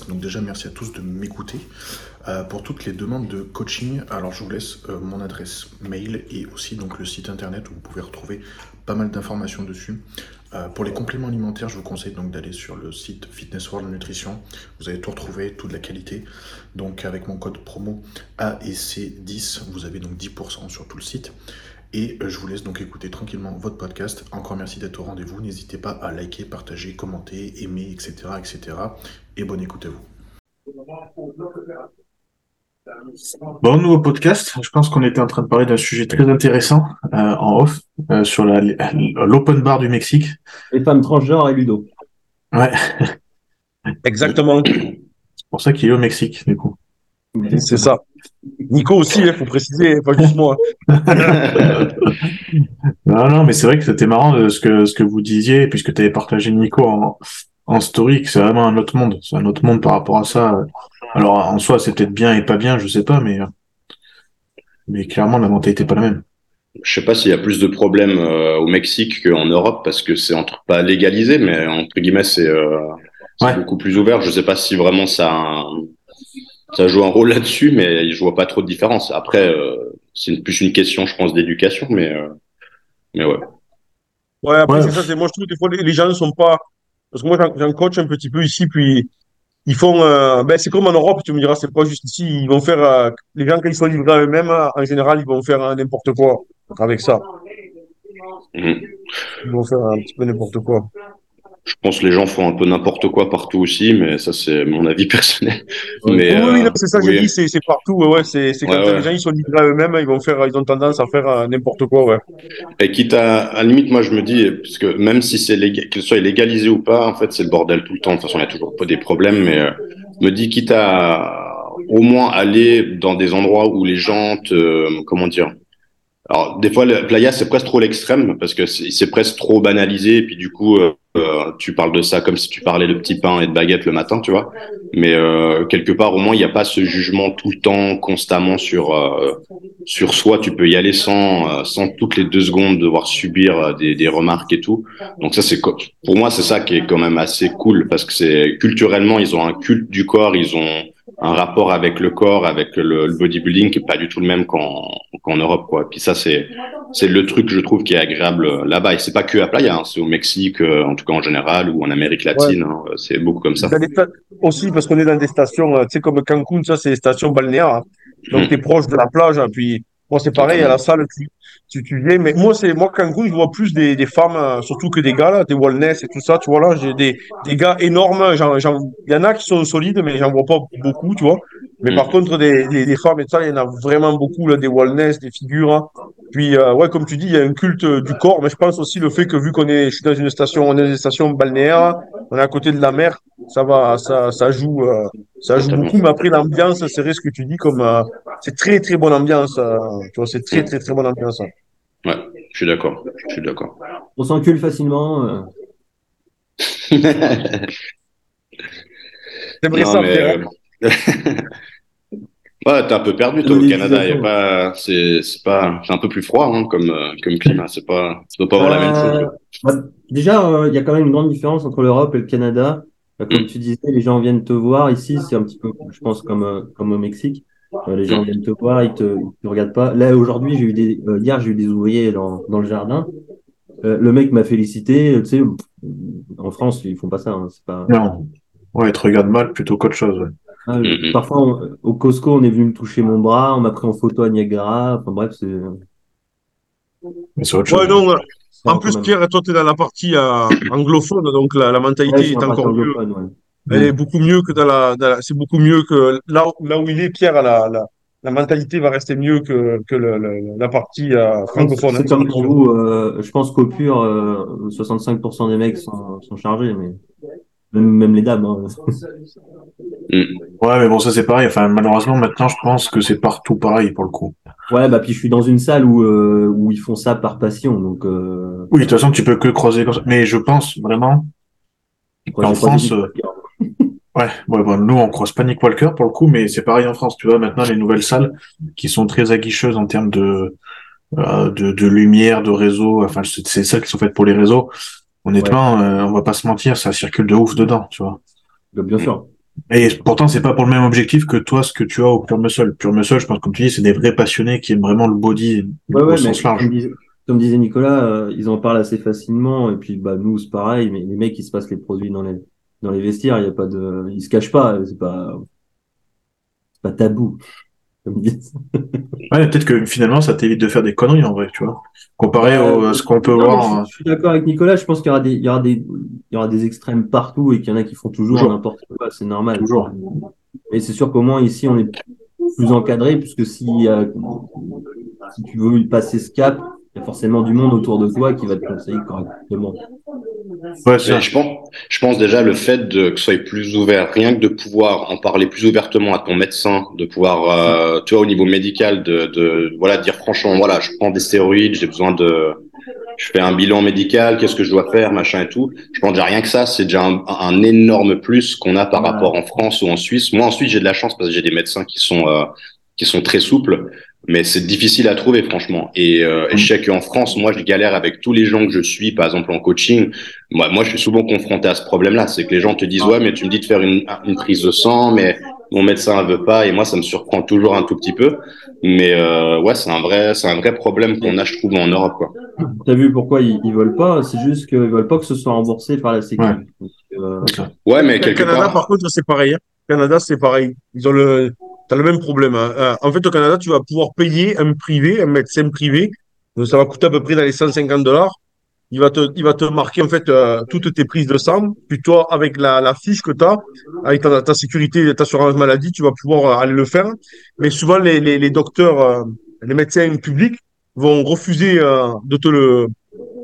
Donc déjà merci à tous de m'écouter. Euh, pour toutes les demandes de coaching, alors je vous laisse euh, mon adresse mail et aussi donc le site internet où vous pouvez retrouver pas mal d'informations dessus. Euh, pour les compléments alimentaires, je vous conseille donc d'aller sur le site Fitness World Nutrition. Vous allez tout retrouver, toute la qualité. Donc avec mon code promo AEC10, vous avez donc 10% sur tout le site. Et je vous laisse donc écouter tranquillement votre podcast. Encore merci d'être au rendez-vous. N'hésitez pas à liker, partager, commenter, aimer, etc. etc. Et bonne écoute à vous. Bon, nouveau podcast. Je pense qu'on était en train de parler d'un sujet très intéressant euh, en off euh, sur l'open bar du Mexique. Les femmes transgenres et Ludo. Ouais. Exactement. C'est pour ça qu'il est au Mexique, du coup. C'est ça. Nico aussi, il faut préciser, pas juste moi. non, non, mais c'est vrai que c'était marrant de ce que, ce que vous disiez, puisque tu avais partagé Nico en, en story, que c'est vraiment un autre monde. C'est un autre monde par rapport à ça. Alors, en soi, c'est peut-être bien et pas bien, je sais pas, mais, mais clairement, la mentalité n'est pas la même. Je sais pas s'il y a plus de problèmes euh, au Mexique qu'en Europe, parce que c'est entre pas légalisé, mais entre guillemets, c'est euh, beaucoup plus ouvert. Je sais pas si vraiment ça ça joue un rôle là-dessus, mais je vois pas trop de différence. Après, euh, c'est plus une question, je pense, d'éducation, mais, euh, mais ouais. Ouais, après, c'est ça, c'est moi, je trouve que des fois, les gens ne sont pas. Parce que moi, j'en coach un petit peu ici, puis ils font. Euh, ben, c'est comme en Europe, tu me diras, c'est pas juste ici. Ils vont faire. les gens, quand ils sont livrés à eux-mêmes, en général, ils vont faire n'importe quoi avec ça. Mmh. Ils vont faire un petit peu n'importe quoi je pense que les gens font un peu n'importe quoi partout aussi, mais ça, c'est mon avis personnel. Mais, oui, euh, c'est ça que j'ai dit, c'est partout. Ouais, c'est quand les gens ils sont livrés à eux-mêmes, ils vont faire, ils ont tendance à faire euh, n'importe quoi. Ouais. Et quitte à, à la limite, moi, je me dis, parce que même si c'est qu'il soit légalisé ou pas, en fait, c'est le bordel tout le temps. De toute façon, il y a toujours pas des problèmes, mais euh, me dis, quitte à au moins aller dans des endroits où les gens te, comment dire, alors, des fois, le playa, c'est presque trop l'extrême parce que c'est presque trop banalisé. Et puis, du coup, euh, euh, tu parles de ça comme si tu parlais de petits pains et de baguettes le matin, tu vois. Mais euh, quelque part, au moins, il n'y a pas ce jugement tout le temps, constamment sur sur soi. Tu peux y aller sans sans toutes les deux secondes devoir subir des, des remarques et tout. Donc ça, c'est pour moi, c'est ça qui est quand même assez cool parce que c'est culturellement, ils ont un culte du corps, ils ont un rapport avec le corps, avec le, bodybuilding qui est pas du tout le même qu'en qu'en Europe, quoi. Puis ça, c'est c'est le truc que je trouve qui est agréable là-bas. Et c'est pas que à Playa, hein. c'est au Mexique, euh, en tout cas en général, ou en Amérique latine. Hein. C'est beaucoup comme ça. Aussi parce qu'on est dans des stations, euh, tu sais, comme Cancun, ça, c'est des stations balnéaires. Hein. Donc, mmh. tu es proche de la plage. Puis, moi, c'est pareil, à la salle, tu, tu, tu viens. Mais moi, c'est moi, Cancun, je vois plus des, des femmes, euh, surtout que des gars, là, des wellness et tout ça. Tu vois, là, j'ai des, des gars énormes. Il y en a qui sont solides, mais j'en vois pas beaucoup, tu vois. Mais par mm. contre, des, des, des, femmes et tout ça, il y en a vraiment beaucoup, là, des wellness, des figures. Hein. Puis, euh, ouais, comme tu dis, il y a un culte euh, du corps, mais je pense aussi le fait que vu qu'on est, je suis dans une station, on est dans une station balnéaire, on est à côté de la mer, ça va, ça, ça joue, ça joue beaucoup. Mais après, l'ambiance, c'est vrai ce que tu dis, comme, c'est très, très bonne ambiance. tu vois, c'est très, très, très bonne ambiance. Hein. Ouais, je suis d'accord. Je suis d'accord. On s'encule facilement. Euh. J'aimerais ça, mais... Euh, ouais, t'es un peu perdu toi au Canada. Y a pas, c'est, c'est pas, c'est un peu plus froid hein, comme euh, comme climat. C'est pas, doit pas avoir la même chose. Bah, déjà, il y a quand même une grande différence entre l'Europe et le Canada. Comme mm. tu disais, les gens viennent te voir ici. C'est un petit peu, je pense, comme comme au Mexique. Euh, les gens viennent te voir, ils te, te regardent pas. Là, aujourd'hui, j'ai eu des, euh, hier, j'ai eu des ouvriers dans, dans le jardin. Euh, le mec m'a félicité. Tu sais, en France, ils font pas ça. Hein, c'est pas. Non. Ouais, ils te regardent mal plutôt qu'autre chose. Ouais. Ah, parfois, au Costco, on est venu me toucher mon bras, on m'a pris en photo à Niagara. Enfin bref, c'est. Mais c'est autre chose. Ouais, non, en plus, Pierre, toi, tu es dans la partie anglophone, donc la, la mentalité est encore mieux. Ouais. Elle est beaucoup mieux que dans la, c'est beaucoup mieux que là, là où il est, Pierre, la, la, la mentalité va rester mieux que, que le, la partie euh, francophone. C'est comme pour vous, euh, je pense qu'au pur, euh, 65% des mecs sont, sont chargés, mais même, même les dames. Hein. Ouais, mais bon, ça c'est pareil. Enfin, malheureusement, maintenant, je pense que c'est partout pareil pour le coup. Ouais, bah puis je suis dans une salle où euh, où ils font ça par passion, donc. Euh... Oui, de toute façon, tu peux que croiser comme ça. Mais je pense vraiment. en France, Ouais, ouais bon, nous on croise pas Nick Walker pour le coup, mais c'est pareil en France, tu vois, maintenant les nouvelles salles qui sont très aguicheuses en termes de, euh, de, de, lumière, de réseau, enfin c'est celles qui sont faites pour les réseaux. Honnêtement, euh, on va pas se mentir, ça circule de ouf dedans, tu vois. Bien sûr. Et pourtant, c'est pas pour le même objectif que toi, ce que tu as au Pure Muscle. Pure Muscle, je pense, comme tu dis, c'est des vrais passionnés qui aiment vraiment le body Ouais, au ouais, mais sens large. comme disait, comme disait Nicolas, euh, ils en parlent assez facilement. Et puis, bah, nous, c'est pareil. Mais les mecs, ils se passent les produits dans les, dans les vestiaires. Il y a pas de, ils se cachent pas. C'est pas, c'est pas tabou. Comme ils disent. Ouais, peut-être que finalement, ça t'évite de faire des conneries en vrai, tu vois. Comparé Euh, à ce qu'on peut Non, voir. hein. je, je suis d'accord avec Nicolas. Je pense qu'il y aura des, il y aura des, il y aura des extrêmes partout et qu'il y en a qui font toujours, Toujours. n'importe quoi. C'est normal. Toujours. Et c'est sûr qu'au moins ici, on est plus encadré puisque si, euh, si tu veux passer ce cap, il y a forcément du monde autour de toi qui va te conseiller correctement. Ouais, je pense, je pense déjà le fait de que ce soit plus ouvert, rien que de pouvoir en parler plus ouvertement à ton médecin, de pouvoir, euh, tu vois, au niveau médical, de, de voilà, dire franchement, voilà, je prends des stéroïdes, j'ai besoin de, je fais un bilan médical, qu'est-ce que je dois faire, machin et tout. Je pense déjà rien que ça, c'est déjà un, un énorme plus qu'on a par Ouais. rapport en France ou en Suisse. Moi, ensuite, j'ai de la chance parce que j'ai des médecins qui sont, euh, qui sont très souples. Mais c'est difficile à trouver, franchement. Et, euh, et je sais qu'en France, moi, je galère avec tous les gens que je suis, par exemple en coaching. Moi, moi, je suis souvent confronté à ce problème-là. C'est que les gens te disent, ouais, mais tu me dis de faire une, une prise de sang, mais mon médecin ne veut pas. Et moi, ça me surprend toujours un tout petit peu. Mais euh, ouais, c'est un vrai, c'est un vrai problème qu'on a, je trouve, en Europe, quoi. T'as vu pourquoi ils, ils veulent pas? C'est juste qu'ils veulent pas que ce soit remboursé par la sécu. Ouais. Donc, euh. Ouais, mais quelque Canada, part. par contre, c'est pareil. hein. Au Canada, c'est pareil. Ils ont le, t'as le même problème. hein. Euh, en fait, au Canada, tu vas pouvoir payer un privé, un médecin privé. Ça va coûter à peu près dans les 150 dollars. Il va te, il va te marquer, en fait, euh, toutes tes prises de sang. Puis toi, avec la, fiche que tu as, avec ta, ta sécurité, ta assurance maladie, tu vas pouvoir euh, aller le faire. Mais souvent, les, les, docteurs, euh, les médecins publics vont refuser de te le,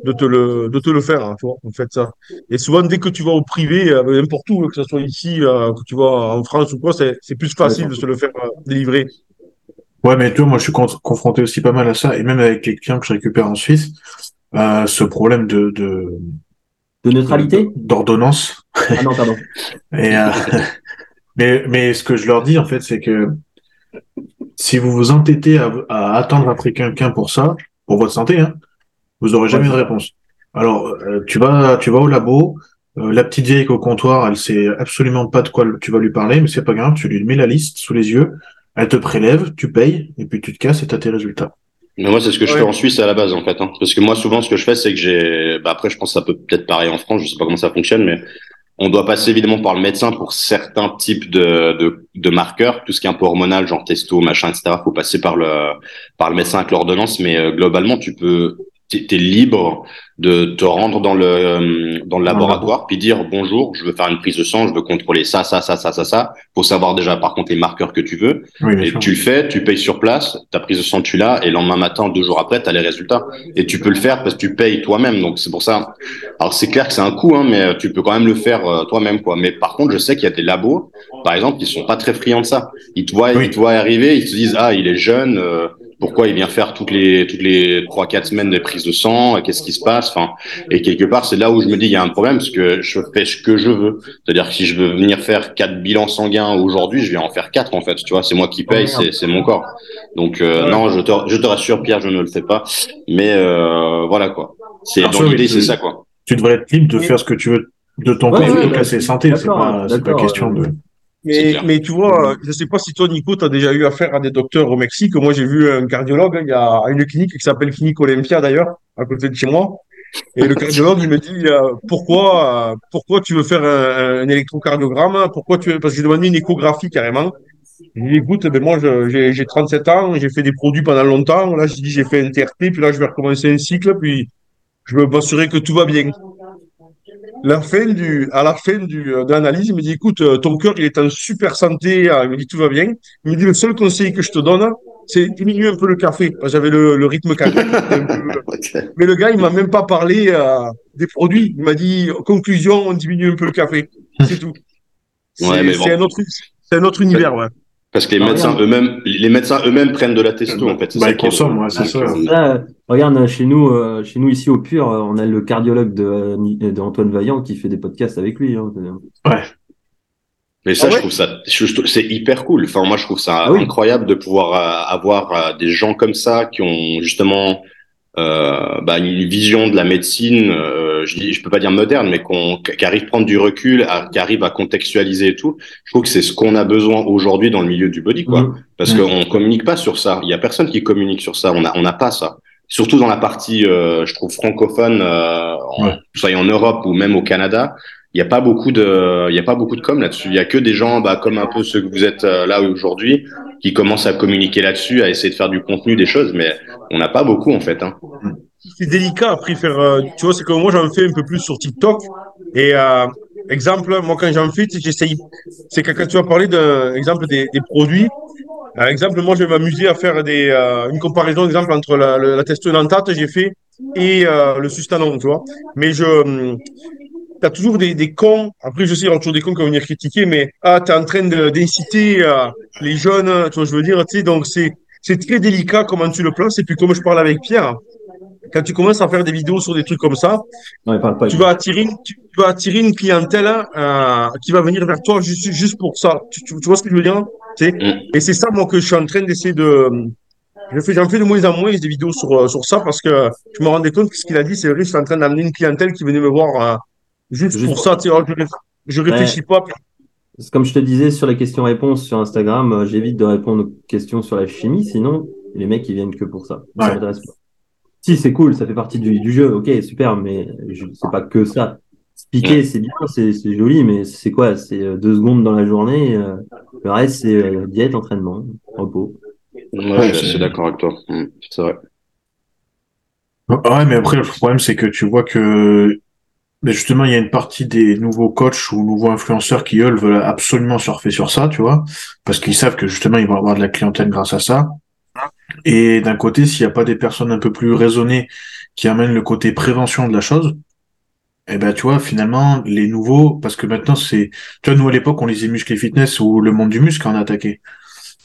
de te le, de te le faire, hein, tu vois, en fait, ça. Et souvent, dès que tu vas au privé, euh, n'importe où, que ce soit ici, euh, que tu vas en France ou quoi, c'est, c'est plus facile de se le faire euh, délivrer. Ouais, mais tu vois, moi, je suis con- confronté aussi pas mal à ça, et même avec les clients que je récupère en Suisse, euh, ce problème de, de, de neutralité? d'ordonnance. Ah non, pardon. Et, euh, mais, mais ce que je leur dis, en fait, c'est que si vous vous entêtez à, à attendre après quelqu'un pour ça, pour votre santé, hein, vous aurez jamais Ouais. de réponse. Alors, euh, tu vas, tu vas au labo, euh, la petite vieille qui est au comptoir, elle sait absolument pas de quoi tu vas lui parler, mais c'est pas grave, tu lui mets la liste sous les yeux, elle te prélève, tu payes, et puis tu te casses et t'as tes résultats. Mais moi, c'est ce que je Ouais. fais en Suisse à la base, en fait. Hein. Parce que moi, souvent, ce que je fais, c'est que j'ai. Bah, après, je pense que ça peut peut-être pareil en France. Je sais pas comment ça fonctionne, mais on doit passer évidemment par le médecin pour certains types de, de, de marqueurs, tout ce qui est un peu hormonal, genre testo, machin, etc. Faut passer par le par le médecin avec l'ordonnance, mais euh, globalement, tu peux. T'es t'es libre de te rendre dans le euh, dans le laboratoire puis dire bonjour, je veux faire une prise de sang, je veux contrôler ça, ça, ça, ça, ça, ça. Faut savoir déjà par contre les marqueurs que tu veux. Oui, Et sûr. tu le fais, tu payes sur place, ta prise de sang tu l'as, et le lendemain matin, deux jours après, tu as les résultats. Et tu peux le faire parce que tu payes toi-même. Donc c'est pour ça. Alors c'est clair que c'est un coût, hein, mais tu peux quand même le faire euh, toi-même, quoi. Mais par contre, je sais qu'il y a des labos, par exemple, qui sont pas très friands de ça. Ils te voient, Oui. ils te voient arriver, ils te disent ah il est jeune, euh, pourquoi il vient faire toutes les toutes les trois quatre semaines des prises de sang, qu'est-ce qui se passe, enfin. Et quelque part, c'est là où je me dis il y a un problème parce que je fais ce que je veux. C'est-à-dire que si je veux venir faire quatre bilans sanguins aujourd'hui, je vais en faire quatre en fait. Tu vois, c'est moi qui paye, c'est c'est mon corps. Donc euh, Ouais. non, je te je te rassure, Pierre, je ne le fais pas. Mais euh, voilà quoi. C'est dans l'idée, tu- c'est ça quoi. Tu devrais être libre de faire ce que tu veux de ton Ouais, corps, en ouais, tout cas, ouais, c'est santé, c'est pas, c'est pas question de. Mais, mais tu vois, je sais pas si toi, Nico, tu as déjà eu affaire à des docteurs au Mexique. Moi, j'ai vu un cardiologue, hein, il y a une clinique qui s'appelle Clinique Olympia d'ailleurs, à côté de chez moi. Et le cardiologue, il me dit, euh, pourquoi, euh, pourquoi tu veux faire un, un électrocardiogramme? Pourquoi tu veux, parce que j'ai demandé une échographie carrément. J'ai dit, écoute, ben moi, je- j'ai j'ai 37 ans, j'ai fait des produits pendant longtemps. Là, j'ai dit, j'ai fait un TRT, puis là, je vais recommencer un cycle, puis je veux m'assurer que tout va bien. La fin du, à la fin du, euh, de l'analyse, il me dit, écoute, euh, ton cœur, il est en super santé, euh, il me dit, tout va bien. Il me dit, le seul conseil que je te donne, c'est diminuer un peu le café. Que J'avais le, le rythme cardiaque. Mais le gars, il m'a même pas parlé euh, des produits. Il m'a dit, conclusion, on diminue un peu le café. C'est tout. C'est Ouais, mais c'est bon. un autre, c'est un autre univers, ouais. Parce que les Ah, médecins eux-mêmes, les médecins eux-mêmes prennent de la testo en fait. c'est Bah, ça ils consomment, ouais, c'est ça. Euh, regarde, chez nous, euh, chez nous ici au Pur, euh, on a le cardiologue de, euh, de Antoine Vaillant qui fait des podcasts avec lui. hein. Mais ça, Ah je ouais trouve ça, c'est hyper cool. Enfin, moi, je trouve ça Ah oui. incroyable de pouvoir euh, avoir euh, des gens comme ça qui ont justement euh, bah, une vision de la médecine, euh, je, dis, je peux pas dire moderne, mais qu'on, qui arrive à prendre du recul, à, qui arrive à contextualiser et tout. Je trouve que c'est ce qu'on a besoin aujourd'hui dans le milieu du body, quoi. Mmh. Parce Mmh. qu'on communique pas sur ça. Il y a personne qui communique sur ça. On a, on n'a pas ça. Surtout dans la partie, euh, je trouve francophone, euh, en, Ouais. soit en Europe ou même au Canada. Il y a pas beaucoup de, il a pas beaucoup de com là-dessus. Il y a que des gens, bah, comme un peu ceux que vous êtes euh, là aujourd'hui, qui commencent à communiquer là-dessus, à essayer de faire du contenu, des choses, mais on n'a pas beaucoup en fait. Hein. c'est délicat après faire. euh, tu vois, c'est que moi j'en fais un peu plus sur TikTok. Et euh, exemple, moi quand j'en fais, j'essaye. C'est quand tu vas parler d'un exemple des, produits. Exemple, moi je vais m'amuser à faire des, une comparaison, exemple entre la, la, la testolentate j'ai fait et le sustanon, tu vois. Mais je, t'as toujours des, des cons. Après, je sais, il y aura toujours des cons qui vont venir critiquer, mais ah, t'es en train d'inciter euh, les jeunes, tu vois, je veux dire, tu sais, donc c'est c'est très délicat comment tu le places. Et puis comme je parle avec Pierre, quand tu commences à faire des vidéos sur des trucs comme ça, Non, il parle pas. tu vas attirer, une- tu, tu vas attirer une clientèle euh, qui va venir vers toi juste, juste pour ça. Tu, vois ce que je veux dire tu sais Mm. Et c'est ça, moi, que je suis en train d'essayer de. Je fais, j'en fais de moins en moins des vidéos sur, euh, sur ça parce que je me rendais compte que ce qu'il a dit, c'est vrai, je suis en train d'amener une clientèle qui venait me voir juste, Juste pour ça. Tu alors, je, je réfléchis pas. Comme je te disais sur les questions-réponses sur Instagram, euh, j'évite de répondre aux questions sur la chimie, sinon les mecs ils viennent que pour ça. Ça Ouais. m'intéresse pas. Si c'est cool, ça fait partie du, du jeu, ok, super, mais je- c'est pas que ça. Piquer, c'est bien, c'est c'est joli, mais c'est quoi? C'est euh, deux secondes dans la journée. euh, le reste, c'est euh, diète, entraînement, repos. Ouais, Ouais, je suis d'accord avec toi. Mm, C'est vrai. Ouais, mais après, le problème, c'est que tu vois que mais justement, il y a une partie des nouveaux coachs ou nouveaux influenceurs qui, eux, veulent absolument surfer sur ça, tu vois, parce qu'ils savent que justement, ils vont avoir de la clientèle grâce à ça. Et d'un côté, s'il n'y a pas des personnes un peu plus raisonnées qui amènent le côté prévention de la chose, eh ben, tu vois, finalement, les nouveaux, parce que maintenant, c'est, tu vois, nous, à l'époque, on lisait Muscle et Fitness ou Le Monde du Muscle en attaqué.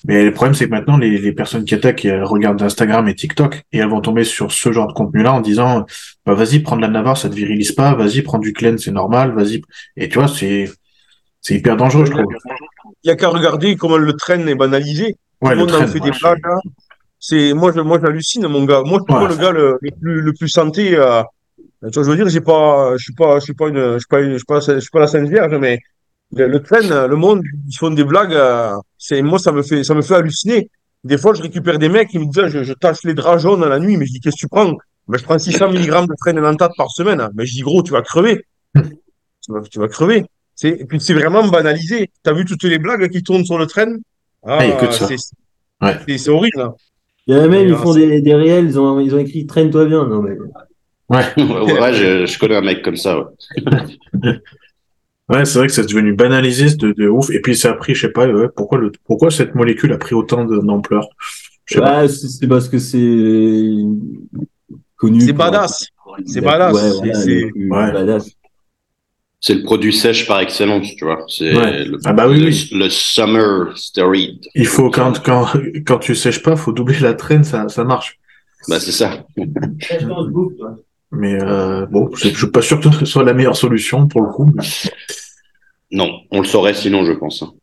Mais le problème, c'est que maintenant, les, les personnes qui attaquent, elles regardent Instagram et TikTok et elles vont tomber sur ce genre de contenu-là en disant, bah, vas-y, prends de la Navarre, ça te virilise pas, vas-y, prends du Clen, c'est normal, vas-y. Et tu vois, c'est, c'est hyper dangereux, je trouve. Il y a qu'à regarder comment le train est banalisé. Ouais, le train, fait ouais, des blagues. hein. C'est moi, je, moi, j'hallucine, mon gars. Moi, je suis Ouais. pas le gars le, le plus, le plus santé. Euh, tu vois, je veux dire, j'ai pas, je suis pas, je suis pas une, je suis pas, une, je suis pas, je suis pas la Sainte Vierge, mais le, le train, euh, le monde, ils font des blagues. euh, c'est moi, ça me fait, ça me fait halluciner. Des fois, je récupère des mecs qui me disent, ah, je, je tâche les draps jaunes à la nuit, mais je dis, qu'est-ce que tu prends? Ben, je prends 600 mg de train dentate par semaine. Mais je dis, gros, tu vas crever. tu vas, tu vas crever. C'est, et puis c'est vraiment banalisé. T'as vu toutes les blagues qui tournent sur le train? Ah, Ah, ça. c'est, Ouais. c'est, c'est horrible. hein. Il y en a même, ils alors, font des, des réels, ils ont, ils ont écrit traîne-toi bien. Non, mais Ouais. ouais, ouais, je, je connais un mec comme ça. Ouais. C'est vrai que c'est devenu banalisé de, de ouf. Et puis, ça a pris, je sais pas, pourquoi le, pourquoi cette molécule a pris autant d'ampleur? Ouais, c'est parce que c'est connu. C'est badass. C'est Ouais, badass. C'est- Ouais. badass. C'est le produit sèche par excellence, tu vois. C'est Ouais. le, Ah bah oui, le, oui. le summer steroid. Il faut, quand, quand, quand tu sèches pas, faut doubler la traîne, ça, ça marche. Bah, c'est ça. Mais, euh, bon, je, je suis pas sûr que ce soit la meilleure solution pour le coup. mais- Non, on le saurait sinon, je pense. hein.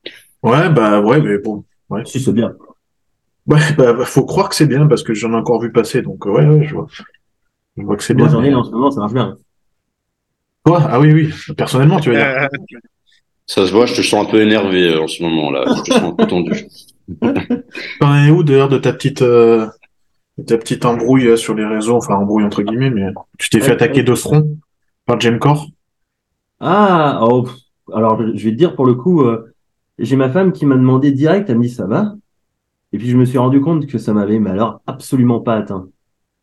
Ouais, bah, ouais, mais bon. Si, c'est bien. Ouais, bah, bah, faut croire que c'est bien parce que j'en ai encore vu passer, donc, ouais, ouais, je vois. Je vois que c'est Moi, bien. j'en ai en ce moment, ça marche bien. Toi? Ah oui, oui. Personnellement, tu veux dire. Euh, Ça se voit, je te sens un peu énervé euh, en ce moment là. Je te sens un peu tendu. T'en es où d'ailleurs de ta petite, euh, ta petite embrouille euh, sur les réseaux, enfin embrouille entre guillemets, mais tu t'es fait attaquer ouais. de front par Gemcore? Ah, oh, alors je vais te dire pour le coup, euh, j'ai ma femme qui m'a demandé direct, elle me dit ça va? Et puis je me suis rendu compte que ça m'avait, mais alors absolument pas atteint.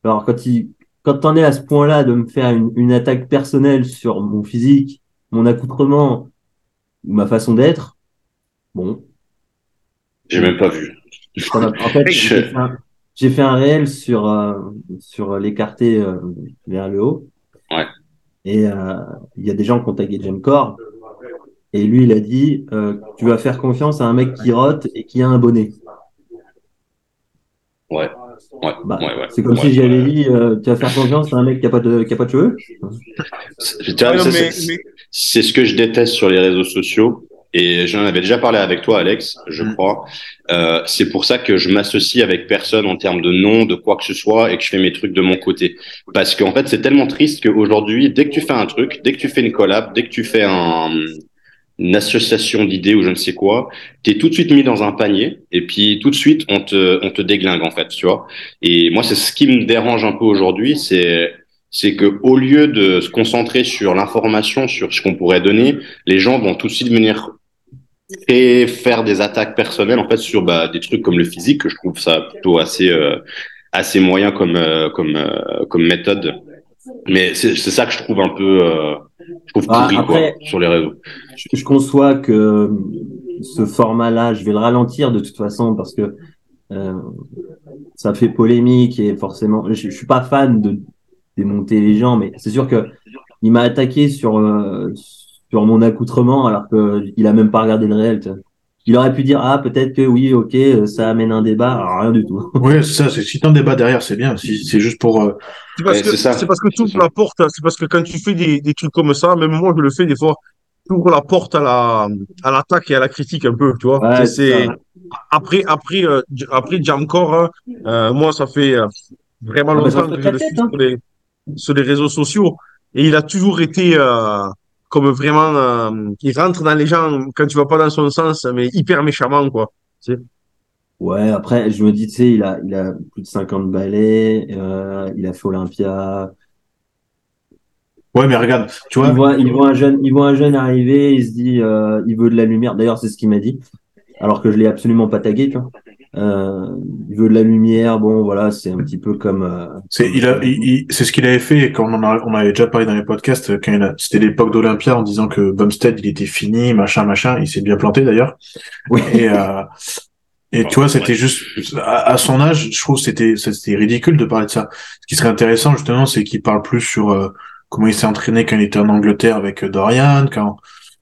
Alors quand il, quand t'en es à ce point-là de me faire une, une attaque personnelle sur mon physique, mon accoutrement, ou ma façon d'être, bon, J'ai même pas vu. en fait, Je- j'ai fait, un- réel sur euh, sur l'écarté euh, vers le haut. Ouais. Et euh, il y a des gens qui ont tagué Gemcore. Et lui, il a dit euh, Tu vas faire confiance à un mec qui rote et qui a un bonnet. Ouais. Ouais. Bah, ouais, ouais. C'est comme Ouais, si j'avais ouais. dit euh, Tu vas faire confiance à un mec qui a pas de, qui a pas de cheveux. C'est ce que je déteste sur les réseaux sociaux. Et j'en avais déjà parlé avec toi, Alex, je Mm. crois. Euh, c'est pour ça que je m'associe avec personne en termes de nom, de quoi que ce soit, et que je fais mes trucs de mon côté. Parce qu'en fait, c'est tellement triste qu'aujourd'hui, dès que tu fais un truc, dès que tu fais une collab, dès que tu fais un, une association d'idées ou je ne sais quoi, tu es tout de suite mis dans un panier, et puis tout de suite, on te, on te déglingue, en fait, tu vois. Et moi, c'est ce qui me dérange un peu aujourd'hui, c'est c'est que au lieu de se concentrer sur l'information, sur ce qu'on pourrait donner, les gens vont tout de suite venir et faire des attaques personnelles en fait sur bah, des trucs comme le physique que je trouve ça plutôt assez euh, assez moyen comme euh, comme euh, comme méthode. Mais c'est c'est ça que je trouve un peu je trouve Ah, pourri après- quoi sur les réseaux. je, je conçois que ce format-là, je vais le ralentir de toute façon parce que ça fait polémique et forcément, je, je suis pas fan de démonter les gens, mais c'est sûr que il m'a attaqué sur sur mon accoutrement alors que il a même pas regardé le réel. tu vois. Il aurait pu dire ah peut-être que oui ok ça amène un débat, Alors, rien du tout. C'est ça. C'est si t'as un débat derrière, c'est bien. Si c'est juste pour. euh, C'est parce Ouais, que c'est parce que tu ouvres la porte, hein. c'est parce que quand tu fais des, des trucs comme ça, même moi je le fais des fois, tu ouvres la porte à la à l'attaque et à la critique un peu, tu vois. Ouais, C'est- après après euh, après Jamcore, hein, euh, moi ça fait euh, vraiment Ah, bah, longtemps fait que je le suis hein. sur les sur les réseaux sociaux et il a toujours été euh, comme vraiment euh, il rentre dans les gens quand tu vas pas dans son sens mais hyper méchamment quoi. Ouais, après, je me dis, tu sais, il a, il a plus de 50 ballets, euh, il a fait Olympia. Ouais, mais regarde, tu vois. Il voit, il voit un jeune, il voit un jeune arriver, il se dit, euh, il veut de la lumière. D'ailleurs, c'est ce qu'il m'a dit, alors que je l'ai absolument pas tagué, tu vois. Euh, il veut de la lumière. Bon, voilà, c'est un petit peu comme. euh, C'est il a, il- il- c'est ce qu'il avait fait quand on en a, on avait déjà parlé dans les podcasts quand il a, c'était l'époque d'Olympia en disant que Bumstead il était fini, machin, machin. Il s'est bien planté d'ailleurs. Oui. Et euh, et tu vois, c'était juste à, à son âge, je trouve que c'était c'était ridicule de parler de ça. Ce qui serait intéressant justement, c'est qu'il parle plus sur euh, comment il s'est entraîné quand il était en Angleterre avec euh, Dorian, quand,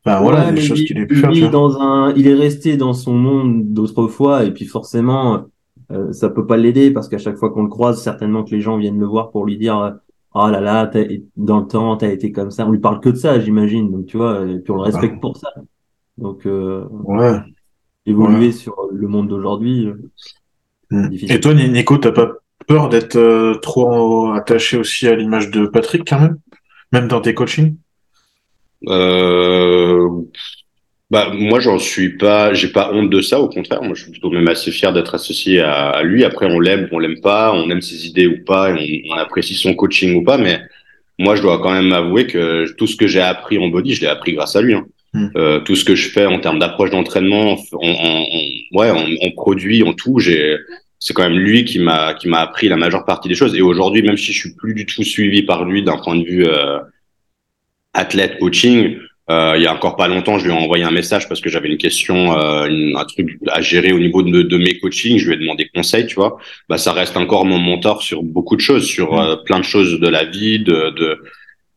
enfin voilà, Ouais, choses il- qu'il a pu faire. dans un, il est resté dans son monde d'autrefois, et puis forcément, euh, ça peut pas l'aider parce qu'à chaque fois qu'on le croise, certainement que les gens viennent le voir pour lui dire, oh là là, dans le temps, t'as été comme ça. On lui parle que de ça, j'imagine. Donc tu vois, et puis on le respecte pour ça. Donc euh, Ouais. évoluer Ouais. sur le monde d'aujourd'hui. euh, Mm. difficile. Et toi, Nico, t'as pas peur d'être euh, trop attaché aussi à l'image de Patrick quand même, même dans tes coachings? Euh, bah moi j'en suis pas, j'ai pas honte de ça. Au contraire, moi je suis plutôt même assez fier d'être associé à, à lui. Après on l'aime, on l'aime pas, on aime ses idées ou pas, et on, on apprécie son coaching ou pas. Mais moi je dois quand même avouer que tout ce que j'ai appris en body, je l'ai appris grâce à lui. Hein. Mm. Euh, tout ce que je fais en termes d'approche d'entraînement, en, en, en- ouais, en, en produit, en tout, j'ai c'est quand même lui qui m'a qui m'a appris la majeure partie des choses. Et aujourd'hui, même si je suis plus du tout suivi par lui d'un point de vue euh, athlète coaching, euh, il y a encore pas longtemps, je lui ai envoyé un message parce que j'avais une question, euh, une- un truc à gérer au niveau de, de mes coachings. Je lui ai demandé conseil, tu vois. Bah, ça reste encore mon mentor sur beaucoup de choses, sur euh, plein de choses de la vie, de, de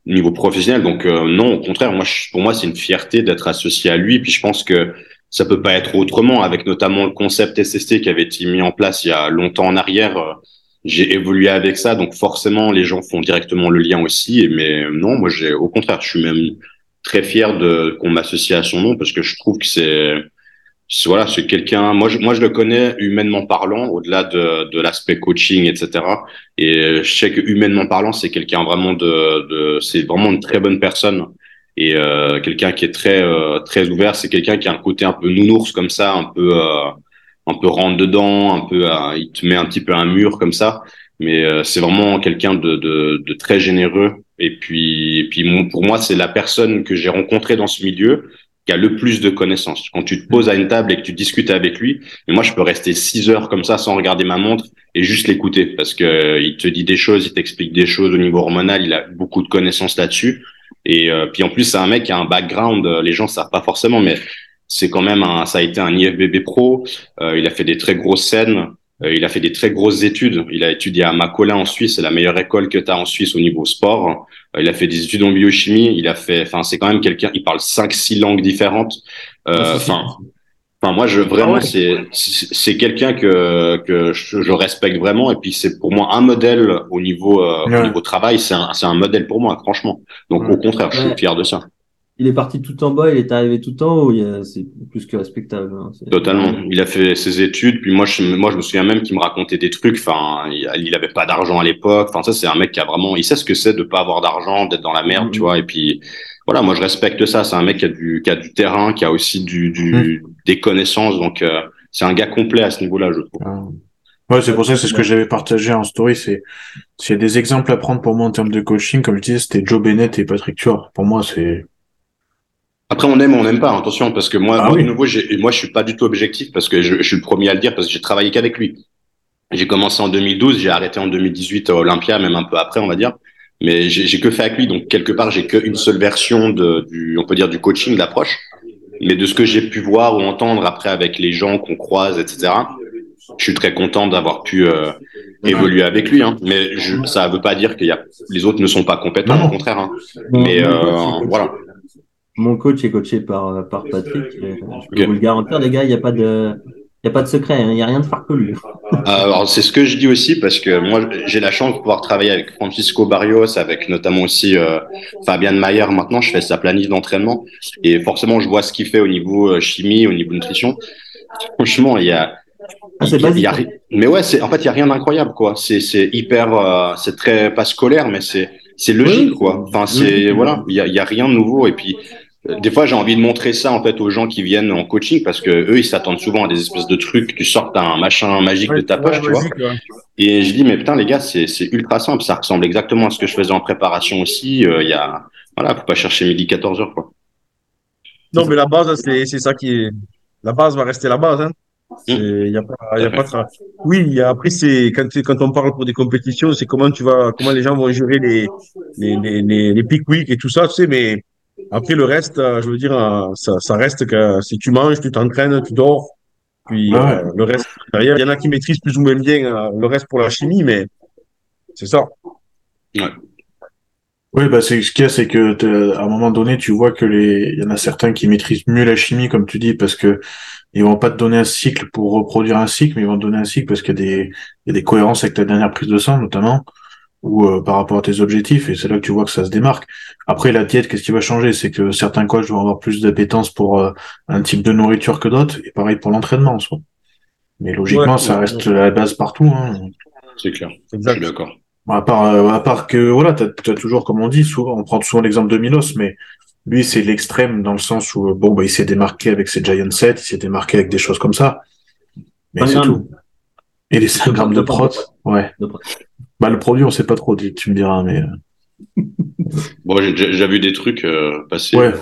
niveau professionnel. Donc euh, non, au contraire, moi, je- pour moi, c'est une fierté d'être associé à lui. Puis je pense que ça peut pas être autrement, avec notamment le concept SST qui avait été mis en place il y a longtemps en arrière. euh, j'ai évolué avec ça, donc forcément les gens font directement le lien aussi. Mais non, moi j'ai au contraire, je suis même très fier de qu'on m'associe à son nom parce que je trouve que c'est voilà, c'est quelqu'un. Moi, je, moi, je le connais humainement parlant, au-delà de, de l'aspect coaching, etc. Et je sais que humainement parlant, c'est quelqu'un vraiment de, de c'est vraiment une très bonne personne et euh, quelqu'un qui est très euh, très ouvert. C'est quelqu'un qui a un côté un peu nounours comme ça, un peu euh, un peu rentre dedans, un peu, euh, il te met un petit peu un mur comme ça. Mais euh, c'est vraiment quelqu'un de, de, de très généreux. Et puis, et puis pour moi, c'est la personne que j'ai rencontrée dans ce milieu qui a le plus de connaissances. Quand tu te poses à une table et que tu discutes avec lui, et moi, je peux rester six heures comme ça sans regarder ma montre et juste l'écouter parce que euh, il te dit des choses, il t'explique des choses au niveau hormonal, il a beaucoup de connaissances là-dessus. Et euh, puis en plus, c'est un mec qui a un background, euh, les gens savent pas forcément, mais c'est quand même un, ça a été un IFBB pro. Il a fait des très grosses scènes. Euh, il a fait des très grosses études. Il a étudié à Macolin en Suisse, c'est la meilleure école que tu as en Suisse au niveau sport. Euh, il a fait des études en biochimie. Il a fait, enfin, c'est quand même quelqu'un. Il parle cinq, six langues différentes. Euh, c'est Enfin, enfin, moi, je vraiment, Ah ouais. c'est c'est c'est quelqu'un que que je, je respecte vraiment. Et puis c'est pour moi un modèle au niveau euh, Ouais. au niveau travail. C'est un c'est un modèle pour moi, franchement. Donc Ouais. au contraire, je suis Ouais. fier de ça. Il est parti tout en bas, il est arrivé tout en haut. C'est plus que respectable. Hein. Totalement. Il a fait ses études, puis moi, je, moi, je me souviens même qu'il me racontait des trucs. Enfin, il, avait pas d'argent à l'époque. Enfin, ça, c'est un mec qui a vraiment, il sait ce que c'est de pas avoir d'argent, d'être dans la merde, tu mm-hmm. vois. Et puis, voilà, moi, je respecte ça. C'est un mec qui a du, qui a du terrain, qui a aussi du, du mm. des connaissances. Donc, euh, c'est un gars complet à ce niveau-là, je trouve. Ah. Ouais, c'est pour ça, c'est ce que j'avais partagé en story. C'est, s'il y a des exemples à prendre pour moi en termes de coaching, comme je disais, c'était Joe Bennett et Patrick Tuor. Pour moi, c'est, après, on aime ou on n'aime pas, attention, parce que moi, ah moi de nouveau, moi, je suis pas du tout objectif parce que je, je suis le premier à le dire parce que j'ai travaillé qu'avec lui. J'ai commencé en 2012, j'ai arrêté en 2018 à Olympia, même un peu après, on va dire. Mais j'ai que fait avec lui, donc quelque part, j'ai qu'une seule version de, du, on peut dire, du coaching, de l'approche. Mais de ce que j'ai pu voir ou entendre après avec les gens qu'on croise, etc. Je suis très content d'avoir pu euh, évoluer avec lui. Hein. Mais je, ça veut pas dire qu'il y a les autres ne sont pas compétents, au contraire. Hein. Mais euh, voilà. Mon coach est coaché par, par Patrick. Je peux vous le garantir, les gars, il n'y a pas de. Il n'y a pas de secret, hein. il n'y a rien de farfelu. Alors, c'est ce que je dis aussi parce que moi, j'ai la chance de pouvoir travailler avec Francisco Barrios, avec notamment aussi euh, Fabien Mayer. Maintenant, je fais sa planif d'entraînement et forcément, je vois ce qu'il fait au niveau euh, chimie, au niveau nutrition. Franchement, il y a. Ah, il, y a, mais ouais, c'est en fait, il y a rien d'incroyable, quoi. C'est hyper, euh, c'est très pas scolaire, mais c'est c'est logique, quoi. Enfin, c'est voilà, il y a, y a rien de nouveau et puis des fois, j'ai envie de montrer ça en fait aux gens qui viennent en coaching parce que eux, ils s'attendent souvent à des espèces de trucs. Tu sortes un machin magique de ta poche, tu vois. Et je dis, mais putain, les gars, c'est ultra simple. Ça ressemble exactement à ce que je faisais en préparation aussi. Euh, il y a, voilà, faut pas chercher midi 14 heures, quoi. Non, mais la base, c'est ça qui est. La base va rester la base. Hein. Il y a pas, y a pas Oui, après c'est quand quand on parle pour des compétitions, c'est comment tu vas, comment les gens vont gérer les les les, les, les peak week et tout ça, tu sais. Mais après, le reste, euh, je veux dire, euh, ça, ça reste que si tu manges, tu t'entraînes, tu dors, puis euh, le reste Il y en a qui maîtrisent plus ou moins bien le reste pour la chimie, mais c'est ça. Ouais. Oui, bah c'est ce qu'il y a, c'est que à un moment donné, tu vois que les, il y en a certains qui maîtrisent mieux la chimie, comme tu dis, parce que ils vont pas te donner un cycle pour reproduire un cycle, mais ils vont te donner un cycle parce qu'il y a des, il y a des cohérences avec ta dernière prise de sang, notamment ou euh, par rapport à tes objectifs, et c'est là que tu vois que ça se démarque. Après, la diète, qu'est-ce qui va changer? C'est que certains coachs vont avoir plus d'appétence pour euh, un type de nourriture que d'autres, et pareil pour l'entraînement en soi. Mais logiquement, ça reste la base partout. Hein. C'est clair, je suis d'accord. À part, euh, à part que, voilà, tu as, toujours, comme on dit, souvent, on prend souvent l'exemple de Milos, mais lui, c'est l'extrême dans le sens où, bon, bah, il s'est démarqué avec ses Giant Set, il s'est démarqué avec des choses comme ça. Mais c'est tout. Et les 5 grammes de prot, ouais. Bah, le produit, on sait pas trop, tu me diras, mais. Euh. bon, j'ai déjà vu des trucs euh, passer. Ouais.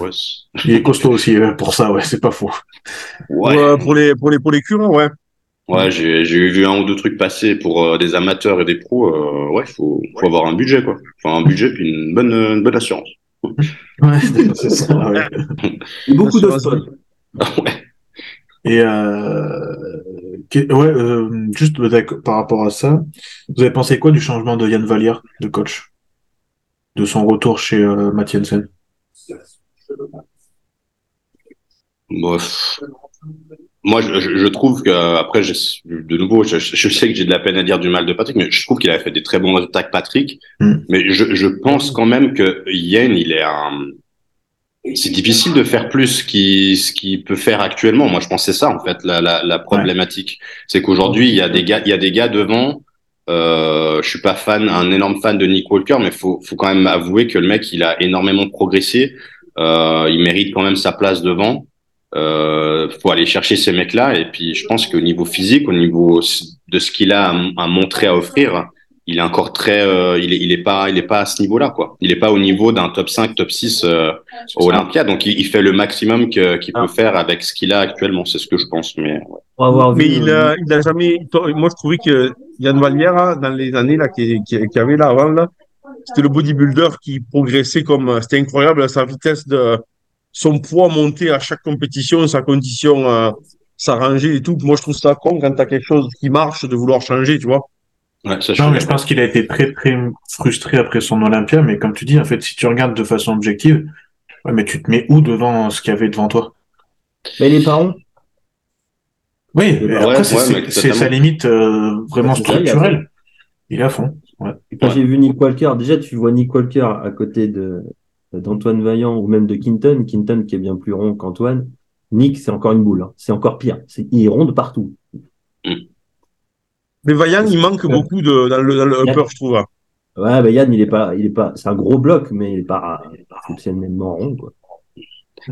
Il est costaud aussi euh, pour ça, ouais, c'est pas faux. Ouais. pour les pour les pour les curants, ouais. Ouais, j'ai j'ai vu un ou deux trucs passer pour des amateurs et des pros. ouais, faut faut avoir un budget quoi. Enfin un budget puis une bonne une bonne assurance. ouais, c'est ça. Ouais. Beaucoup de ouais. Et euh, ouais, euh, juste par rapport à ça, vous avez pensé quoi du changement de Yann Vallière de coach, de son retour chez euh, Mathiensen Moi, je, je, trouve que après, de nouveau, je, je sais que j'ai de la peine à dire du mal de Patrick, mais je trouve qu'il a fait des très bons résultats avec Patrick. Hmm. Mais je, je pense quand même que Yann, il est un c'est difficile de faire plus qui, ce qu'il peut faire actuellement. Moi, je pense c'est ça en fait la, la, la problématique. C'est qu'aujourd'hui, il y a des gars, il y a des gars devant. Euh, je suis pas fan, un énorme fan de Nick Walker, mais faut, faut quand même avouer que le mec, il a énormément progressé. Euh, il mérite quand même sa place devant. Euh, faut aller chercher ces mecs-là. Et puis, je pense qu'au niveau physique, au niveau de ce qu'il a à, à montrer, à offrir, il est encore très, euh, il est, il est pas, il est pas à ce niveau-là, quoi. Il est pas au niveau d'un top 5, top 6 euh, au Olympia, donc il, il, fait le maximum qu'il ah. peut faire avec ce qu'il a actuellement, c'est ce que je pense. Mais, mais il a, il a jamais, moi je trouvais que Yann Vallière, hein, dans les années là, qui, qui, qui avait là avant là, c'était le bodybuilder qui progressait comme, c'était incroyable sa vitesse de, son poids monté à chaque compétition, sa condition euh, s'arranger et tout. Moi je trouve ça con quand t'as quelque chose qui marche de vouloir changer, tu vois non, mais je pense qu'il a été très très frustré après son Olympia, mais comme tu dis, en fait, si tu regardes de façon objective, ouais, mais tu te mets où devant ce qu'il y avait devant toi? Mais les parents? Oui, après, c'est sa limite euh, vraiment structurelle. Il est à fond. Quand j'ai vu Nick Walker, déjà tu vois Nick Walker à côté de d'Antoine Vaillant ou même de Quinton, Quinton qui est bien plus rond qu'Antoine, Nick, c'est encore une boule. hein. C'est encore pire. C'est, il est rond de partout. Mais Vaillant, il manque beaucoup de, dans, le, dans le upper, je trouve. hein. Ouais, bah Yann, il est pas, il est pas, c'est un gros bloc, mais il est pas exceptionnellement rond, quoi.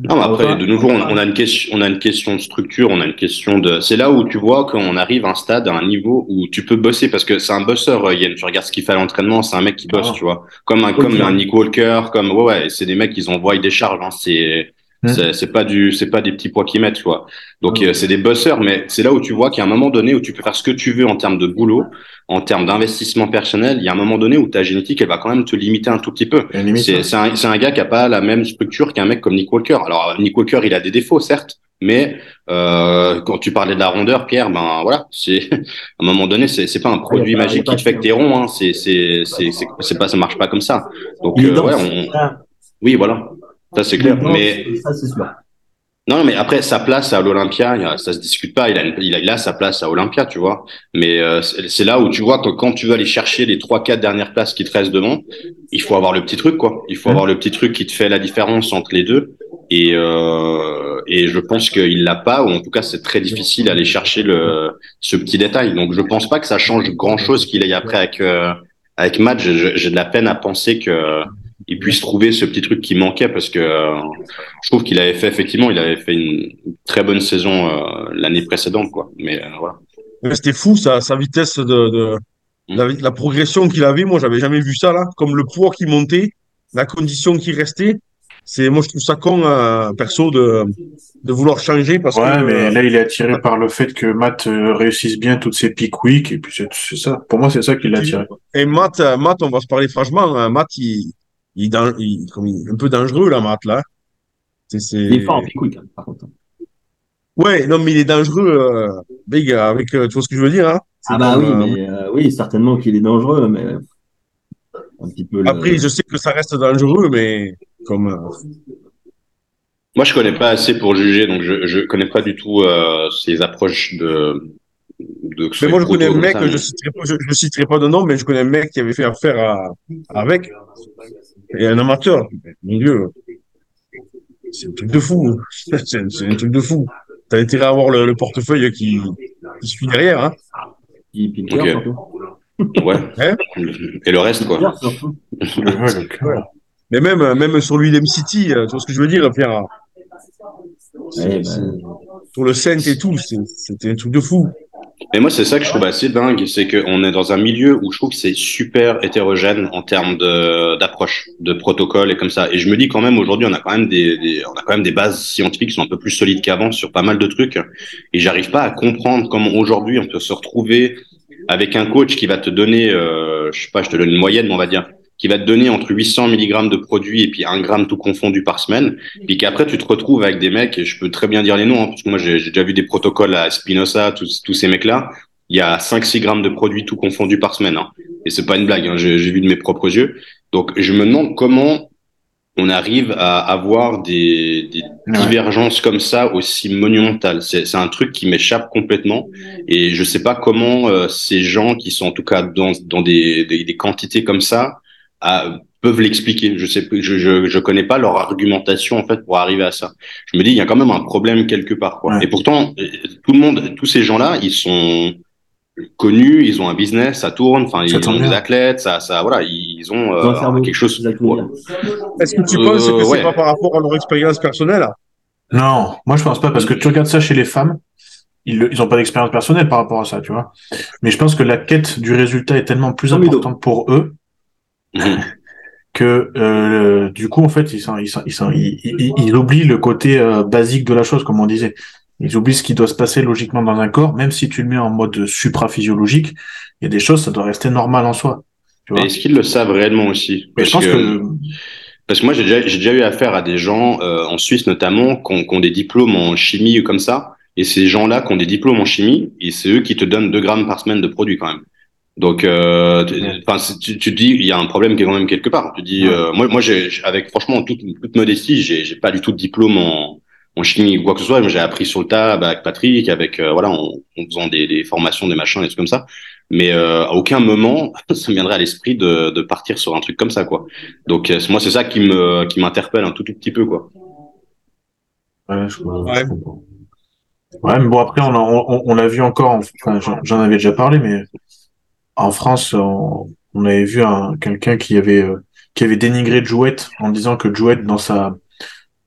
Non, mais après, de nouveau, on, on a une question, on a une question de structure, on a une question de. C'est là où tu vois qu'on arrive à un stade, à un niveau où tu peux bosser parce que c'est un bosseur, euh, Yann. Tu regardes ce qu'il fait à l'entraînement, c'est un mec qui bosse, Ah. tu vois. Comme un, comme un Nick Walker, comme ouais, ouais, c'est des mecs qui envoient des charges. Hein, c'est Hmm. c'est c'est pas du, c'est pas des petits poids qu'ils mettent, tu vois. Donc Ouais. euh, c'est des bosseurs, mais c'est là où tu vois qu'il y a un moment donné où tu peux faire ce que tu veux en termes de boulot, en termes d'investissement personnel. Il y a un moment donné où ta génétique, elle va quand même te limiter un tout petit peu. C'est c'est un, c'est un gars qui a pas la même structure qu'un mec comme Nick Walker. Alors Nick Walker, il a des défauts certes, mais euh, quand tu parlais de la rondeur, Pierre, ben voilà, c'est à un moment donné, c'est c'est pas un produit pas- magique qui te fait que t'es rond. Hein. C'est c'est c'est c'est c'est pas ça marche pas comme ça. Donc euh, ouais, on, Ah, oui voilà, ça c'est clair. dense, Mais ça, c'est sûr. non, mais après sa place à l'Olympia, ça se discute pas. Il a, une- il a, il a sa place à Olympia, tu vois. Mais euh, c'est là où tu vois que quand tu veux aller chercher les trois, quatre dernières places qui te restent devant, il faut avoir le petit truc, quoi. Il faut Mhm. avoir le petit truc qui te fait la différence entre les deux. Et euh, et je pense qu'il l'a pas, ou en tout cas c'est très difficile d'aller chercher le ce petit détail. Donc je pense pas que ça change grand chose qu'il aille après avec euh, avec Matt. J'ai de la peine à penser que il puisse trouver ce petit truc qui manquait parce que euh, je trouve qu'il avait fait effectivement, il avait fait une très bonne saison euh, l'année précédente, quoi. Mais euh, voilà. Mais C'était fou, sa, sa vitesse de, de la, la progression qu'il avait. Moi, j'avais jamais vu ça, là. Comme le poids qui montait, la condition qui restait. C'est, moi, je trouve ça con, euh, perso, de, de vouloir changer parce Ouais, que. mais euh, là, il est attiré par le fait que Matt réussisse bien toutes ses pick week, et puis c'est ça. Pour moi, c'est ça qui l'a attiré. Et Matt, Matt, on va se parler franchement. hein, Matt, il, il, est dan- il- comme il est un peu dangereux, là, Matt, là. C'est, c'est... Il est fort en pick week, hein, par contre. Ouais, non, mais il est dangereux, euh, big, avec, euh, tu vois ce que je veux dire, hein? Ah bah comme, oui, euh, mais euh, oui, certainement qu'il est dangereux, mais un petit peu. le- Après, je sais que ça reste dangereux, mais comme. euh, Moi, je connais pas assez pour juger, donc je je connais pas du tout euh, ces approches de. de Mais moi, je connais un mec, ça, mais- je citerai je, je citerai pas de nom, mais je connais un mec qui avait fait affaire à, avec. Et un amateur. Mon Dieu. C'est un truc de fou. C'est un truc de fou. T'as intérêt à avoir le, le portefeuille qui, qui suit derrière, hein. Qui Pinker, Ok. surtout. Ouais. Hein Et le reste, quoi. Mais même, même sur l'UDM City, euh, tu vois ce que je veux dire, Pierre? Ouais, bah, Sur le Saint et tout, c'est- c'était un truc de fou. Mais moi, c'est ça que je trouve assez dingue, c'est qu'on est dans un milieu où je trouve que c'est super hétérogène en termes de d'approche, de protocole et comme ça. Et je me dis quand même aujourd'hui, on a quand même des, des- on a quand même des bases scientifiques qui sont un peu plus solides qu'avant sur pas mal de trucs. Et j'arrive pas à comprendre comment aujourd'hui on peut se retrouver avec un coach qui va te donner, euh, je sais pas, je te donne une moyenne, mais on va dire, qui va te donner entre 800 mg de produits et puis un gramme tout confondu par semaine, puis qu'après tu te retrouves avec des mecs, et je peux très bien dire les noms, hein, parce que moi j'ai j'ai déjà vu des protocoles à Spinoza, tous, tous ces mecs-là, il y a 5-6 grammes de produits tout confondus par semaine, hein. et c'est pas une blague, hein, j'ai j'ai vu de mes propres yeux. Donc je me demande comment on arrive à avoir des, des divergences comme ça aussi monumentales. C'est c'est un truc qui m'échappe complètement, et je sais pas comment euh, ces gens qui sont en tout cas dans, dans des, des, des quantités comme ça à- peuvent l'expliquer. Je sais, plus- je, je, je connais pas leur argumentation en fait pour arriver à ça. Je me dis il y a quand même un problème quelque part. Quoi. Ouais. Et pourtant euh, tout le monde, tous ces gens-là, ils sont connus, ils ont un business, ça tourne, enfin ils ont des bien. athlètes, ça, ça voilà, ils ont euh, quelque chose. c'est que. Est-ce que tu Euh, penses que c'est ouais. pas par rapport à leur expérience personnelle? Non, moi je pense pas parce que tu regardes ça chez les femmes, ils ils ont pas d'expérience personnelle par rapport à ça, tu vois. Mais je pense que la quête du résultat est tellement plus importante pour eux Que euh, du coup en fait ils sont, ils, sont, ils, sont, ils, oublient le côté euh, basique de la chose comme on disait. Ils oublient ce qui doit se passer logiquement dans un corps, même si tu le mets en mode supraphysiologique, il y a des choses ça doit rester normal en soi. Est-ce qu'ils le savent réellement aussi? Je Parce pense que, Parce que moi, j'ai déjà, j'ai déjà eu affaire à des gens, euh, en Suisse notamment, qui ont, qui ont des diplômes en chimie comme ça. Et ces gens-là qui ont des diplômes en chimie, et c'est eux qui te donnent 2 grammes par semaine de produits quand même. Donc, euh, tu- tu, tu te dis, il y a un problème qui est quand même quelque part. Tu dis, Ouais. euh, moi, moi, j'ai, j'ai- avec franchement toute, toute modestie, j'ai, j'ai pas du tout de diplôme en, en chimie ou quoi que ce soit. mais J'ai appris sur le tas bah, avec Patrick, avec euh, voilà, en, en faisant des, des formations, des machins, des trucs comme ça. mais euh, à aucun moment ça me viendrait à l'esprit de, de partir sur un truc comme ça, quoi. Donc euh, moi, c'est ça qui me qui m'interpelle un tout, tout petit peu, quoi. Ouais, je comprends. Ouais. je comprends. Ouais, mais bon, après, on, a- on, on l'a vu encore, enfin, j'en- j'en avais déjà parlé, mais en France, on, on avait vu un, quelqu'un qui avait, euh, qui avait dénigré Jouette en disant que Jouette, dans sa,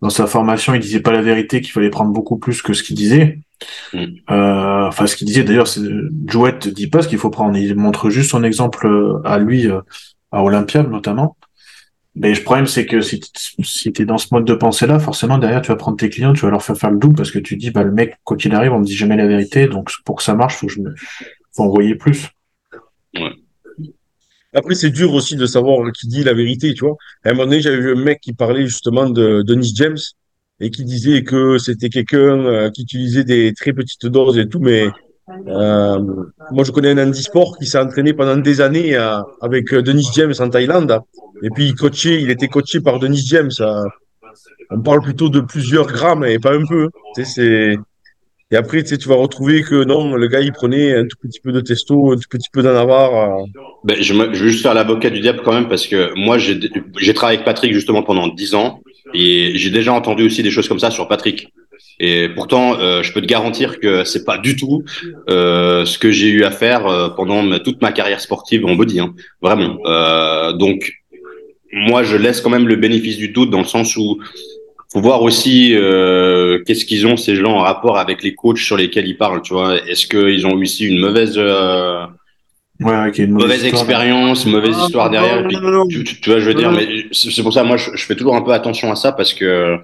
dans sa formation, il disait pas la vérité, qu'il fallait prendre beaucoup plus que ce qu'il disait. Mm. Euh, enfin, ce qu'il disait, d'ailleurs, c'est, Jouette dit pas ce qu'il faut prendre, il montre juste son exemple euh, à lui, euh, à Olympia, notamment. Mais le problème, c'est que si, tu es dans ce mode de pensée-là, forcément, derrière, tu vas prendre tes clients, tu vas leur faire faire le double parce que tu dis, bah, le mec, quoi qu'il arrive, on me dit jamais la vérité. Donc, pour que ça marche, faut que je me, faut envoyer plus. Après, c'est dur aussi de savoir qui dit la vérité, tu vois. À un moment donné, j'avais vu un mec qui parlait justement de Denis James et qui disait que c'était quelqu'un euh, qui utilisait des très petites doses et tout, mais euh, moi, je connais un handisport qui s'est entraîné pendant des années euh, avec Denis James en Thaïlande. Et puis, il coachait, il était coaché par Denis James. on parle plutôt de plusieurs grammes et pas un peu. C'est... Et après, tu sais, tu vas retrouver que non, le gars, il prenait un tout petit peu de testo, un tout petit peu d'en avoir. euh, Ben, je, me- je veux juste faire l'avocat du diable quand même parce que moi j'ai travaillé avec Patrick justement pendant dix ans et j'ai déjà entendu aussi des choses comme ça sur Patrick. Et pourtant, euh, je peux te garantir que c'est pas du tout euh, ce que j'ai eu à faire euh, pendant toute ma carrière sportive en body, hein, vraiment. Donc moi, je laisse quand même le bénéfice du doute dans le sens où faut voir aussi euh, qu'est-ce qu'ils ont ces gens en rapport avec les coachs sur lesquels ils parlent. Tu vois, est-ce qu'ils ont eu aussi une mauvaise euh, Ouais, une mauvaise histoire. expérience, mauvaise Ah, histoire derrière. non, et puis, non, non. tu, tu- tu vois, je veux Non, dire, non. mais c'est c'est pour ça, moi, je, je fais toujours un peu attention à ça parce que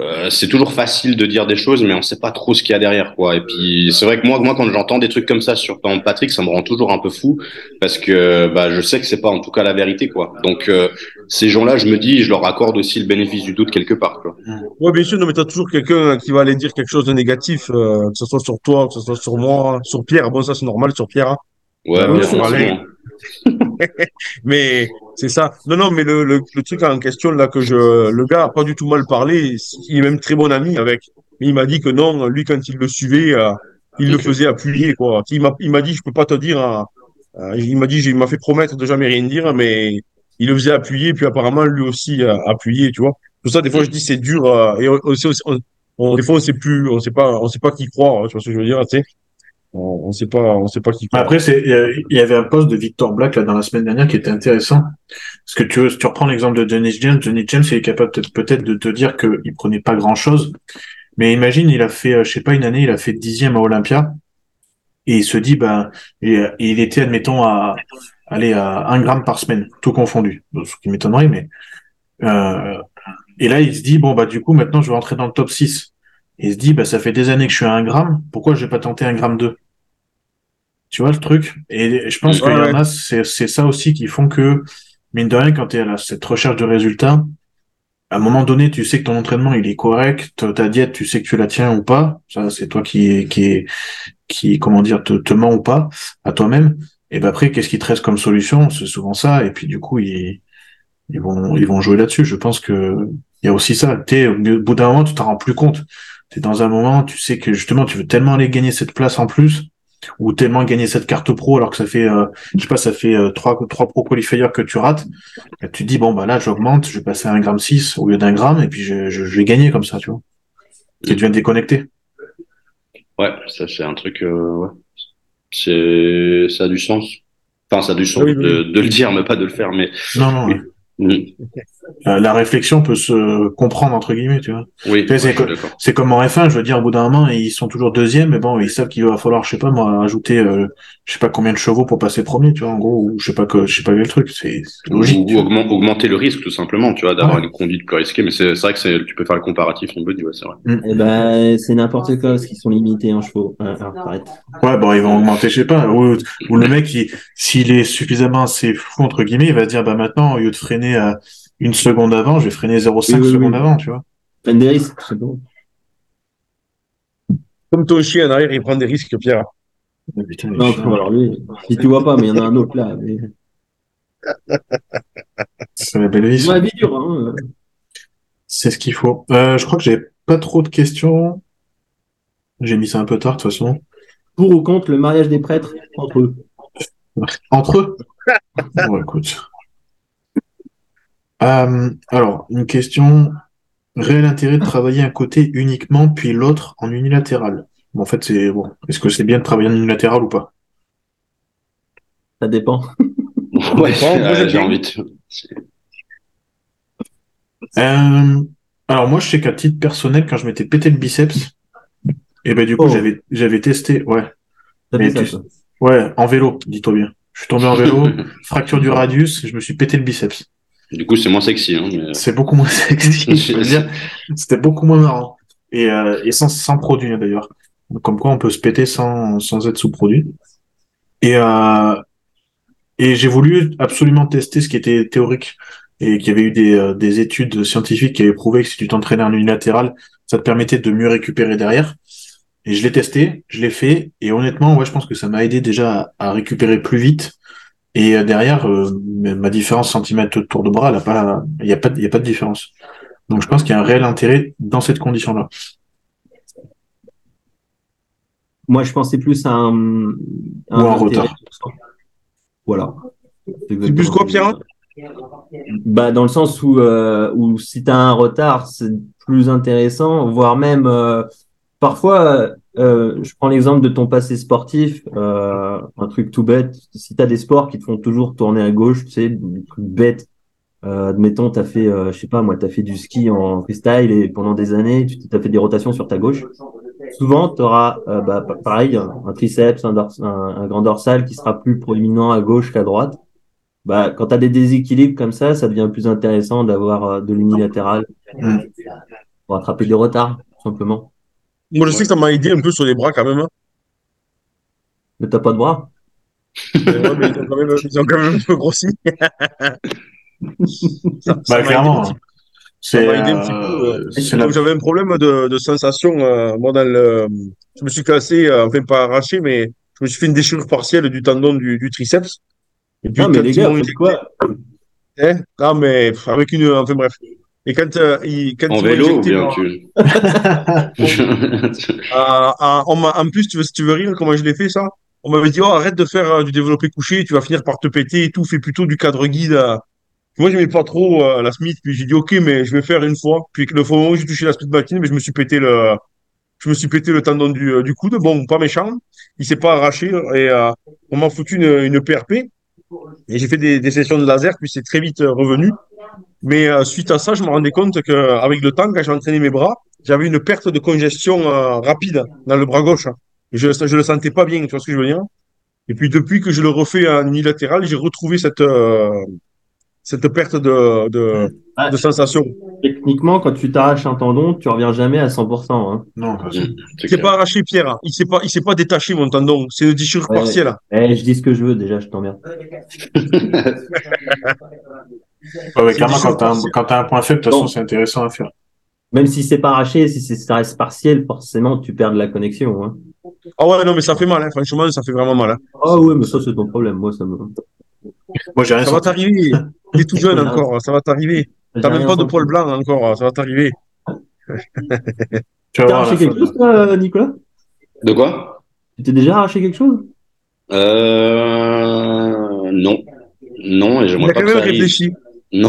euh, c'est toujours facile de dire des choses, mais on sait pas trop ce qu'il y a derrière, quoi. Et puis, c'est vrai que moi, moi, quand j'entends des trucs comme ça sur par exemple, Patrick, ça me rend toujours un peu fou parce que bah, je sais que c'est pas en tout cas la vérité, quoi. Donc, euh, ces gens-là, je me dis, je leur accorde aussi le bénéfice du doute quelque part, quoi. Ouais, bien sûr, non, mais t'as toujours quelqu'un qui va aller dire quelque chose de négatif, euh, que ce soit sur toi, que ce soit sur moi, sur Pierre. Bon, ça, c'est normal sur Pierre. hein. Ouais, Euh, bien sur sûr. Mais c'est ça. Non, non, mais le, le, truc en question, là, que je, le gars a pas du tout mal parlé. Il est même très bon ami avec. Mais il m'a dit que non, lui, quand il le suivait, euh, il le faisait appuyer, quoi. Il m'a, dit, je peux pas te dire, hein, euh, il m'a dit, il m'a fait promettre de jamais rien dire, mais il le faisait appuyer, puis apparemment, lui aussi, a appuyé, tu vois. Pour ça, des fois, je dis, c'est dur, euh, et aussi, on, on- des fois, on sait plus, on sait pas, on sait pas qui croire, tu vois ce que je veux dire, tu sais. On, on sait pas, on sait pas qui. Après, c'est, il y avait un post de Victor Black là dans la semaine dernière qui était intéressant. Parce que tu, si tu reprends l'exemple de Dennis James, Dennis James, il est capable peut-être de te dire qu'il prenait pas grand chose. Mais imagine, il a fait, euh, je sais pas, une année, il a fait dixième à Olympia. Et il se dit, ben, il était, admettons, à, aller à un gramme par semaine, tout confondu. Ce qui m'étonnerait, mais, euh, et là, il se dit, bon, bah, du coup, maintenant, je vais rentrer dans le top 6. Il se dit, bah, ça fait des années que je suis à un gramme. Pourquoi je vais pas tenter un gramme 2? Tu vois le truc? Et je pense Ouais, qu'il y en a, c'est, c'est ça aussi qui font que, mine de rien, quand tu es à cette recherche de résultats, à un moment donné, tu sais que ton entraînement, il est correct, ta diète, tu sais que tu la tiens ou pas. Ça, c'est toi qui, qui, qui, comment dire, te, te ment ou pas à toi-même. Et ben après, qu'est-ce qui te reste comme solution? C'est souvent ça. Et puis, du coup, ils, ils vont, ils vont jouer là-dessus. Je pense que il y a aussi ça. T'es, au bout d'un moment, tu t'en rends plus compte. T'es dans un moment, tu sais que justement, tu veux tellement aller gagner cette place en plus, ou tellement gagner cette carte pro alors que ça fait, euh, je sais pas, ça fait euh, trois, trois pro qualifiers que tu rates. Et tu te dis, bon, bah là, j'augmente, je vais passer à un gramme 6 au lieu d'un gramme, et puis je, je, je vais gagner comme ça, tu vois. Tu deviens déconnecté. Ouais, ça c'est un truc. Euh, ouais. C'est, ça a du sens. Enfin, ça a du sens Oui, oui. de, de le dire, mais pas de le faire. Mais Non, non, Oui. Mm. Euh, la réflexion peut se comprendre, entre guillemets, tu vois. oui, sais, ouais, c'est comme en F1, je veux dire, au bout d'un moment, ils sont toujours deuxième, mais bon, ils savent qu'il va falloir, je sais pas, moi, ajouter, euh, je sais pas combien de chevaux pour passer premier, tu vois, en gros, ou je sais pas que, je sais pas quel truc, c'est Ou, logique. ou augmenter le risque tout simplement, tu vois, d'avoir Ouais. une conduite plus risquée. Mais c'est vrai que c'est, tu peux faire le comparatif en body, ouais, c'est vrai. Eh ben, c'est n'importe quoi parce qu'ils sont limités en chevaux. Ouais, alors, arrête. Ouais, bon, ils vont augmenter, je sais pas, ou, ou le mec, il- s'il est suffisamment assez fou, entre guillemets, il va se dire, bah maintenant, au lieu de freiner à une seconde avant, je vais freiner 0,5 Oui, oui, secondes oui. avant, tu vois. Prennent des risques, c'est bon. Comme ton chien en arrière, il prend des risques, Pierre. Mais putain, les Non, alors lui, si tu vois pas, mais il y en a un autre là. Mais... c'est la belle vie. Ouais, hein. C'est ce qu'il faut. Euh, je crois que j'ai pas trop de questions. J'ai mis ça un peu tard, de toute façon. Pour ou contre le mariage des prêtres entre eux? Entre eux? Bon, écoute. Euh, alors, une question. Réel intérêt de travailler un côté uniquement, puis l'autre en unilatéral? Bon, en fait, c'est bon. Est-ce que c'est bien de travailler en unilatéral ou pas? Ça dépend. Ouais, j'aime j'ai envie de. Euh, Alors, moi, je sais qu'à titre personnel, quand je m'étais pété le biceps, et ben du coup, Oh. j'avais j'avais testé, ouais, Mais tu- ouais, en vélo, dis-toi bien. Je suis tombé en vélo, fracture du radius, je me suis pété le biceps. Du coup, c'est moins sexy. Hein, mais... C'est beaucoup moins sexy, je veux dire. C'était beaucoup moins marrant. Et, euh, et sans, sans produit, hein, d'ailleurs. Comme quoi, on peut se péter sans, sans être sous produit. Et, euh, et j'ai voulu absolument tester ce qui était théorique et qu'il y avait eu des, euh, des études scientifiques qui avaient prouvé que si tu t'entraînais en unilatéral, ça te permettait de mieux récupérer derrière. Et je l'ai testé, je l'ai fait, et honnêtement, ouais, je pense que ça m'a aidé déjà à, à récupérer plus vite. Et euh, derrière, euh, ma différence centimètre de tour de bras, il y a pas, de- il y a pas de différence. Donc je pense qu'il y a un réel intérêt dans cette condition-là. Moi, je pensais plus à un, Ou un intérêt. retard. Voilà. C'est plus quoi, Pierre Bah, dans le sens où, euh, où si tu as un retard, c'est plus intéressant, voire même euh, parfois, euh, je prends l'exemple de ton passé sportif, euh, un truc tout bête. Si tu as des sports qui te font toujours tourner à gauche, tu sais, des trucs bêtes. Euh, admettons, tu as fait, euh, je sais pas, moi, tu as fait du ski en freestyle et pendant des années, tu as fait des rotations sur ta gauche. Souvent, tu auras, bah, pa- pareil, un, triceps, un, un, un grand dorsal qui sera plus proéminent à gauche qu'à droite bah, quand tu as des déséquilibres comme ça, ça devient plus intéressant d'avoir euh, de l'unilatéral Mm. pour attraper des retards, tout simplement. Moi, je sais que ça m'a aidé un peu sur les bras quand même. hein. Mais t'as pas de bras. Mais ouais, mais ils ont quand même, ils ont quand même un peu grossi. Ça- ça Bah, m'a clairement. petit- C'est, ça m'a aidé un petit euh, euh, la- J'avais un problème de, de sensation. euh, moi, dans le, je me suis cassé, euh, enfin pas arraché, mais je me suis fait une déchirure partielle du tendon du, du triceps. Et puis, Non, mais les gars, quoi? Hein? Ah, mais avec une, enfin bref. Et quand, euh, ils, quand En ils vélo ou bien leur- tu. Ah, ah, on m'a- en plus, tu veux, si tu veux rire, comment je l'ai fait ça? On m'avait dit, oh, arrête de faire euh, du développé couché, tu vas finir par te péter et tout, fais plutôt du cadre guide. euh. Moi, j'aimais pas trop euh, la Smith, puis j'ai dit, ok, mais je vais faire une fois. Puis le fois où j'ai touché la Smith Machine, mais je me suis pété le, je me suis pété le tendon du, du coude. Bon, pas méchant, il s'est pas arraché et on m'a foutu une, une PRP et j'ai fait des, des sessions de laser, puis c'est très vite revenu. Mais euh, suite à ça, je me rendais compte qu'avec le temps, quand j'entraînais mes bras, j'avais une perte de congestion euh, rapide dans le bras gauche. Je, je le sentais pas bien, tu vois ce que je veux dire? Et puis depuis que je le refais en unilatéral, j'ai retrouvé cette, euh, cette perte de, de, Ah, de sensation. Techniquement, quand tu t'arraches un tendon, tu reviens jamais à 100%. Hein. Non, c'est- s'est pas arraché, Pierre. hein. Il s'est pas, il s'est pas détaché, mon tendon. C'est une déchirure Ouais. partielle. Eh, je dis ce que je veux déjà, je t'emmerde. ouais, ouais, clairement, quand t'as quand t'as un point faible, de toute façon, c'est intéressant à faire. Même si c'est pas arraché, si c'est- ça reste partiel, forcément, tu perds de la connexion. Hein. Ah ouais, non, mais ça fait mal, hein. Franchement, ça fait vraiment mal. hein. Ah ouais, mais ça, c'est ton problème. Moi, ça me. Moi, j'ai rien Ça va t'arriver. T'es tout jeune encore. Ça va t'arriver. T'as même pas de poils blancs encore. Ça va t'arriver. Tu voir arraché quelque chose, toi, Nicolas? De quoi? Tu t'es déjà arraché quelque chose? Euh. Non. Non, et Il j'aimerais a pas quand que même ça arrive. réfléchi. Non,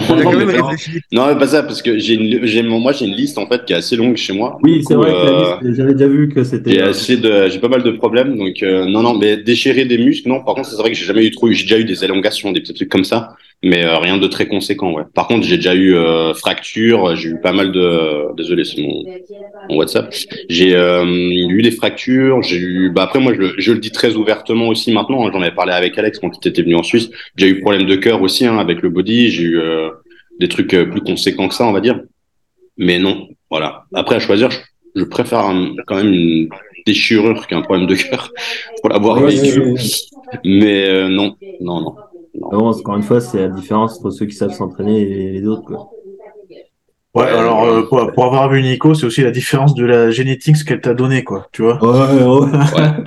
non, mais pas ça, parce que j'ai une, j'ai, moi, j'ai une liste, en fait, qui est assez longue chez moi. Oui, c'est vrai que euh, la liste, j'avais déjà vu que c'était. J'ai euh, assez de, j'ai pas mal de problèmes, donc euh, non, non, mais déchirer des muscles, non. Par contre, c'est vrai que j'ai jamais eu trop, j'ai déjà eu des élongations, des petits trucs comme ça, mais euh, rien de très conséquent, ouais. Par contre, j'ai déjà eu euh, fractures, j'ai eu pas mal de, désolé, c'est mon, mon WhatsApp. J'ai euh, eu des fractures, j'ai eu, bah après moi, je, le- je le dis très ouvertement aussi maintenant. hein, J'en avais parlé avec Alex quand il était venu en Suisse. J'ai eu problème de cœur aussi hein, avec le body. J'ai eu euh, des trucs euh, plus conséquents que ça, on va dire. Mais non, voilà. Après à choisir, je, je préfère un- quand même une déchirure qu'un problème de cœur pour l'avoir vécu. ouais, ouais. Mais euh, non, non, non. Non, encore une fois, c'est la différence entre ceux qui savent s'entraîner et les autres. Quoi. Ouais, alors, euh, pour, pour avoir vu Nico, c'est aussi la différence de la génétique, ce qu'elle t'a donné, quoi. Tu vois? Ouais, ouais.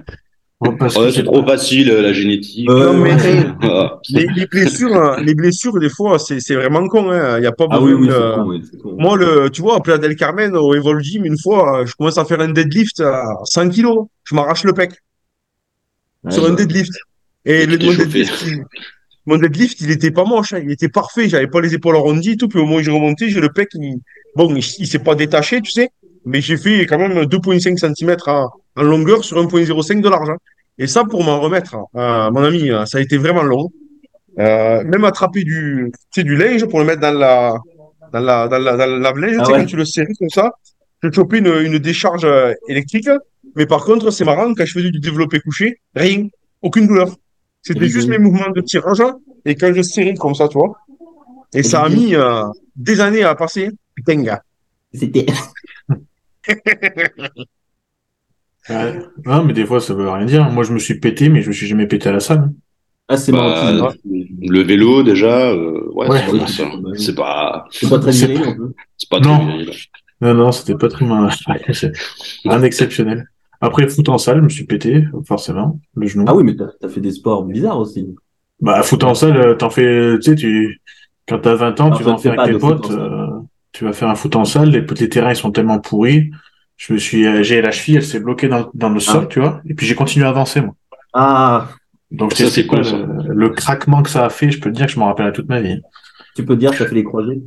Ouais, Ouais, c'est trop facile euh, la génétique. Non, mais Ah, les, les blessures, hein, les blessures, des fois, c'est c'est vraiment con. hein. Il y a pas Ah oui, oui, de- c'est con, oui, c'est con. Moi, le, tu vois, à Playa del Carmen, au Evolve Gym, une fois, je commence à faire un deadlift à 100 kilos. Je m'arrache le pec Ouais, sur un deadlift. Et, Et le, deadlift, mon deadlift, il était pas moche, hein. Il était parfait. J'avais pas les épaules arrondies et tout. Puis au moment où j'ai remonté, j'ai le pec, il, bon, il, il s'est pas détaché, tu sais. Mais j'ai fait quand même 2,5 cm en, en longueur sur 1,05 de large. hein. Et ça, pour m'en remettre, hein, mon ami, ça a été vraiment long. Euh, même attraper du, tu sais, du linge pour le mettre dans la, dans la, dans la, dans lave-linge, Ah tu sais, ouais. quand tu le serrais comme ça, je chopais une, une décharge euh, électrique. Mais par contre, c'est marrant, quand je faisais du développé couché, rien, aucune douleur. C'était juste mes mouvements de tirage et quand je serrais comme ça, tu vois. Et ça a mis euh, des années à passer. Putain, gars. C'était. Ouais. Non, mais des fois, ça veut rien dire. Moi, je me suis pété, mais je me suis jamais pété à la salle. Ah, c'est Bah, marrant. le vélo, déjà, euh, ouais, Ouais, c'est oui. C'est pas, C'est pas très c'est- pas Non. très viril. Non, non, c'était pas très mal. C'est un exceptionnel. Après, foot en salle, je me suis pété, forcément, le genou. Ah oui, mais t'as as fait des sports bizarres aussi. Bah, foot en salle, euh, t'en fais, tu sais, tu, quand t'as 20 ans, Alors, tu vas en te faire avec tes potes, euh, tu vas faire un foot en salle, les, les terrains, ils sont tellement pourris. Je me suis, euh, j'ai la cheville, elle s'est bloquée dans, dans le sol, Ah. tu vois. Et puis, j'ai continué à avancer, moi. Ah, Donc, Ça, c'est con, le, le craquement que ça a fait, je peux te dire que je m'en rappelle à toute ma vie. tu peux dire, ça fait les croisés?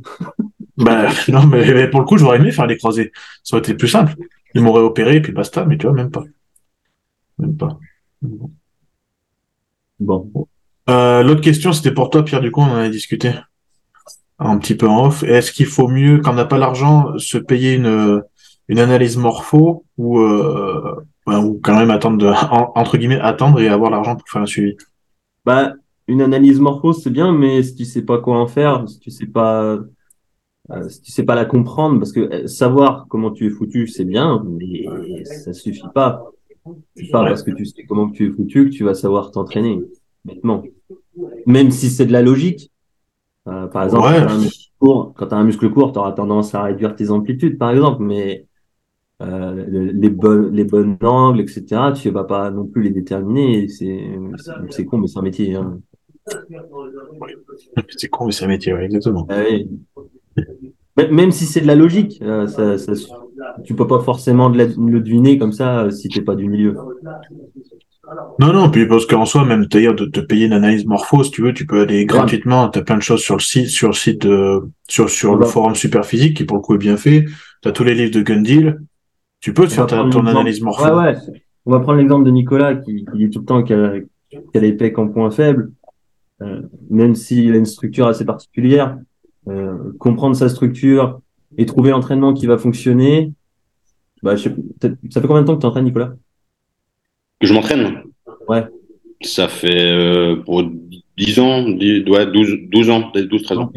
Bah, non, mais, mais pour le coup, j'aurais aimé faire les croisés. Ça aurait été plus simple. Ils m'auraient opéré, et puis basta, mais tu vois, même pas. Même pas. Bon. Euh, l'autre question, c'était pour toi, Pierre, du coup, on en avait discuté un petit peu en off. Est-ce qu'il faut mieux, quand on n'a pas l'argent, se payer une, une analyse morpho ou, euh, ouais, ou quand même attendre de, en- entre guillemets, attendre et avoir l'argent pour faire un suivi? Bah, une analyse morpho, c'est bien, mais si tu sais pas quoi en faire, si tu sais pas, euh, si tu sais pas la comprendre, parce que euh, savoir comment tu es foutu, c'est bien, mais ça suffit pas. C'est pas parce que tu sais comment tu es foutu que tu vas savoir t'entraîner, bêtement. Même si c'est de la logique. Euh, par exemple, Ouais. quand t'as un muscle court, quand t'as un muscle court, t'auras tendance à réduire tes amplitudes, par exemple, mais euh, le- les bonnes, les bonnes angles, etc., tu vas pas non plus les déterminer. C'est, c'est- con, mais c'est un métier. Hein. C'est con, mais c'est un métier, ouais, exactement. Ah oui. Même si c'est de la logique, euh, ça, ça, tu peux pas forcément de la- le deviner comme ça euh, si t'es pas du milieu. Non, non, puis parce qu'en soi, même d'ailleurs, de te payer une analyse morpho, si tu veux, tu peux aller gratuitement, t'as plein de choses sur le site, sur le site, euh, sur, sur le forum Superphysique, qui pour le coup est bien fait. T'as tous les livres de Gundil. Tu peux te faire ta- ton analyse morpho. Ouais, ouais. On va prendre l'exemple de Nicolas qui, qui dit tout le temps qu'il a, qu'il a les pecs en point faible, euh, même s'il a une structure assez particulière. Euh, comprendre sa structure et trouver l'entraînement qui va fonctionner. Bah, je ça fait combien de temps que tu entraînes, Nicolas? Que je m'entraîne? Ouais. Ça fait, euh, pour 10 ans, 10, ouais, 12, 12 ans, peut-être 12, 13 ans.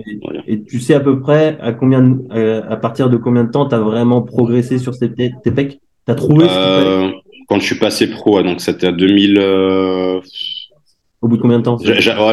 et, tu sais à peu près à combien, de- à partir de combien de temps tu as vraiment progressé sur tes, tes pecs? Tu as trouvé ce Euh, quand je suis passé pro, donc c'était à 2000, euh, au bout de combien de temps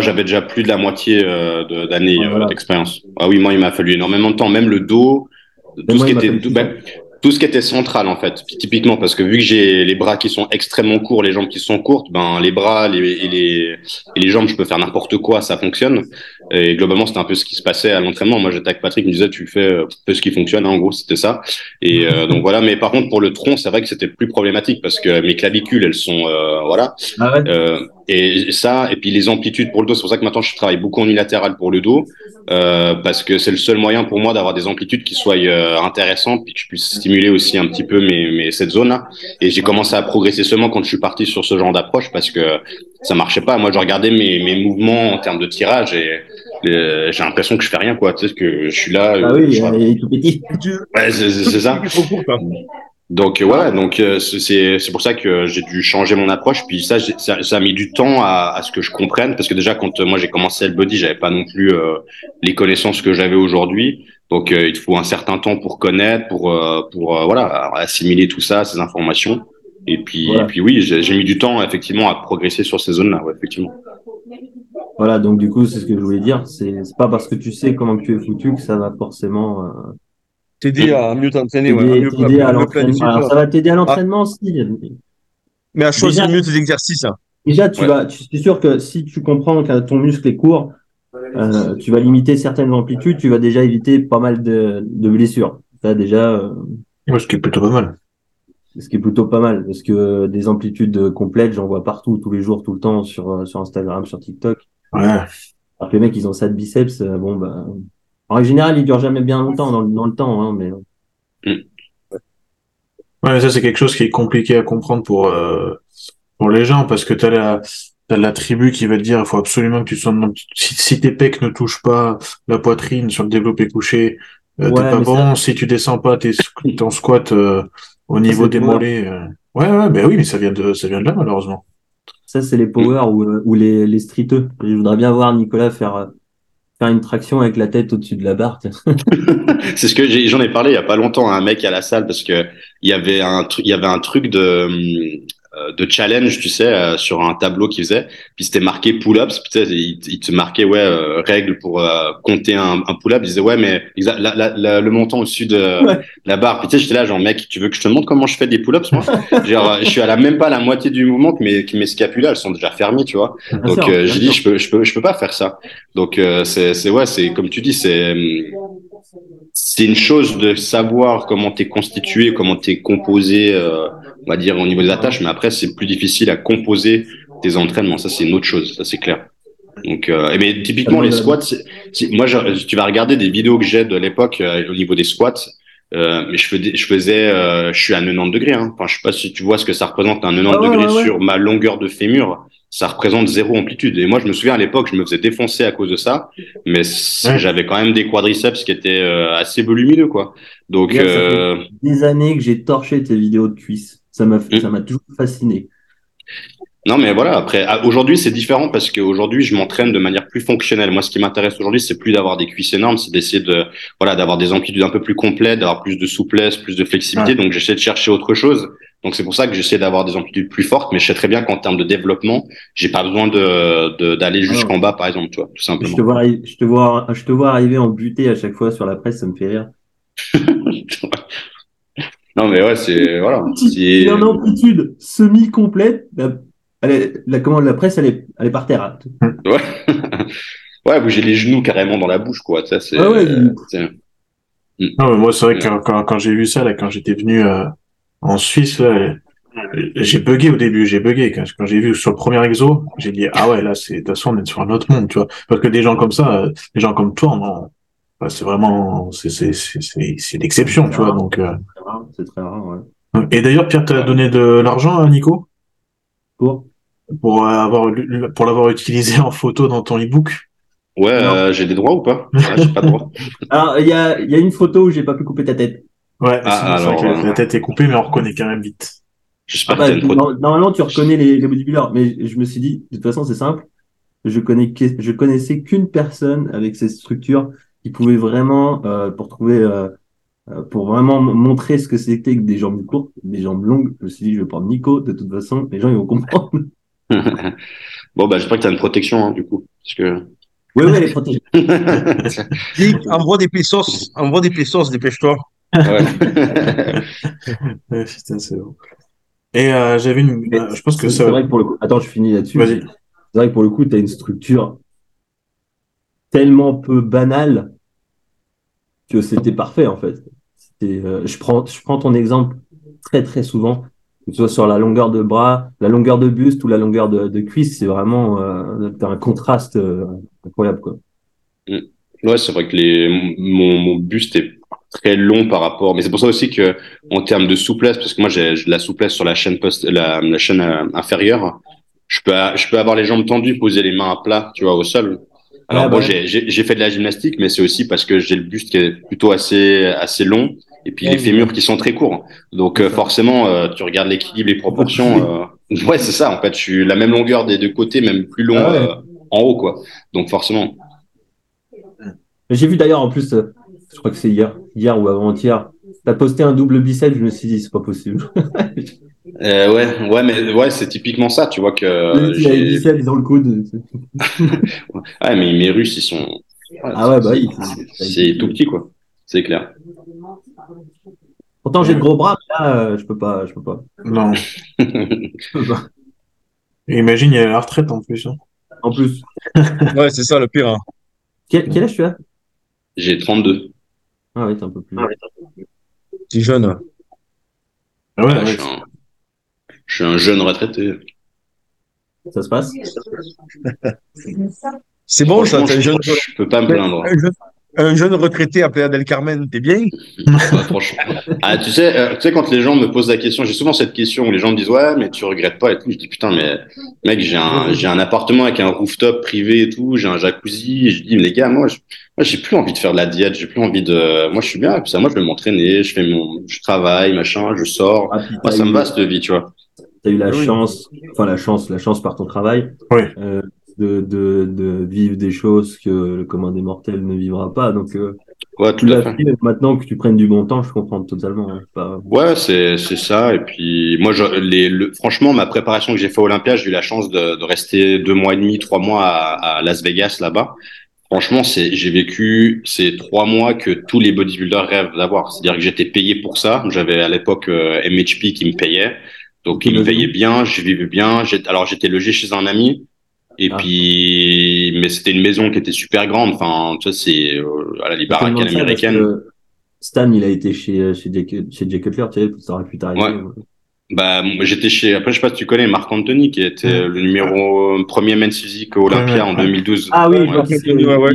j'avais déjà plus de la moitié euh, de- d'années Ah, euh, voilà. d'expérience. Ah oui, moi, il m'a fallu énormément de temps, même le dos, tout moi, ce qui il m'a était, fallu tout, ce qui était central en fait, typiquement parce que vu que j'ai les bras qui sont extrêmement courts, les jambes qui sont courtes, ben les bras les, et les et les jambes, je peux faire n'importe quoi, ça fonctionne. Et globalement, c'était un peu ce qui se passait à l'entraînement. Moi, j'étais avec Patrick, il me disait tu fais euh, fais ce qui fonctionne, hein, en gros, c'était ça. Et euh, donc voilà. Mais par contre, pour le tronc, c'est vrai que c'était plus problématique parce que mes clavicules, elles sont euh, voilà. Ah ouais Euh, et ça, et puis les amplitudes pour le dos, c'est pour ça que maintenant je travaille beaucoup en unilatéral pour le dos, euh, parce que c'est le seul moyen pour moi d'avoir des amplitudes qui soient euh, intéressantes, puis que je puisse stimuler aussi un petit peu mes, mes cette zone-là. Et j'ai commencé à progresser seulement quand je suis parti sur ce genre d'approche, parce que ça marchait pas. Moi, je regardais mes, mes mouvements en termes de tirage et euh, j'ai l'impression que je fais rien, quoi. Tu sais que je suis là. Ah euh, oui, je- il est tout petit. Ouais, c'est ça. Donc euh, voilà, donc euh, c'est- c'est pour ça que j'ai dû changer mon approche. Puis ça, ça, ça a mis du temps à, à ce que je comprenne, parce que déjà quand euh, moi j'ai commencé le body, j'avais pas non plus euh, les connaissances que j'avais aujourd'hui. Donc euh, il te faut un certain temps pour connaître, pour euh, pour euh, voilà assimiler tout ça, ces informations. Et puis Voilà. et puis oui, j'ai mis du temps effectivement à progresser sur ces zones-là, ouais, effectivement. Voilà, donc du coup, c'est ce que je voulais dire. C'est pas parce que tu sais comment tu es foutu que ça va forcément euh, T'aider à mieux t'entraîner, ouais, à mieux, à l'entraînement. Alors, ça. va t'aider à l'entraînement aussi. Mais à choisir Déjà- mieux tes exercices. hein. Déjà, tu Ouais. vas, tu, c'est sûr que si tu comprends que ton muscle est court, euh, tu vas limiter certaines amplitudes, tu vas déjà éviter pas mal de, de blessures. Ça, déjà, euh, Ouais, ce qui est plutôt pas mal. Ce qui est plutôt pas mal parce que des amplitudes complètes, j'en vois partout, tous les jours, tout le temps sur euh, sur Instagram, sur TikTok. Ouais. Alors que les mecs, ils ont ça de biceps, euh, bon bah. En règle générale, ils durent jamais bien longtemps dans, le- dans le temps, hein, mais Ouais, mais ça, c'est quelque chose qui est compliqué à comprendre pour, euh, pour les gens, parce que t'as la, t'as la tribu qui va te dire, il faut absolument que tu sois, si, si tes pecs ne touchent pas la poitrine sur le développé couché, euh, t'es pas bon. Si tu descends pas tes, ton squat, euh, au niveau des le mollets, euh, ouais, ouais, ben oui, mais ça vient de, ça vient de là, malheureusement. ça, c'est les power ou, euh, ou les, les streeteux. Je voudrais bien voir Nicolas faire, euh, faire une traction avec la tête au-dessus de la barre. C'est ce que j'ai- j'en ai parlé il y a pas longtemps à un mec à la salle parce que il y avait un truc, il y avait un truc de hum, de challenge, tu sais, euh, sur un tableau qu'il faisait. Puis c'était marqué pull-ups. Puis tu sais, il, il te marquait ouais euh, règle pour euh, compter un, un pull-up. Il disait ouais mais la, la, la- le montant au-dessus de Ouais. la barre. Puis tu sais, j'étais là genre mec, tu veux que je te montre comment je fais des pull-ups moi? Genre je suis à la même pas la moitié du mouvement que mes que mes scapulas elles sont déjà fermées, tu vois. Bien Donc sûr, euh, sûr. dit je peux je peux je peux pas faire ça. Donc euh, c'est c'est ouais c'est comme tu dis c'est hum, c'est une chose de savoir comment t'es constitué, comment t'es composé, euh, on va dire au niveau des attaches, mais après c'est plus difficile à composer tes entraînements. Ça c'est une autre chose, ça c'est clair. Donc, euh, mais typiquement les squats, moi je- tu vas regarder des vidéos que j'ai de l'époque euh, au niveau des squats. Euh, mais je faisais, je faisais, euh, je suis à 90 degrés. Hein. Enfin, je sais pas si tu vois ce que ça représente un 90 Ah degrés ouais, ouais. sur ma longueur de fémur. Ça représente zéro amplitude. Et moi, je me souviens à l'époque, je me faisais défoncer à cause de ça, mais Ouais. j'avais quand même des quadriceps qui étaient euh, assez volumineux, quoi. Donc, ça fait- euh, Des années que j'ai torché tes vidéos de cuisses. Ça m'a, Mm. ça m'a toujours fasciné. Non, mais voilà, après, ah, aujourd'hui, c'est différent parce qu'aujourd'hui, je m'entraîne de manière plus fonctionnelle. Moi, ce qui m'intéresse aujourd'hui, c'est plus d'avoir des cuisses énormes, c'est d'essayer de, voilà, d'avoir des amplitudes un peu plus complètes, d'avoir plus de souplesse, plus de flexibilité. Donc, j'essaie de chercher autre chose. Donc, c'est pour ça que j'essaie d'avoir des amplitudes plus fortes, mais je sais très bien qu'en termes de développement, j'ai pas besoin de, d'aller jusqu'en bas, par exemple, tu vois, tout Je simplement. te vois, je te vois, je te vois arriver en butée à chaque fois sur la presse, ça me fait rire. non, mais ouais, c'est, voilà. C'est- Il est en amplitude semi-complète. La, la, comment, la presse, elle est, elle est par terre. hein. Ouais. ouais, bouger les genoux carrément dans la bouche, quoi. Ça, c'est, Ah ouais, Non, mais moi, c'est vrai que quand, quand, j'ai vu ça, là, quand j'étais venu euh, en Suisse, là, euh, j'ai bugué au début, j'ai bugué. Quand, quand j'ai vu sur le premier exo, j'ai dit, ah ouais, là, c'est, de toute façon, on est sur un autre monde, tu vois. Parce que des gens comme ça, euh, des gens comme toi, non, bah, c'est vraiment, c'est, c'est, c'est, c'est, c'est l'exception, tu vois. Donc, euh. C'est très rare, ouais. Et d'ailleurs, Pierre, t'as donné de l'argent à Nico? Pour? Pour euh, avoir, pour l'avoir utilisé en photo dans ton e-book? Ouais, euh, j'ai des droits ou pas? Ouais, j'ai pas de droits. Alors, il y a, il y a une photo où j'ai pas pu couper ta tête. Ouais, Ah, sinon, alors, que la tête est coupée, mais on reconnaît quand même vite. Ah bah, non- normalement, tu reconnais les, les bodybuilders, mais je me suis dit, de toute façon, c'est simple. Je connais, que- je connaissais qu'une personne avec cette structure qui pouvait vraiment, euh, pour trouver, euh, euh, pour vraiment montrer ce que c'était que des jambes courtes, des jambes longues. Je me suis dit, je vais prendre Nico. De toute façon, les gens ils vont comprendre. bon, bah, j'espère que t'as une protection, hein, du coup. Parce que. Oui, oui, elle est protégée. Dis, envoie des pesos, envoie des pesos, dépêche-toi. ouais. Putain, c'est bon. Et euh, j'avais une, euh, je pense que c'est ça. c'est vrai que pour le coup, attends, je finis là-dessus. Vas-y. C'est vrai que pour le coup, tu as une structure tellement peu banale que c'était parfait en fait. Euh, je prends, je prends ton exemple très très souvent, que ce soit sur la longueur de bras, la longueur de buste ou la longueur de, cuisse, c'est vraiment euh, un contraste euh, incroyable quoi. Ouais, c'est vrai que les, mon, buste est très long par rapport, mais c'est pour ça aussi que, en termes de souplesse, parce que moi, j'ai de la souplesse sur la chaîne post, la, chaîne inférieure. Je peux, je peux avoir les jambes tendues, poser les mains à plat, tu vois, au sol. Alors bon, j'ai, fait de la gymnastique, mais c'est aussi parce que j'ai le buste qui est plutôt assez, assez long, et puis Ouais, les fémurs qui sont très courts. Donc euh, forcément, euh, tu regardes l'équilibre, les proportions. Euh... Ouais, c'est ça. En fait, je suis la même longueur des deux côtés, même plus long Ah en haut, quoi. Donc forcément. J'ai vu d'ailleurs en plus, je crois que c'est hier, hier ou avant-hier, t'as posté un double bicep, je me suis dit c'est pas possible. Euh, ouais, ouais, mais ouais, c'est typiquement ça, tu vois que Il a les j'ai- biceps dans le coude. ouais, mais mes Russes, ils sont, Ah ouais, bah oui. c'est c'est tout petit, quoi. C'est clair. Pourtant j'ai de gros bras, mais là euh, je peux pas, je peux pas. Non. Je peux pas. Imagine, il y a la retraite en plus. hein. En plus, Ouais, c'est ça le pire. hein. quel, quel âge tu as? J'ai 32. Ah oui, t'es un peu plus. T'es jeune. Ah ouais, Ouais, ouais. je, suis un, je suis un jeune retraité. Ça se passe? C'est bon, ça, Franchement, t'es un je, jeune, je peux pas me plaindre. un jeune, un jeune retraité à Playa del Carmen, t'es bien? Ouais, franchement. Ah, tu sais, euh, tu sais, quand les gens me posent la question, j'ai souvent cette question où les gens me disent, ouais, mais tu regrettes pas et tout. Je dis, putain, mais mec, j'ai un, j'ai un appartement avec un rooftop privé et tout, j'ai un jacuzzi. Et je dis, mais les gars, moi, j'ai plus envie de faire de la diète, j'ai plus envie de, moi, je suis bien, et puis ça, moi, je vais m'entraîner, je fais mon, je travaille, machin, je sors. Ah, Moi, ça me va, cette vie, tu vois. T'as eu la Oui. chance, enfin la chance, la chance par ton travail, Oui. euh, de, de, de vivre des choses que le commun des mortels ne vivra pas. Donc, euh, Ouais, tu tout à fait. Maintenant que tu prennes du bon temps, je comprends totalement. hein. Pas- Ouais, c'est c'est ça. Et puis moi, je, les, le, franchement, ma préparation que j'ai fait à Olympia, j'ai eu la chance de, de rester deux mois et demi, trois mois à, à Las Vegas là-bas. Franchement, c'est j'ai vécu ces trois mois que tous les bodybuilders rêvent d'avoir. C'est-à-dire que j'étais payé pour ça. J'avais à l'époque euh, MHP qui me payait, donc il me payait bien, je vivais bien. Alors j'étais logé chez un ami. Et Ah. puis, mais c'était une maison qui était super grande. Enfin, tu sais, c'est euh, à la parce américaine. Stan, il a été chez, chez, Jay, chez Jay Cutler, tu sais, ça aurait pu t'arriver. Ouais. Bah, j'étais chez, après, je sais pas si tu connais Marc Anthony, qui était le numéro premier men's physique au Olympia Ouais, en ouais. 2012. Ah oui, Ouais. je vois que c'est- Ouais, ouais, ouais.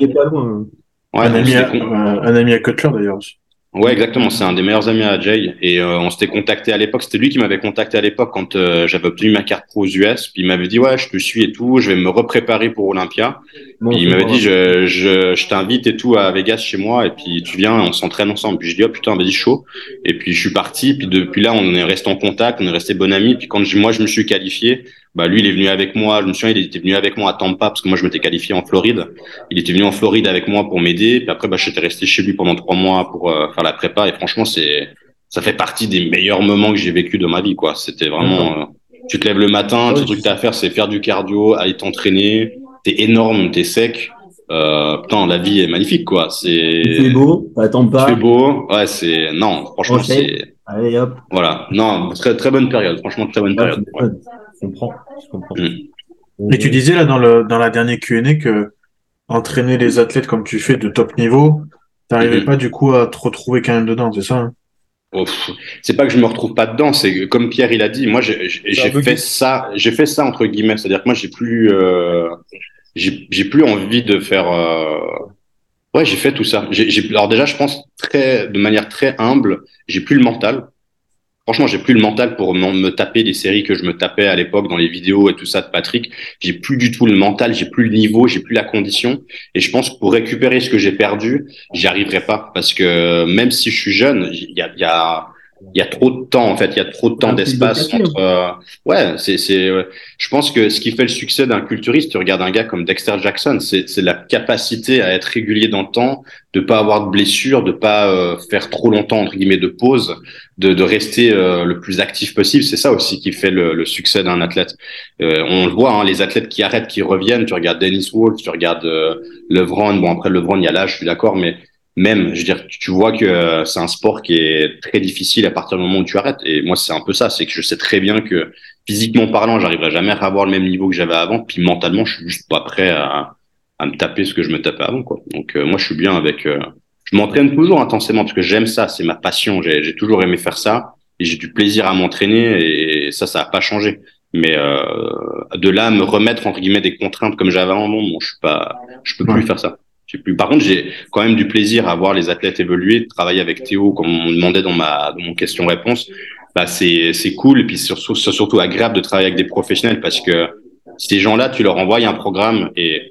il- il est pas loin. Ouais, un, ami à, un, un ami à Cutler d'ailleurs aussi. Ouais, exactement. C'est un des meilleurs amis à Jay. Et euh, on s'était contacté à l'époque. C'était lui qui m'avait contacté à l'époque quand euh, j'avais obtenu ma carte pro aux US. Puis il m'avait dit, ouais, je te suis et tout. Je vais me repréparer pour Olympia. Bon, Puis il m'avait dit, je, je, je t'invite et tout à Vegas chez moi. Et puis tu viens, on s'entraîne ensemble. Puis je dis, oh putain, vas-y, chaud. Et puis je suis parti. Puis depuis là, on est resté en contact. On est resté bon amis. Puis quand je- moi, je me suis qualifié, bah lui, il est venu avec moi. Je me souviens, il était venu avec moi à Tampa parce que moi, je m'étais qualifié en Floride. Il était venu en Floride avec moi pour m'aider. Puis après, bah, j'étais resté chez lui pendant trois mois pour euh, faire la prépa. Et franchement, c'est, ça fait partie des meilleurs moments que j'ai vécu de ma vie, quoi. C'était vraiment, euh, tu te lèves le matin, Ah le seul truc que t'as à faire, c'est faire du cardio, aller t'entraîner. T'es énorme, t'es sec. Euh, putain, la vie est magnifique, quoi. C'est, Il fait beau, t'attends il pas. fait beau. Ouais, c'est, non, franchement, c'est, Allez hop. voilà. Non, très, très bonne période. Franchement, très bonne Ouais, période. Ouais. Je comprends. Je comprends. Mm. Mais tu disais là dans, le, dans la dernière Q&A que entraîner les athlètes comme tu fais de top niveau, t'arrivais Mhm. pas du coup à te retrouver quand même dedans, c'est ça hein? C'est pas que je me retrouve pas dedans, c'est comme Pierre il a dit, moi j'ai fait ça, j'ai fait ça entre guillemets, c'est-à-dire que moi j'ai plus, euh, j'ai j'ai plus envie de faire. euh, Ouais, j'ai fait tout ça. J'ai j'ai- alors déjà, je pense très, de manière très humble, j'ai plus le mental. Franchement, j'ai plus le mental pour me taper les séries que je me tapais à l'époque dans les vidéos et tout ça de Patrick. J'ai plus du tout le mental, j'ai plus le niveau, j'ai plus la condition. Et je pense que pour récupérer ce que j'ai perdu, j'y arriverai pas parce que même si je suis jeune, il y a, y a, il y a trop de temps en fait, il y a trop de temps d'espace entre. euh, ouais, c'est, c'est. euh, Je pense que ce qui fait le succès d'un culturiste, tu regardes un gars comme Dexter Jackson, c'est, c'est la capacité à être régulier dans le temps, de pas avoir de blessures, de pas euh, faire trop longtemps entre guillemets de pause, de, de rester euh, le plus actif possible. C'est ça aussi qui fait le, le succès d'un athlète. Euh, on le voit, hein, les athlètes qui arrêtent, qui reviennent. Tu regardes Dennis Wolf, tu regardes Levron. Bon après Levron, il y a l'âge, je suis d'accord, mais même, je veux dire, tu vois que euh, c'est un sport qui est très difficile à partir du moment où tu arrêtes. Et moi, c'est un peu ça, c'est que je sais très bien que physiquement parlant, j'arriverai jamais à avoir le même niveau que j'avais avant. Puis mentalement, je suis juste pas prêt à, à me taper ce que je me tapais avant, quoi. Donc euh, moi, je suis bien avec. euh, je m'entraîne toujours intensément parce que j'aime ça, c'est ma passion. J'ai j'ai toujours aimé faire ça et j'ai du plaisir à m'entraîner et ça, ça a pas changé. Mais euh, de là à me remettre entre guillemets des contraintes comme j'avais avant, non, je suis pas, je peux plus Ouais. faire ça. Plus. Par contre, j'ai quand même du plaisir à voir les athlètes évoluer, de travailler avec Théo, comme on me demandait dans ma dans mon question-réponse. Bah c'est c'est cool et puis surtout c'est surtout agréable de travailler avec des professionnels parce que ces gens-là, tu leur envoies un programme et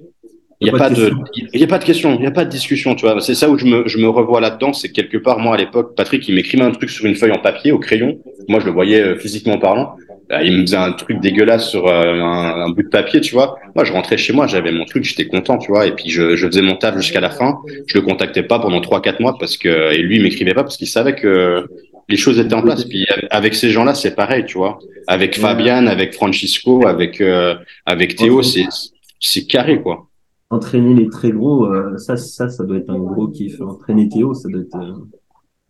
il y a pas de il y a pas de question, il y a pas de discussion, tu vois. C'est ça où je me je me revois là-dedans, c'est que quelque part moi à l'époque, Patrick il m'écrivait un truc sur une feuille en papier au crayon. Moi je le voyais euh, physiquement parlant. Là, il me faisait un truc dégueulasse sur euh, un, un bout de papier, tu vois. Moi, je rentrais chez moi, j'avais mon truc, j'étais content, tu vois. Et puis, je, je faisais mon taf jusqu'à la fin. Je le contactais pas pendant trois, quatre mois parce que, et lui, il m'écrivait pas parce qu'il savait que les choses étaient en place. Puis, avec ces gens-là, c'est pareil, tu vois. Avec Fabian, avec Francisco, avec, euh, avec Théo, c'est, c'est carré, quoi. Entraîner les très gros, euh, ça, ça, ça doit être un gros kiff. Entraîner Théo, ça doit être. euh,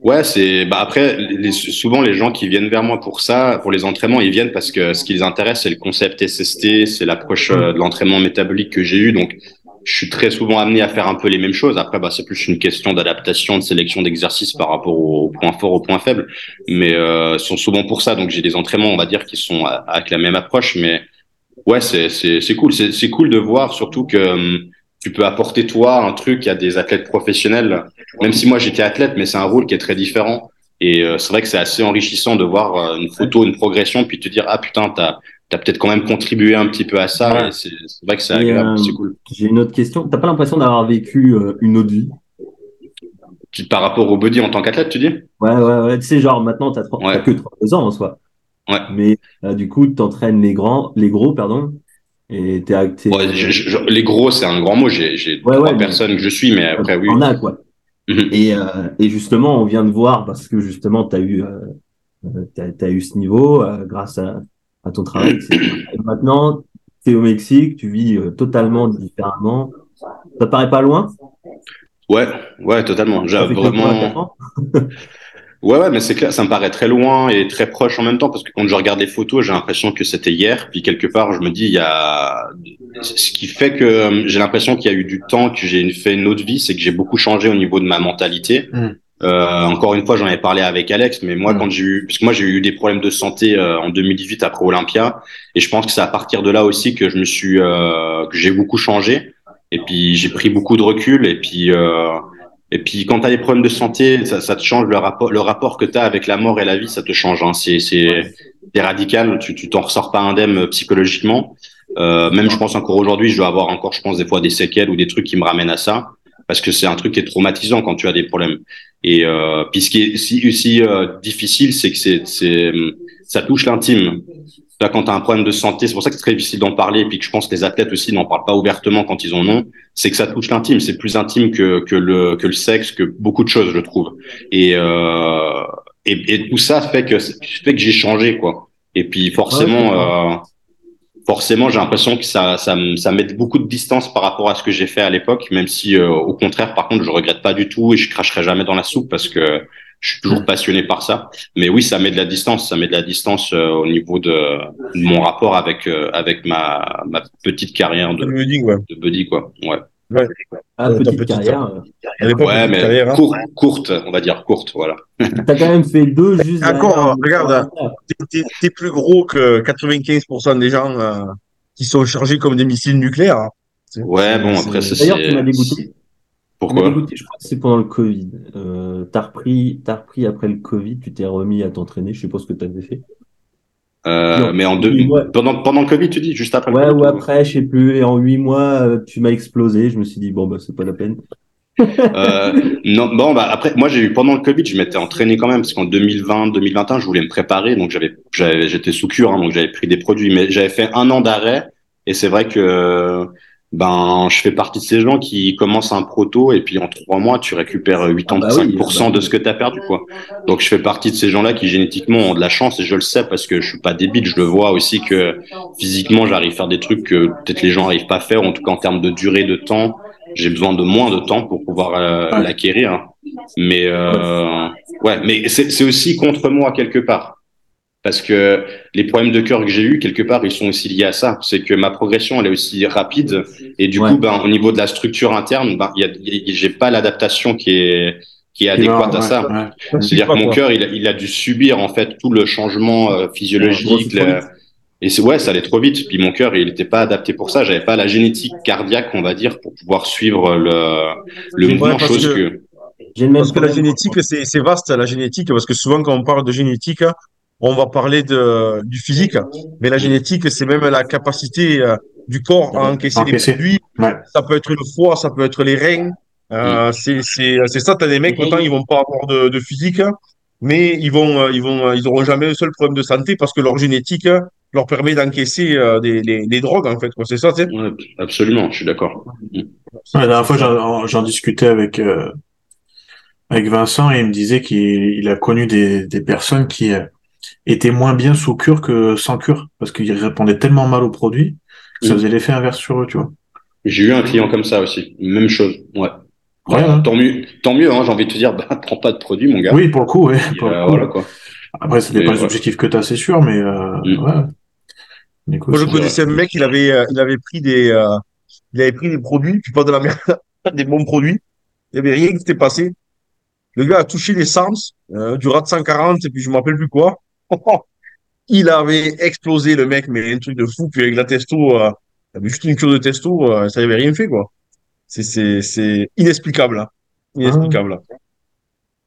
Ouais, c'est bah après souvent les gens qui viennent vers moi pour ça, pour les entraînements, ils viennent parce que ce qui les intéresse c'est le concept SST, c'est l'approche euh, de l'entraînement métabolique que j'ai eu. Donc je suis très souvent amené à faire un peu les mêmes choses. Après, bah, c'est plus une question d'adaptation, de sélection d'exercices par rapport aux points forts, aux points faibles. Mais euh, sont souvent pour ça. Donc, j'ai des entraînements, on va dire, qui sont avec la même approche. Mais ouais, c'est c'est cool. C'est cool de voir surtout que hum, tu peux apporter toi un truc à des athlètes professionnels. Même si moi j'étais athlète, mais c'est un rôle qui est très différent. Et euh, c'est vrai que c'est assez enrichissant de voir euh, une photo, une progression, puis te dire ah putain t'as as, peut-être quand même contribué un petit peu à ça. C'est vrai que c'est agréable, euh, c'est cool. J'ai une autre question. T'as pas l'impression d'avoir vécu une autre vie? Par rapport au body en tant qu'athlète, tu dis? Ouais ouais ouais. Tu sais genre maintenant t'as ouais. que 32 ans en soi. Ouais. Mais du coup t'entraînes les grands, les gros pardon. Et t'es acté. Ouais, les gros, c'est un grand mot. J'ai trois personnes que je suis, mais après, oui. On a, quoi. Mhm. et, euh, et, justement, on vient de voir, parce que justement, tu as eu, euh, eu ce niveau euh, grâce à, à, ton travail. Et maintenant, tu es au Mexique, tu vis euh, totalement différemment. Ça paraît pas loin? Ouais, ouais, totalement. J'ai vraiment. Ouais, ouais, mais c'est clair, ça me paraît très loin et très proche en même temps parce que quand je regarde les photos, j'ai l'impression que c'était hier. Puis quelque part, je me dis, il y a ce qui fait que euh, j'ai l'impression qu'il y a eu du temps, que j'ai fait une autre vie, c'est que j'ai beaucoup changé au niveau de ma mentalité. Mm. Euh, encore une fois, j'en ai parlé avec Alex, mais moi, mm. quand j'ai eu, parce que moi, j'ai eu des problèmes de santé euh, en 2018 après Olympia, et je pense que c'est à partir de là aussi que je me suis, euh, que j'ai beaucoup changé, et puis j'ai pris beaucoup de recul, et puis euh, et puis quand tu as des problèmes de santé, ça, ça te change le rapport, le rapport que tu as avec la mort et la vie, ça te change. Hein. C'est c'est radical, tu tu t'en ressors pas indemne psychologiquement. Euh, même je pense encore aujourd'hui, je dois avoir encore, je pense des fois des séquelles ou des trucs qui me ramènent à ça, parce que c'est un truc qui est traumatisant quand tu as des problèmes. Et euh, puis ce qui est si, aussi euh, difficile, c'est que c'est c'est ça touche l'intime. Là, quand tu as un problème de santé, c'est pour ça que c'est très difficile d'en parler, et puis que je pense que les athlètes aussi n'en parlent pas ouvertement quand ils en ont, c'est que ça touche l'intime. C'est plus intime que, que, le, que le sexe, que beaucoup de choses, je trouve. Et, euh, et, et, tout ça fait que, fait que j'ai changé, quoi. Et puis forcément, euh, forcément, j'ai l'impression que ça, ça, ça met beaucoup de distance par rapport à ce que j'ai fait à l'époque, même si, euh, au contraire, par contre, je regrette pas du tout et je cracherai jamais dans la soupe parce que je suis toujours passionné par ça. Mais oui, ça met de la distance, ça met de la distance euh, au niveau de, de, mon rapport avec euh, avec ma, ma petite carrière de, buddy, ouais. de buddy, quoi. Ouais. Ouais. Ah, petite, petite, carrière. Ouais, mais carrière, hein. courte, courte, on va dire courte, voilà. T'as quand même fait deux juste. Encore, regarde, t'es es plus gros que 95% des gens euh, qui sont chargés comme des missiles nucléaires. Hein. Ouais, bon, après, c'est. D'ailleurs, tu m'as dégoûté. Pourquoi Je crois que c'est pendant le Covid. Euh, t'as repris, as repris après le Covid, tu t'es remis à t'entraîner. Je sais pas ce que tu avais fait. Euh, mais en deux, pendant pendant le Covid, tu dis juste après. Ouais, ou après, je sais plus. Et en huit mois, euh, tu m'as explosé. Je me suis dit bon bah c'est pas la peine. euh, non, bon bah après, moi j'ai eu pendant le Covid, je m'étais entraîné quand même parce qu'en 2020, 2021, je voulais me préparer, donc j'avais, j'avais, j'étais sous cure, hein, donc j'avais pris des produits, mais j'avais fait un an d'arrêt. Et c'est vrai que ben je fais partie de ces gens qui commencent un proto et puis en trois mois tu récupères 85% ah bah de ce que tu as perdu quoi. Donc je fais partie de ces gens-là qui génétiquement ont de la chance et je le sais parce que je suis pas débile, je le vois aussi que physiquement j'arrive à faire des trucs que peut-être les gens arrivent pas à faire. En tout cas en termes de durée de temps, j'ai besoin de moins de temps pour pouvoir euh, l'acquérir. Mais euh, ouais, mais c'est aussi contre moi quelque part parce que les problèmes de cœur que j'ai eu quelque part ils sont aussi liés à ça. C'est que ma progression elle est aussi rapide. Et du coup ben au niveau de la structure interne ben j'ai pas l'adaptation qui est qui est adéquate à ça. c'est-à-dire que mon cœur il, il, a dû subir en fait tout le changement euh, physiologique et c'est ouais ça allait trop vite. Puis mon cœur il n'était pas adapté pour ça. J'avais pas la génétique cardiaque on va dire pour pouvoir suivre le le mouvement chose que, que... Parce que la génétique, c'est vaste, la génétique, parce que souvent quand on parle de génétique, on va parler de, du physique, mais la génétique, c'est même la capacité euh, du corps à encaisser, des produits. Ça peut être le foie, ça peut être les reins. Euh, c'est ça, tu as des mecs, autant ils vont pas avoir de, de physique, mais ils vont, euh, ils vont, ils auront jamais un seul problème de santé parce que leur génétique leur permet d'encaisser euh, des, les, les, drogues, en fait. C'est ça, tu sais ouais, Absolument, je suis d'accord. la dernière fois, j'en discutais avec, euh, avec Vincent et il me disait qu'il a connu des, des personnes qui, était moins bien sous cure que sans cure, parce qu'il répondait tellement mal aux produits que ça faisait l'effet inverse sur eux, tu vois. J'ai eu un client comme ça aussi, même chose, ouais. ouais hein. Tant mieux, tant mieux, hein, j'ai envie de te dire, bah, prends pas de produits, mon gars. Oui, pour le coup, ouais. Euh, voilà, quoi. Après, ça dépend des objectifs que tu as, c'est sûr, mais euh, mm. ouais. Moi, je connaissais un mec, il avait, euh, il avait pris des, il avait pris des produits, puis pas de la merde, des bons produits. Il y avait rien qui s'était passé. Le gars a touché l'essence, euh, du rat 140, et puis je me rappelle plus quoi. il avait explosé le mec, mais un truc de fou. Puis avec la testo, euh, juste une cure de testo, euh, ça avait rien fait, quoi. C'est, c'est, inexplicable, hein. Inexplicable. hein.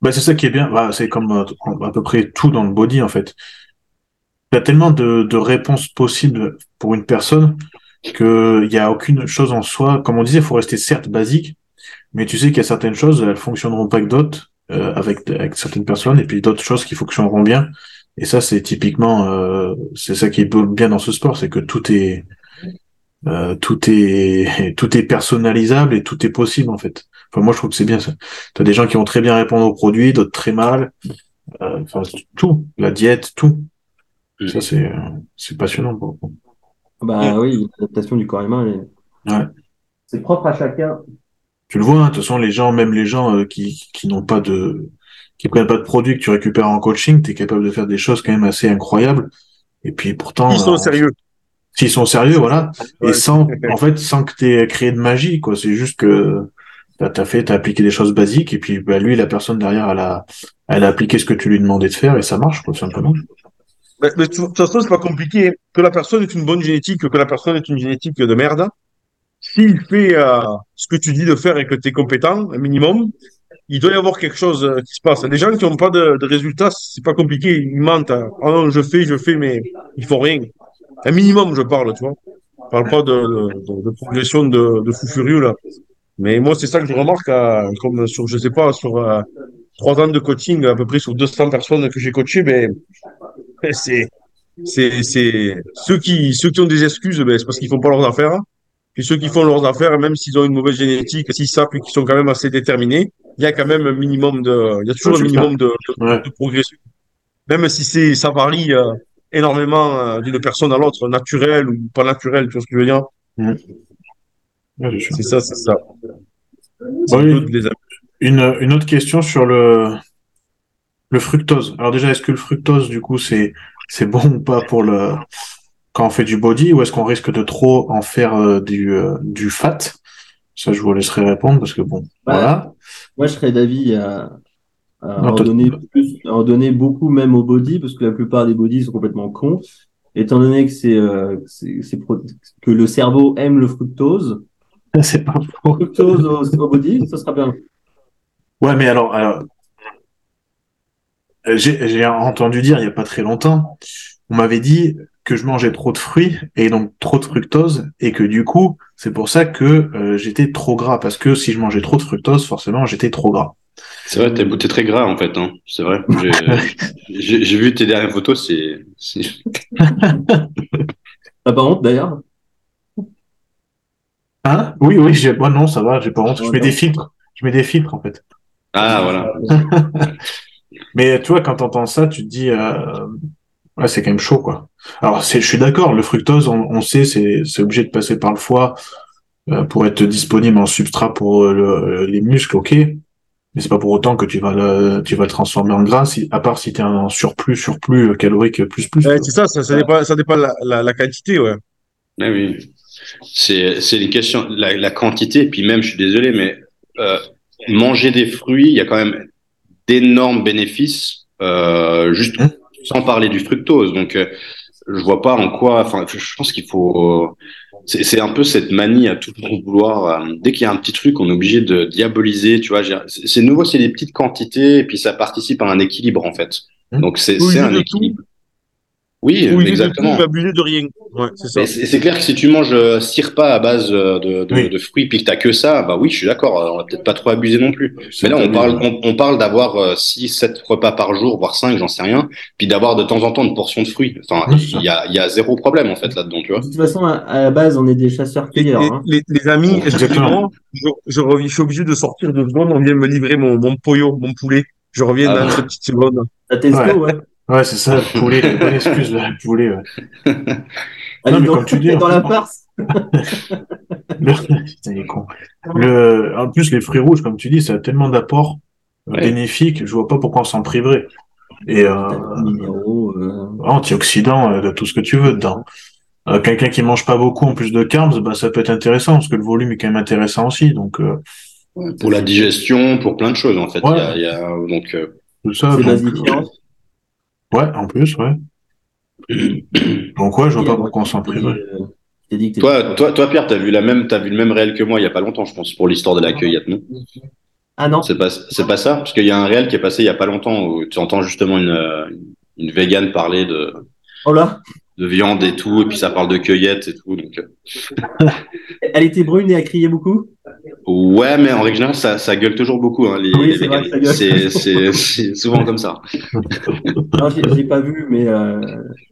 Bah, c'est ça qui est bien. Bah, c'est comme euh, à peu près tout dans le body, en fait. Il y a tellement de, de réponses possibles pour une personne qu'il n'y a aucune chose en soi. Comme on disait, il faut rester certes basique, mais tu sais qu'il y a certaines choses, elles fonctionneront pas que d'autres, euh, avec, avec certaines personnes, et puis d'autres choses qui fonctionneront bien. Et ça, c'est typiquement, euh, c'est ça qui est bien dans ce sport, c'est que tout est, euh, tout est, tout est personnalisable et tout est possible en fait. Enfin, moi, je trouve que c'est bien ça. T'as des gens qui vont très bien répondre aux produits, d'autres très mal. Euh, Enfin, tout, la diète, tout. Mm. Ça, c'est, euh, c'est passionnant. pour coup. Bah oui, l'adaptation du corps humain, elle est- Ouais. c'est propre à chacun. Tu le vois, hein, de toute façon, les gens, même les gens euh, qui, qui n'ont pas de, qui prennent pas de produits que tu récupères en coaching, t'es capable de faire des choses quand même assez incroyables. Et puis pourtant, Ils sont euh, sérieux. s'ils sont sérieux, voilà. Ouais. Et sans, en fait, sans que t'aies créé de magie, quoi. C'est juste que t'as fait, t'as appliqué des choses basiques, et puis bah, lui, la personne derrière, elle a, elle a appliqué ce que tu lui demandais de faire, et ça marche, quoi, tout simplement. Mais, mais de toute façon, c'est pas compliqué. Que la personne est une bonne génétique, que la personne est une génétique de merde. S'il fait euh, ce que tu dis de faire et que tu es compétent, un minimum, il doit y avoir quelque chose euh, qui se passe. Les gens qui n'ont pas de, de résultats, c'est pas compliqué. Ils mentent. hein. Ah non, je fais, je fais, mais ils font rien. Un minimum, je parle, tu vois. Je parle pas de, progression de, fou furieux, là. Mais moi, c'est ça que je remarque, euh, comme sur, je sais pas, sur euh, trois ans de coaching, à peu près sur 200 personnes que j'ai coachées, ben, c'est, c'est, c'est, ceux qui, ceux qui ont des excuses, ben, c'est parce qu'ils font pas leurs affaires. hein. Puis ceux qui font leurs affaires, même s'ils ont une mauvaise génétique, s'ils savent et qu'ils sont quand même assez déterminés, il y a quand même un minimum de, il y a toujours un minimum de, de, Ouais. de progression. Même si c'est, ça varie euh, énormément euh, d'une personne à l'autre, naturel ou pas naturel, tu vois ce que je veux dire? Ouais, sûr. C'est ça, c'est ça. Bon, oui. des- Une, une autre question sur le, le fructose. Alors déjà, est-ce que le fructose, du coup, c'est, c'est bon ou pas pour le, quand on fait du body, ou est-ce qu'on risque de trop en faire euh, du, du fat? Ça, je vous laisserai répondre parce que bon, voilà. Moi, je serais d'avis à, à Non, en donner plus, à en donner beaucoup même au body, parce que la plupart des bodies sont complètement cons. Étant donné que c'est, euh, que le cerveau aime le fructose, C'est pas faux. fructose au, au body, ça sera bien. Ouais, mais alors, j'ai entendu dire il y a pas très longtemps, on m'avait dit que je mangeais trop de fruits et donc trop de fructose et que du coup, c'est pour ça que euh, j'étais trop gras parce que si je mangeais trop de fructose, forcément, j'étais trop gras. C'est vrai, t'es t'es très gras en fait. Hein. C'est vrai. J'ai- J'ai j'ai vu tes dernières photos. C'est. c'est- T'as pas honte d'ailleurs? Hein? Oui, oui, j'ai moi non, ça va, j'ai pas honte. Je mets des filtres. Je mets des filtres en fait. Ah voilà. Mais tu vois, quand t'entends ça, tu te dis, euh, ouais, c'est quand même chaud, quoi. Alors, c'est, je suis d'accord, le fructose, on, on sait, c'est, c'est obligé de passer par le foie euh, pour être disponible en substrat pour euh, le- les muscles, ok. Mais c'est pas pour autant que tu vas le, tu vas le transformer en gras, si, à part si t'es en surplus, surplus euh, calorique plus plus. Ouais, c'est ça, ça, ça dépend, ça dépend de la, la, la quantité, ouais. Ah oui. C'est c'est une question la, la quantité. Puis même, je suis désolé, mais euh, manger des fruits, il y a quand même d'énormes bénéfices. Euh, juste Hein? sans parler du fructose. Donc, euh, je vois pas en quoi. Enfin, je pense qu'il faut. euh, c'est un peu cette manie à tout vouloir. euh, dès qu'il y a un petit truc, on est obligé de diaboliser. Tu vois, c'est nouveau, c'est des petites quantités, et puis ça participe à un équilibre en fait. Mmh. Donc c'est Oui, un tout. Oui, Ou il de exactement. abuser de rien. Ouais, c'est clair que si tu manges euh, six repas à base euh, de, de, Oui. de fruits puis que t'as que ça, bah oui, je suis d'accord. euh, On va peut-être pas trop abuser non plus. Mais là, on parle, on, on parle d'avoir euh, six, sept repas par jour, voire cinq, j'en sais rien. Puis d'avoir de temps en temps une portion de fruits. Enfin, il y a, il y a zéro problème en fait là-dedans, tu vois. De toute façon, à, la base, on est des chasseurs-cueilleurs. les, Hein. les, les amis, Exactement. excusez-moi, je, je, reviens- je suis obligé de sortir deux secondes. On vient me livrer mon, mon pollo, mon poulet. Je reviens Ah dans bon. deux petites secondes. La testo, Ouais. ouais. Ouais, c'est ça, le poulet, bonne excuse, le poulet, ouais. Allez, mais comme tu dis, dans la fait, farce. Le- Putain, il est con. Le, en plus, les fruits rouges, comme tu dis, ça a tellement d'apports euh, Ouais. bénéfiques, je vois pas pourquoi on s'en priverait. Et, euh, Minéraux, euh, antioxydants, euh, de tout ce que tu veux dedans. Quelqu'un qui mange pas beaucoup en plus de carbs, bah, ça peut être intéressant parce que le volume est quand même intéressant aussi. Donc, Pour la digestion, pour plein de choses, en fait. Il y a, il y a- donc, tout ça. Donc, euh, ouais, en plus, ouais. Donc, ouais, je vois pas pourquoi on s'en priverait. euh, toi, toi, toi, Pierre, t'as vu la même, t'as vu le même réel que moi il y a pas longtemps, je pense, pour l'histoire de la cueillette, non? Ah non. C'est pas, c'est pas ça? Parce qu'il y a un réel qui est passé il y a pas longtemps où tu entends justement une, euh, une végane parler de, Oh là. de viande et tout, et puis ça parle de cueillette et tout, donc, euh, Elle était brune et a crié beaucoup? Ouais, mais en règle générale, ça, ça gueule toujours beaucoup, hein, les, Oui, les c'est vrai véganes. que ça gueule. C'est, c'est, c'est souvent comme ça. Non, j'ai j'ai pas vu, mais euh,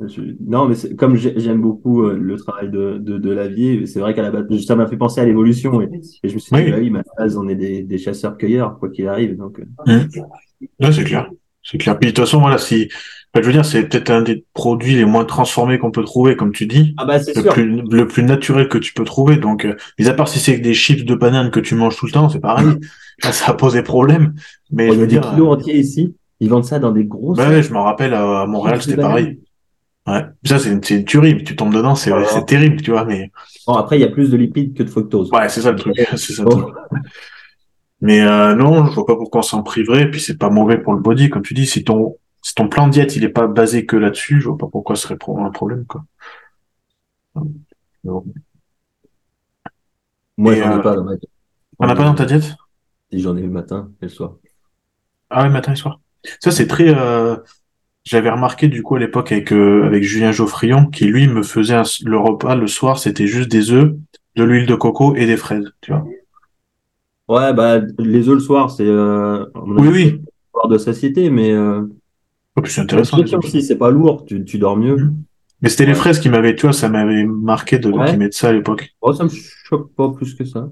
je- non, mais c'est- comme j'ai- j'aime beaucoup euh, le travail de, de, de Lavier, c'est vrai qu'à la base, ça m'a fait penser à l'évolution et, et je me suis dit, Oui. bah oui, mais à la base, on est des, des chasseurs-cueilleurs, quoi qu'il arrive. Donc, euh, Ouais, c'est clair. C'est clair. Puis de toute façon, voilà, si, enfin, je veux dire, c'est peut-être un des produits les moins transformés qu'on peut trouver, comme tu dis. Ah bah c'est Le sûr. plus, le plus naturel que tu peux trouver. Donc, euh, mis à part si c'est des chips de banane que tu manges tout le temps, c'est pareil. Là, ça pose des problèmes. Mais je veux des dire, kilos entiers ici. Ils vendent ça dans des gros bah sacs. ouais, je me rappelle à, Montréal, c'était pareil. Ouais. Ça, c'est une, une tuerie. Tu tombes dedans, c'est, Voilà. terrible, tu vois, mais Bon, après, il y a plus de lipides que de fructose. ouais, c'est ça le truc. C'est ça le truc. Mais, euh, non, je vois pas pourquoi on s'en priverait. Et puis, c'est pas mauvais pour le body. Comme tu dis, si ton, si ton plan de diète, il est pas basé que là-dessus, je vois pas pourquoi ce serait un problème, quoi. Bon. Moi, j'en ai euh, pas dans ma T'en as pas dans ta diète? Si j'en ai le matin et le soir. Ah ouais, matin et soir. Ça, c'est très. euh, J'avais remarqué du coup à l'époque avec euh, avec Julien Geoffrion, qui lui me faisait un- le repas le soir, c'était juste des œufs, de l'huile de coco et des fraises, tu vois. Ouais, bah, les œufs le soir, c'est euh, Oui, oui. soir de satiété, mais euh, Oh, puis c'est intéressant. aussi, c'est pas lourd, tu, tu dors mieux. Mhm. Mais c'était les fraises qui m'avaient, tu vois, ça m'avait marqué de Ouais. qu'ils mettent ça à l'époque. Oh, ça me choque pas plus que ça.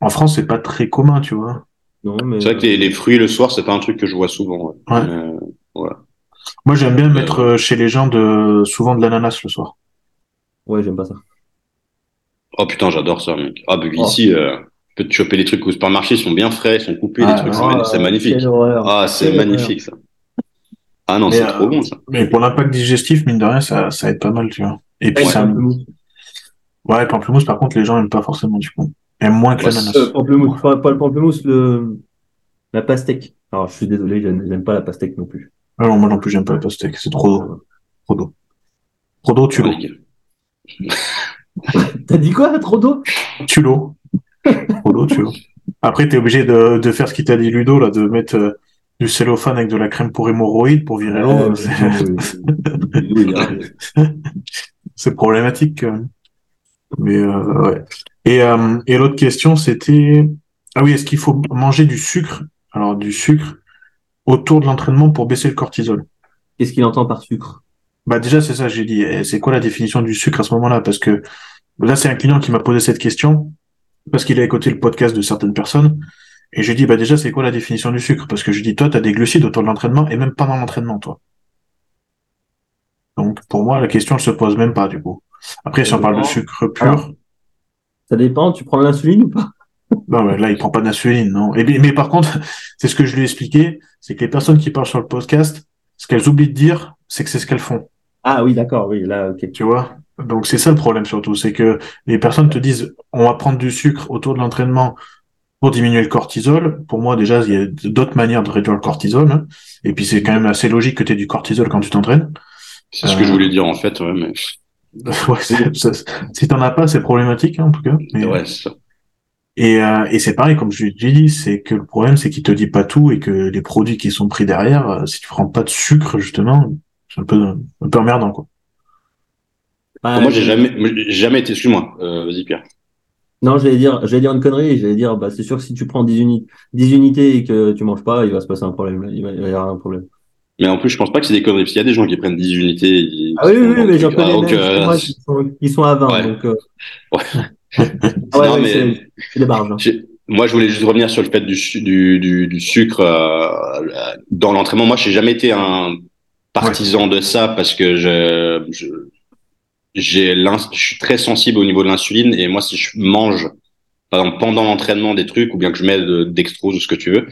En France, c'est pas très commun, tu vois. Non, mais C'est vrai que les, les fruits le soir, c'est pas un truc que je vois souvent. ouais. Ouais. Euh, Moi, j'aime bien mettre euh, chez les gens de souvent de l'ananas le soir. ouais, j'aime pas ça. Oh putain, j'adore ça, mec. Ah, bah, Oh. ici, euh, peux te choper les trucs au supermarché, ils sont bien frais, ils sont coupés, Ah, les trucs, c'est Ah, c'est magnifique. Ah, c'est magnifique, ça. Ah non, c'est euh, trop bon, ça. Mais pour l'impact digestif, mine de rien, ça, ça aide pas mal, tu vois. Et puis Ouais, ça, pamplemousse. ouais, pamplemousse, par contre, les gens aiment pas forcément du coup. Aiment moins que Ouais, l'ananas. Euh, pamplemousse, pas, pas le pamplemousse, le... la pastèque. Alors, je suis désolé, j'aime j'aime pas la pastèque non plus. Ah non, moi non plus, j'aime pas la pastèque, c'est trop d'eau. Trop d'eau. Trop d'eau, tu l'eau. T'as dit quoi, trop d'eau? Tu l'eau. D'eau, tu. Après, t'es obligé de, de faire ce qu'il t'a dit Ludo, là, de mettre euh, du cellophane avec de la crème pour hémorroïdes pour virer l'eau. C'est- problématique. Mais euh, ouais. Et, euh, et l'autre question, c'était ah oui, est-ce qu'il faut manger du sucre? Alors du sucre autour de l'entraînement pour baisser le cortisol Qu'est-ce qu'il entend par sucre? Bah déjà c'est ça, j'ai dit. Eh, C'est quoi la définition du sucre à ce moment-là? Parce que là c'est un client qui m'a posé cette question parce qu'il a écouté le podcast de certaines personnes et j'ai dit bah déjà c'est quoi la définition du sucre? Parce que je dis toi t'as des glucides autour de l'entraînement et même pendant l'entraînement toi. Donc pour moi la question ne se pose même pas du coup. Après si on parle de sucre pur, Alors, Ça dépend, tu prends de l'insuline ou pas? Non, mais là, il prend pas d'insuline, non. Et, mais par contre, c'est ce que je lui ai expliqué, c'est que les personnes qui parlent sur le podcast, ce qu'elles oublient de dire, c'est que c'est ce qu'elles font, Ah oui, d'accord, oui, là, ok. tu vois? Donc c'est ça le problème surtout, c'est que les personnes te disent, on va prendre du sucre autour de l'entraînement pour diminuer le cortisol. Pour moi, déjà, il y a d'autres manières de réduire le cortisol. hein. Et puis c'est quand même assez logique que tu aies du cortisol quand tu t'entraînes. C'est ce que je voulais dire, en fait, ouais, mais, Ouais, c'est- ça- si t'en as pas, c'est problématique, hein, en tout cas. Mais- ouais, c'est ça. Et, euh, et c'est pareil, comme je l'ai dit, c'est que le problème, c'est qu'il te dit pas tout et que les produits qui sont pris derrière, euh, si tu prends pas de sucre, justement, c'est un peu, un peu emmerdant, quoi. Ah, moi, j'ai jamais, jamais été, excuse-moi, euh, vas-y, Pierre. Non, j'allais dire, j'allais dire une connerie, j'allais dire, bah, c'est sûr que si tu prends 10, uni- 10 unités et que tu manges pas, il va se passer un problème, là. il va, il va y avoir un problème. Mais en plus, je pense pas que c'est des conneries, parce qu'il y a des gens qui prennent 10 unités. ils- Ah oui, ils oui, mais j'en. Ah, connais donc, euh, moi, qui sont, à 20, Ouais. donc, euh, Ouais. ah ouais, Non, mais- c'est- c'est des barges, hein. Moi, je voulais juste revenir sur le fait du, du, du, du sucre euh, dans l'entraînement. Moi, j'ai jamais été un partisan de ça parce que je, je, j'ai je suis très sensible au niveau de l'insuline et moi, si je mange, par exemple, pendant l'entraînement des trucs ou bien que je mets de- dextrose ou ce que tu veux,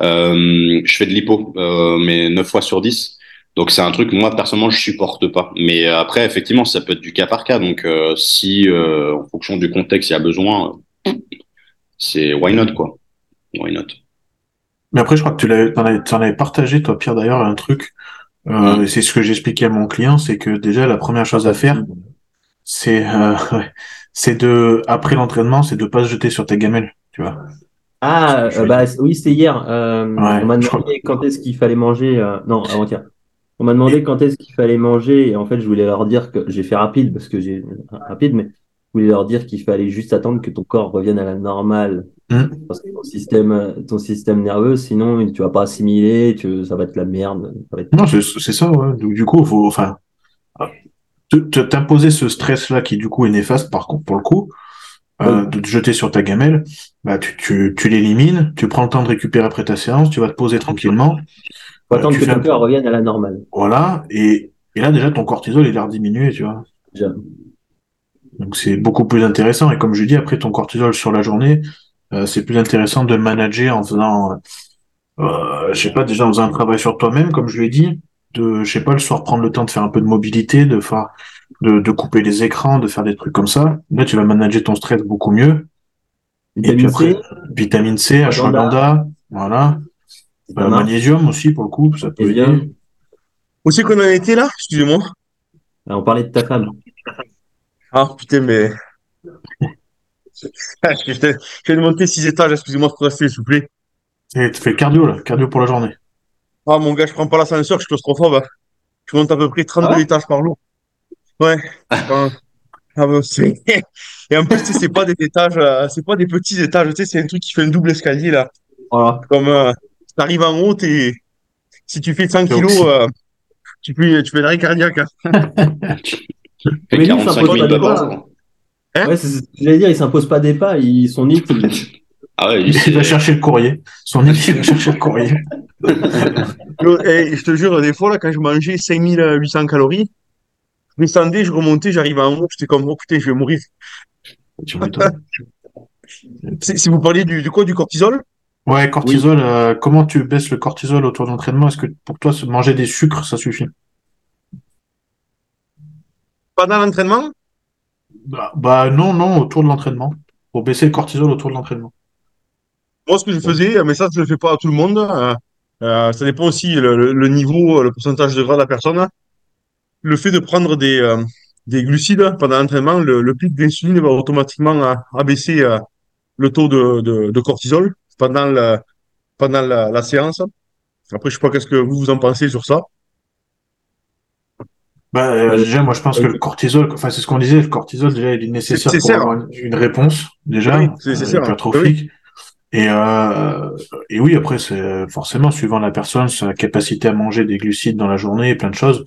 euh, je fais de l'hypo, euh, mais 9 fois sur 10. Donc c'est un truc moi personnellement je supporte pas. Mais après effectivement ça peut être du cas par cas. Donc euh, si euh, en fonction du contexte il y a besoin, c'est why not quoi? Why not? Mais après, je crois que tu l'avais, t'en avais, t'en avais partagé, toi, Pierre, d'ailleurs, un truc. Euh, Mm. c'est ce que j'expliquais à mon client, c'est que déjà, la première chose à faire, c'est, euh, c'est de, après l'entraînement, c'est de pas se jeter sur tes gamelles, tu vois. Ah, euh, bah, oui, c'était hier. Euh, Ouais, on m'a crois- demandé quand est-ce qu'il fallait manger. euh, Non, avant-hier. On m'a demandé quand est-ce qu'il fallait manger. Et en fait, je voulais leur dire que j'ai fait rapide parce que j'ai rapide, mais je voulais leur dire qu'il fallait juste attendre que ton corps revienne à la normale. Mm. Parce que ton système, ton système nerveux, sinon, tu vas pas assimiler, tu, ça va être la merde. Ça va être... Non, c'est ça, ouais. Donc, du coup, faut, enfin, te- t'imposer ce stress-là qui, du coup, est néfaste, par contre, pour le coup, euh, de te jeter sur ta gamelle, bah, tu, tu, tu l'élimines, tu prends le temps de récupérer après ta séance, tu vas te poser tranquillement, Faut Euh, attendre que ton corps revienne à la normale. voilà, et, et là, déjà, ton cortisol, il a rediminué, tu vois. Déjà. Donc c'est beaucoup plus intéressant. Et comme je dis, après ton cortisol sur la journée, euh, c'est plus intéressant de le manager en faisant, euh, je sais pas, déjà en faisant un travail sur toi-même, comme je l'ai dit, de, je sais pas, le soir prendre le temps de faire un peu de mobilité, de faire, de, de couper les écrans, de faire des trucs comme ça. Là, tu vas manager ton stress beaucoup mieux. Et puis Vitamine après, C, vitamine C, ashwagandha, voilà. Euh, magnésium aussi, pour le coup, ça peut aider. Où c'est qu'on en était là? Excusez-moi. On parlait de ta femme. Ah, putain, mais. Je viens je de monter six étages, excusez-moi de rester, s'il vous plaît. Et tu fais cardio, là, cardio pour la journée. Ah, mon gars, je prends pas l'ascenseur, je suis claustrophobe. hein. Je monte à peu près 32 Ah ouais étages par jour. Ouais. Ah, bah, c'est- Et en plus, c'est pas des étages, euh, c'est pas des petits étages, tu sais, c'est un truc qui fait un double escalier, là. Voilà. Comme, euh, t'arrives en haut, t'es, si tu fais 100 T'es kilos, euh, tu fais, tu fais l'arrêt cardiaque, hein. Mais lui, il 45 s'impose 000 pas quoi. Hein Ouais, c'est ce que j'allais dire, il s'impose pas des pas, ils sont ils- Ah ouais, Il va chercher le courrier. Son équipe il va chercher le courrier. Et je te jure, des fois, là, quand je mangeais 5800 calories, je descendais, je remontais, j'arrivais en haut, j'étais comme, oh putain, je vais mourir. Tu Si vous parliez du, du quoi, du cortisol? Ouais, cortisol, euh, comment tu baisses le cortisol autour de l'entraînement? Est-ce que pour toi, manger des sucres, ça suffit? Pendant l'entraînement? Bah, bah, non, non, autour de l'entraînement. Pour baisser le cortisol autour de l'entraînement. Moi, ce que je faisais, mais ça, je le fais pas à tout le monde. euh, euh, ça dépend aussi le, niveau, le pourcentage de gras de la personne. Le fait de prendre des, euh, des glucides pendant l'entraînement, le, pic d'insuline va automatiquement euh, abaisser le taux de, cortisol pendant la, séance. Après, je sais pas qu'est-ce que vous en pensez sur ça. Bah, euh, déjà, moi, je pense que le cortisol, enfin, c'est ce qu'on disait, le cortisol, déjà, il est nécessaire pour nécessaire. avoir une, une réponse, déjà, Oui, c'est euh, nécessaire. hypertrophique. Et, euh, et oui, après, c'est forcément, suivant la personne, sa capacité à manger des glucides dans la journée et plein de choses,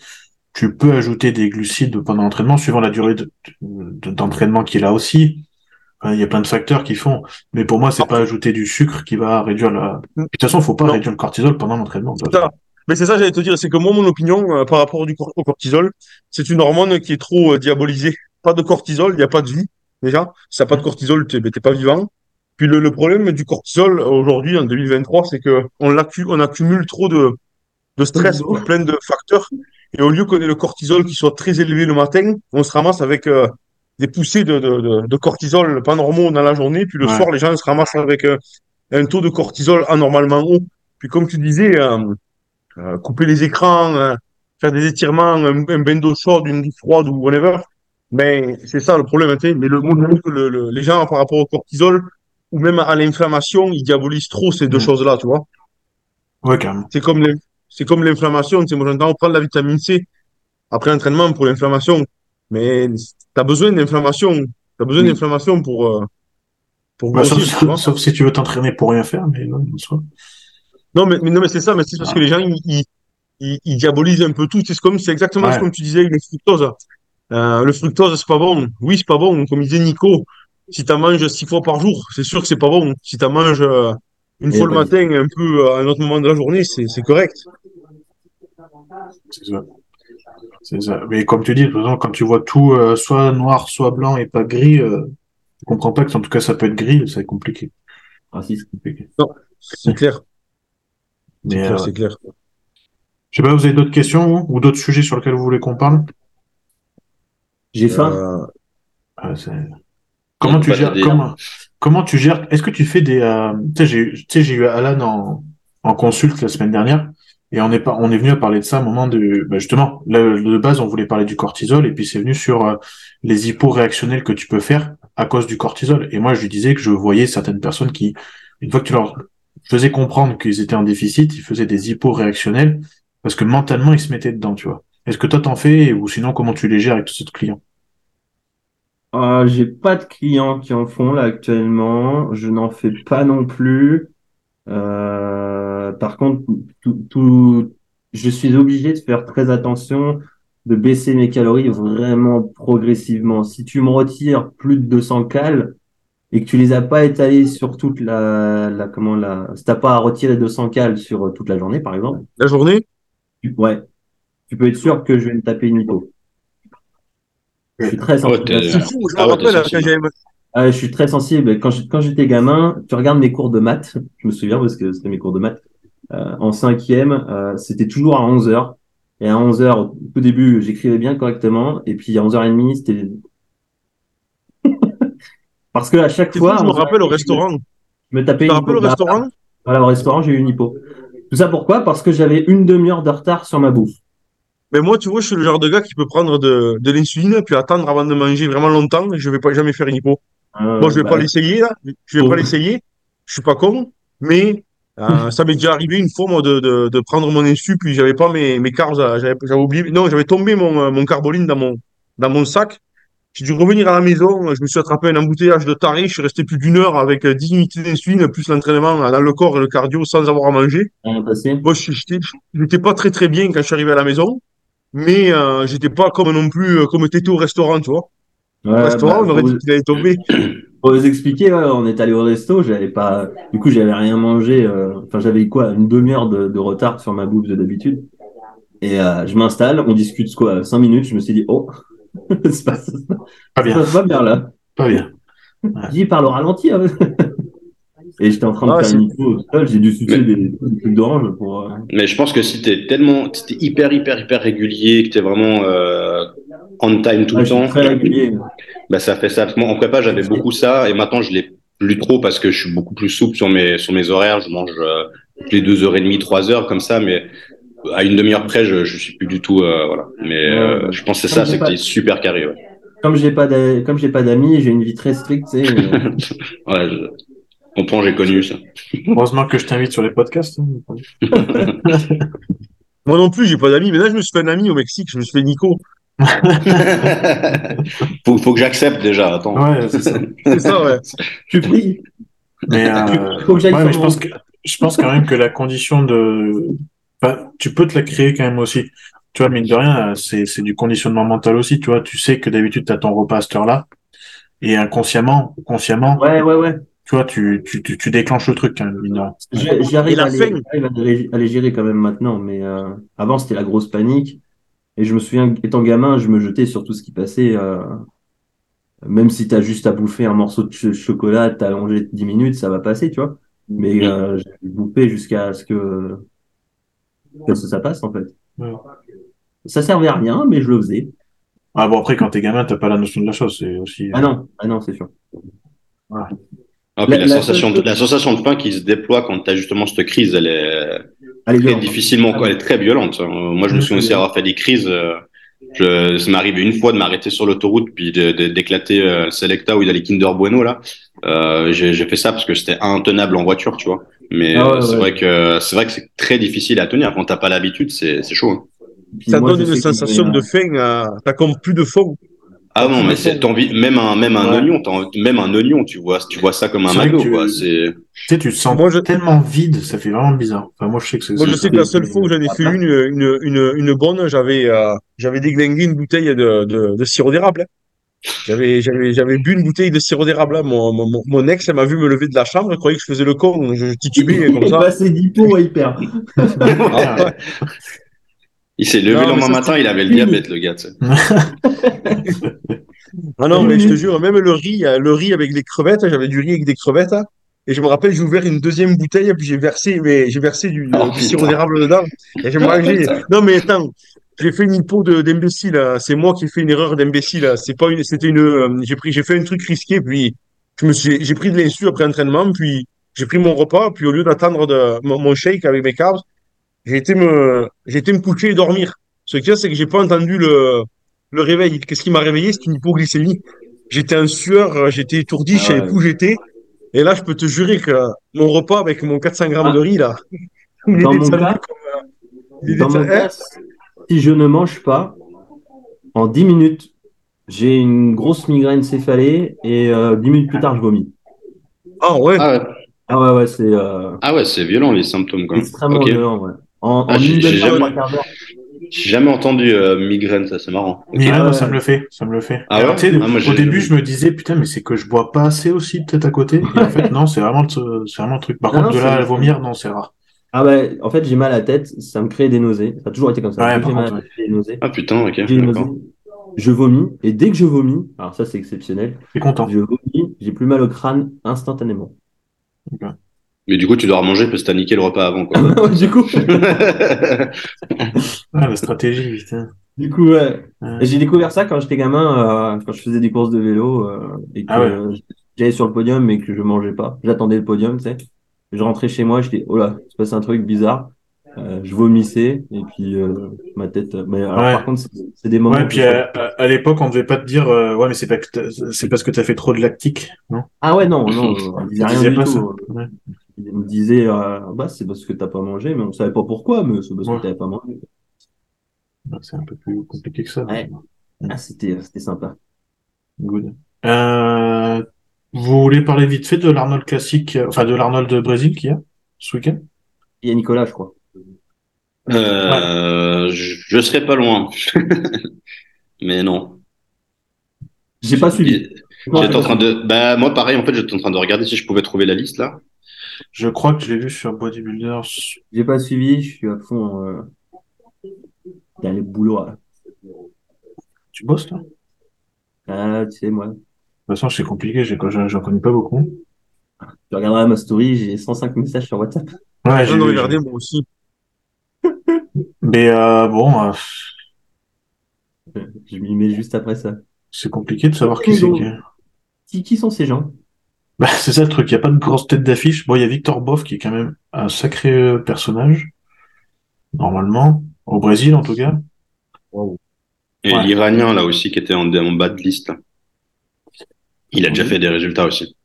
tu peux ajouter des glucides pendant l'entraînement, suivant la durée de- de- d'entraînement qu'il a aussi. Enfin, il y a plein de facteurs qui font. Mais pour moi, c'est pas ajouter du sucre qui va réduire la... De toute façon, faut pas Non. réduire le cortisol pendant l'entraînement. Mais c'est ça, j'allais te dire, c'est que moi, mon opinion euh, par rapport au cortisol, c'est une hormone qui est trop euh, diabolisée. Pas de cortisol, il n'y a pas de vie, déjà. Si t'as pas de cortisol, t'es pas vivant. Puis le, le problème du cortisol aujourd'hui, en 2023, c'est que on, accumule trop de, de stress plein de facteurs. Et au lieu qu'on ait le cortisol qui soit très élevé le matin, on se ramasse avec euh, des poussées de, de, de, de cortisol pas normaux dans la journée. Puis le Ouais. soir, les gens se ramassent avec un taux de cortisol anormalement haut. Puis comme tu disais, euh, couper les écrans, euh, faire des étirements, un, un bain d'eau chaude, une douche froide ou whatever. Mais c'est ça le problème. tu sais. Mais le, le, le- les gens, par rapport au cortisol ou même à l'inflammation, ils diabolisent trop ces deux Mm. choses-là, tu vois. Ouais, carrément. C'est comme c'est comme l'inflammation. Sais, moi, j'entends prendre la vitamine C après l'entraînement pour l'inflammation. Mais tu as besoin d'inflammation. Tu as besoin Oui. d'inflammation pour, euh, pour Bah, grossir, sauf, si tu veux t'entraîner pour rien faire, mais en soi. Non, mais, mais, non, mais c'est ça, mais c'est parce que les gens, ils, ils, ils- ils diabolisent un peu tout. C'est comme, c'est exactement Ouais. ce comme tu disais avec le fructose. Euh, le fructose, c'est pas bon. Oui, c'est pas bon. Comme disait Nico, si t'en manges six fois par jour, c'est sûr que c'est pas bon. Si t'en manges euh, une Et fois le pas matin, un peu euh, à un autre moment de la journée, c'est, c'est correct. C'est ça. C'est ça. Mais comme tu dis, quand tu vois tout euh, soit noir, soit blanc et pas gris, euh, tu comprends pas que en tout cas ça peut être gris, ça va être compliqué. Raciste. compliqué. C'est clair. C'est clair, euh, c'est clair. Je sais pas, vous avez d'autres questions ou d'autres sujets sur lesquels vous voulez qu'on parle? J'ai faim. Euh, Ah, Comment On tu gères t'aider, comment, comment tu gères Est-ce que tu fais des euh, tu sais j'ai eu- tu sais j'ai eu Alan en, en consulte la semaine dernière et on est pas on est venu à parler de ça à un moment de bah, justement de base on voulait parler du cortisol et puis c'est venu sur euh, les hypos réactionnels que tu peux faire à cause du cortisol et moi je lui disais que je voyais certaines personnes qui une fois que tu leur faisais comprendre qu'ils étaient en déficit ils faisaient des hypos réactionnels parce que mentalement ils se mettaient dedans tu vois est-ce que toi t'en fais ou sinon comment tu les gères avec tous ces clients? Euh, j'ai pas de clients qui en font là actuellement. Je n'en fais pas non plus. Euh, par contre, je suis obligé de faire très attention, de baisser mes calories vraiment progressivement. Si tu me retires plus de 200 cales et que tu les as pas étalées sur toute la, la comment la, si t'as pas à retirer 200 cales sur toute la journée, par exemple, la journée, tu, ouais, tu peux être sûr que je vais me taper une hypo. Je suis très sensible. c'est fou. Je me Ah ouais, rappelle t'es quand sensible. Ah, je suis très sensible. Quand je- quand j'étais gamin, tu regardes mes cours de maths, je me souviens parce que c'était mes cours de maths, euh, en cinquième, euh, c'était toujours à 11 heures. Et à 11 heures, au tout début, j'écrivais bien correctement. Et puis à 11h30, c'était... parce que à chaque fou, fois, je me 11h30, rappelle au je restaurant. me tapais Tu te rappelles au restaurant? Voilà, au restaurant, j'ai eu une hypo. Tout ça pourquoi? Parce que j'avais une demi-heure de retard sur ma bouffe. Mais moi, tu vois, je suis le genre de gars qui peut prendre de, de l'insuline, puis attendre avant de manger vraiment longtemps, et je vais pas jamais faire une hypo. Euh, Bon, je vais bah, pas l'essayer, là. Je vais Oh. pas l'essayer. Je suis pas con, mais euh, ça m'est déjà arrivé une fois, moi, de, de, de prendre mon insu, puis j'avais pas mes, mes carbs, euh, j'avais oublié. Non, j'avais tombé mon, euh, mon carboline dans mon, dans mon sac. J'ai dû revenir à la maison, je me suis attrapé un embouteillage de taré, je suis resté plus d'une heure avec euh, 10 unités d'insuline, plus l'entraînement dans le corps et le cardio sans avoir à manger. Moi, j'étais pas très très bien quand je suis arrivé à la maison, mais euh, j'étais pas comme non plus euh, comme t'étais au restaurant, tu vois. Au restaurant, bah, on aurait dit qu'il allait tomber. Pour vous expliquer, ouais, on est allé au resto, j'avais pas, du coup, j'avais rien mangé. euh, Enfin, j'avais quoi, une demi-heure de, de retard sur ma bouffe de d'habitude. Et euh, je m'installe, on discute quoi, cinq minutes. Je me suis dit, oh, c'est pas, pas bien ça va bien là. pas bien Dis, parle au ralenti. hein. Et j'étais en train de Ah, faire c'est- une seul, j'ai dû sucer des, des trucs d'orange pour. euh, Mais je pense que si t'es tellement, si t'es hyper, hyper, hyper régulier, que t'es vraiment euh, on time tout ouais, le temps, très régulier. bah ça fait ça. Moi, en prépa, j'avais beaucoup ça, et maintenant, je l'ai plus trop parce que je suis beaucoup plus souple sur mes sur mes horaires. Je mange euh, toutes les deux heures et demie, trois heures comme ça, mais à une demi-heure près, je, je suis plus du tout, euh, voilà. Mais Ouais, euh, je pense que c'est ça, que pas- t'es super carré. Ouais. Comme j'ai pas comme j'ai pas d'amis, j'ai une vie très stricte, tu sais. euh, Ouais, je comprends, j'ai connu ça. heureusement que je t'invite sur les podcasts hein. Moi non plus, j'ai pas d'amis. Mais là, je me suis fait un ami au Mexique. Je me suis fait Nico. faut, faut que j'accepte déjà. Attends. ouais c'est ça C'est ça, ouais. je suis pris. mais euh, Faut que Ouais, mais je mon- pense que je pense quand même que la condition de, enfin, tu peux te la créer quand même aussi. Tu vois, mine de rien, c'est c'est du conditionnement mental aussi. Tu vois, tu sais que d'habitude t'as ton repas à cette heure-là, et inconsciemment, consciemment, Ouais, ouais, ouais. tu vois, tu tu tu, tu déclenches le truc quand même. mine de rien. J'arrive à, les- j'arrive à les- à les gérer quand même maintenant, mais euh, avant c'était la grosse panique. Et je me souviens, étant gamin, je me jetais sur tout ce qui passait. euh, même si t'as juste à bouffer un morceau de ch- chocolat, t'as allongé 10 minutes, ça va passer, tu vois. Mais euh, j'ai bouffé jusqu'à ce que, que ça passe, en fait. Ouais. Ça servait à rien, mais je le faisais. Ah bon, après quand t'es gamin, t'as pas la notion de la chose. C'est aussi. Ah non, ah non, c'est sûr. Ah, La- la, la sensation de, la sensation de faim qui se déploie quand tu as justement cette crise, elle est très viens. difficilement, quoi, elle est très violente. Euh, Moi, je me Mhm. souviens aussi avoir fait des crises. euh, Je, ça m'est arrivé une fois de m'arrêter sur l'autoroute puis d'éclater euh, Selecta ou d'aller Kinder Bueno là. Euh, J'ai j'ai fait ça parce que c'était intenable en voiture, tu vois. Mais Ah ouais, euh, c'est ouais. vrai que c'est vrai que c'est très difficile à tenir quand t'as pas l'habitude, c'est c'est chaud. hein. Ça moi, donne une sensation de faim. euh, T'as comme plus de fond. Ah non, mais c'est envie même un même un Ouais. oignon, même un oignon, tu vois, tu vois ça comme un que tu- quoi. C'est Tu sais, tu te sens Moi, je- tellement vide, ça fait vraiment bizarre. Enfin, moi, je sais que c'est. Moi, je sais que la seule fois où j'en ai fait une, une, une, une bonne, j'avais euh, j'avais déglingué une bouteille de, de, de sirop d'érable. hein. J'avais j'avais j'avais bu une bouteille de sirop d'érable. hein. Mon, mon, mon ex, elle m'a vu me lever de la chambre, elle croyait que je faisais le con, je titubais comme Il ça. hyper. Ah, ouais. Il s'est levé Non, le lendemain matin, c'est- il avait le diabète, le gars. Ah non, mais je te jure, même le riz, euh, le riz avec des crevettes, j'avais du riz avec des crevettes. hein. Et je me rappelle, j'ai ouvert une deuxième bouteille, puis j'ai versé, mais j'ai versé du, Oh, du sirop d'érable dedans. Et j'ai mangé. Non, mais attends, j'ai fait une de- d'imbécile. hein. C'est moi qui ai fait une erreur d'imbécile. hein. C'est pas une, c'était une, euh, j'ai pris, j'ai fait un truc risqué, puis je me suis, j'ai pris de l'insu après entraînement, puis j'ai pris mon repas, puis au lieu d'attendre de, mon, mon shake avec mes carbs, j'ai été me, j'ai été me coucher et dormir. Ce qu'il y a, c'est que j'ai pas entendu le, le réveil. Qu'est-ce qui m'a réveillé? C'est une hypoglycémie. J'étais en sueur, j'étais étourdi, je Ah savais ouais. plus où j'étais. Et là, je peux te jurer que mon repas avec mon 400 grammes Ah. de riz, là, est Dans mon cas, comme, euh, est Dans mon cas, si je ne mange pas, en 10 minutes, j'ai une grosse migraine céphalée et euh, 10 minutes plus tard, je vomis. Ah ouais? Ah ouais, Ah ouais, ouais, c'est euh, ah ouais c'est violent les symptômes quand même. extrêmement violent. Ouais. En, Ah, en j'ai- une jamais-. J'ai jamais entendu euh, migraine, ça c'est marrant. Migraine, Ah ouais. ça me le fait, ça me le fait. Ah Alors, ouais? Tu sais, Ah, moi, au début, je me disais, putain, mais c'est que je bois pas assez aussi, peut-être à côté. Et en fait, non, c'est vraiment, le- c'est vraiment le truc. Par Non, contre, de là à vomir, non, c'est rare. Ah bah, en fait, j'ai mal à la tête, ça me crée des nausées. Ça a toujours été comme ça. Ouais, Dès que par j'ai mal à contre, la tête, j'ai des nausées. Ah putain, ok, J'ai des nausées, je vomis, et dès que je vomis, alors ça c'est exceptionnel, Je suis content. je vomis, j'ai plus mal au crâne instantanément. Mais du coup, tu dois remanger parce que t'as niqué le repas avant, quoi. du coup, Ah, la stratégie, putain. du coup, ouais. J'ai découvert ça quand j'étais gamin, euh, quand je faisais des courses de vélo euh, et que Ah ouais. euh, j'allais sur le podium mais que je mangeais pas. J'attendais le podium, tu sais. Je rentrais chez moi, j'étais oh là, il se passe un truc bizarre. Euh, je vomissais et puis euh, ma tête. Mais alors Ouais. par contre, c'est des moments. Ouais, que puis à, à- à l'époque, on devait pas te dire, euh, ouais, mais c'est pas c'est parce que t'as fait trop de lactique, non? Ah ouais non non, on disait rien du tout. Ouais. Il me disait euh, bah c'est parce que t'as pas mangé, mais on savait pas pourquoi, mais c'est parce que t'avais pas mangé. Ouais, C'est un peu plus compliqué que ça. Ah, c'était c'était sympa. Good. Euh, vous voulez parler vite fait de l'Arnold classique, euh, enfin de l'Arnold de Brésil qu'il y a ce week-end? Il y a Nicolas, je crois. Euh, je, je serais pas loin. Mais non. J'ai pas suivi. J'étais en train de, bah, moi, pareil, en fait, j'étais en train de regarder si je pouvais trouver la liste, là. Je crois que je l'ai vu sur Bodybuilders. J'ai pas suivi, je suis à fond euh, dans les boulots. là. Tu bosses, toi? De Ah, tu sais, moi, toute façon, c'est compliqué, j'ai- j'en j'en connais pas beaucoup. tu regarderas ma story, j'ai 105 messages sur WhatsApp. Ouais, j'ai de j'ai- moi aussi. Mais euh, bon, euh, Je m'y mets juste après ça. c'est compliqué de savoir qui c'est qui. Qui, qui sont ces gens? Bah, c'est ça le truc, il n'y a pas de grosse tête d'affiche. Bon, il y a Victor Boff qui est quand même un sacré euh, personnage, normalement, au Brésil en tout cas. Et Ouais. l'Iranien, là aussi, qui était en, en bas de liste, là. Il a déjà fait des résultats aussi.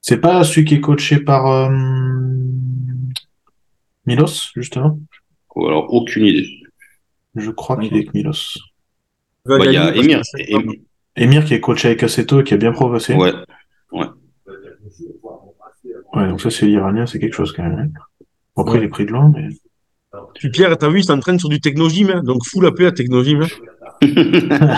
C'est pas celui qui est coaché par euh, Milos, justement? Ou alors, aucune idée. Je crois qu'il est avec Milos. Ouais, il y a Emir. Em- Emir qui est coaché avec Assetto et qui a bien progressé. Ouais. Ouais, donc ça c'est l'Iranien, c'est quelque chose quand même. hein. Bon, Après, il est pris de loin, mais. Puis Pierre, t'as vu, il s'entraîne sur du technogym, hein, donc fou la paix à technogym. hein.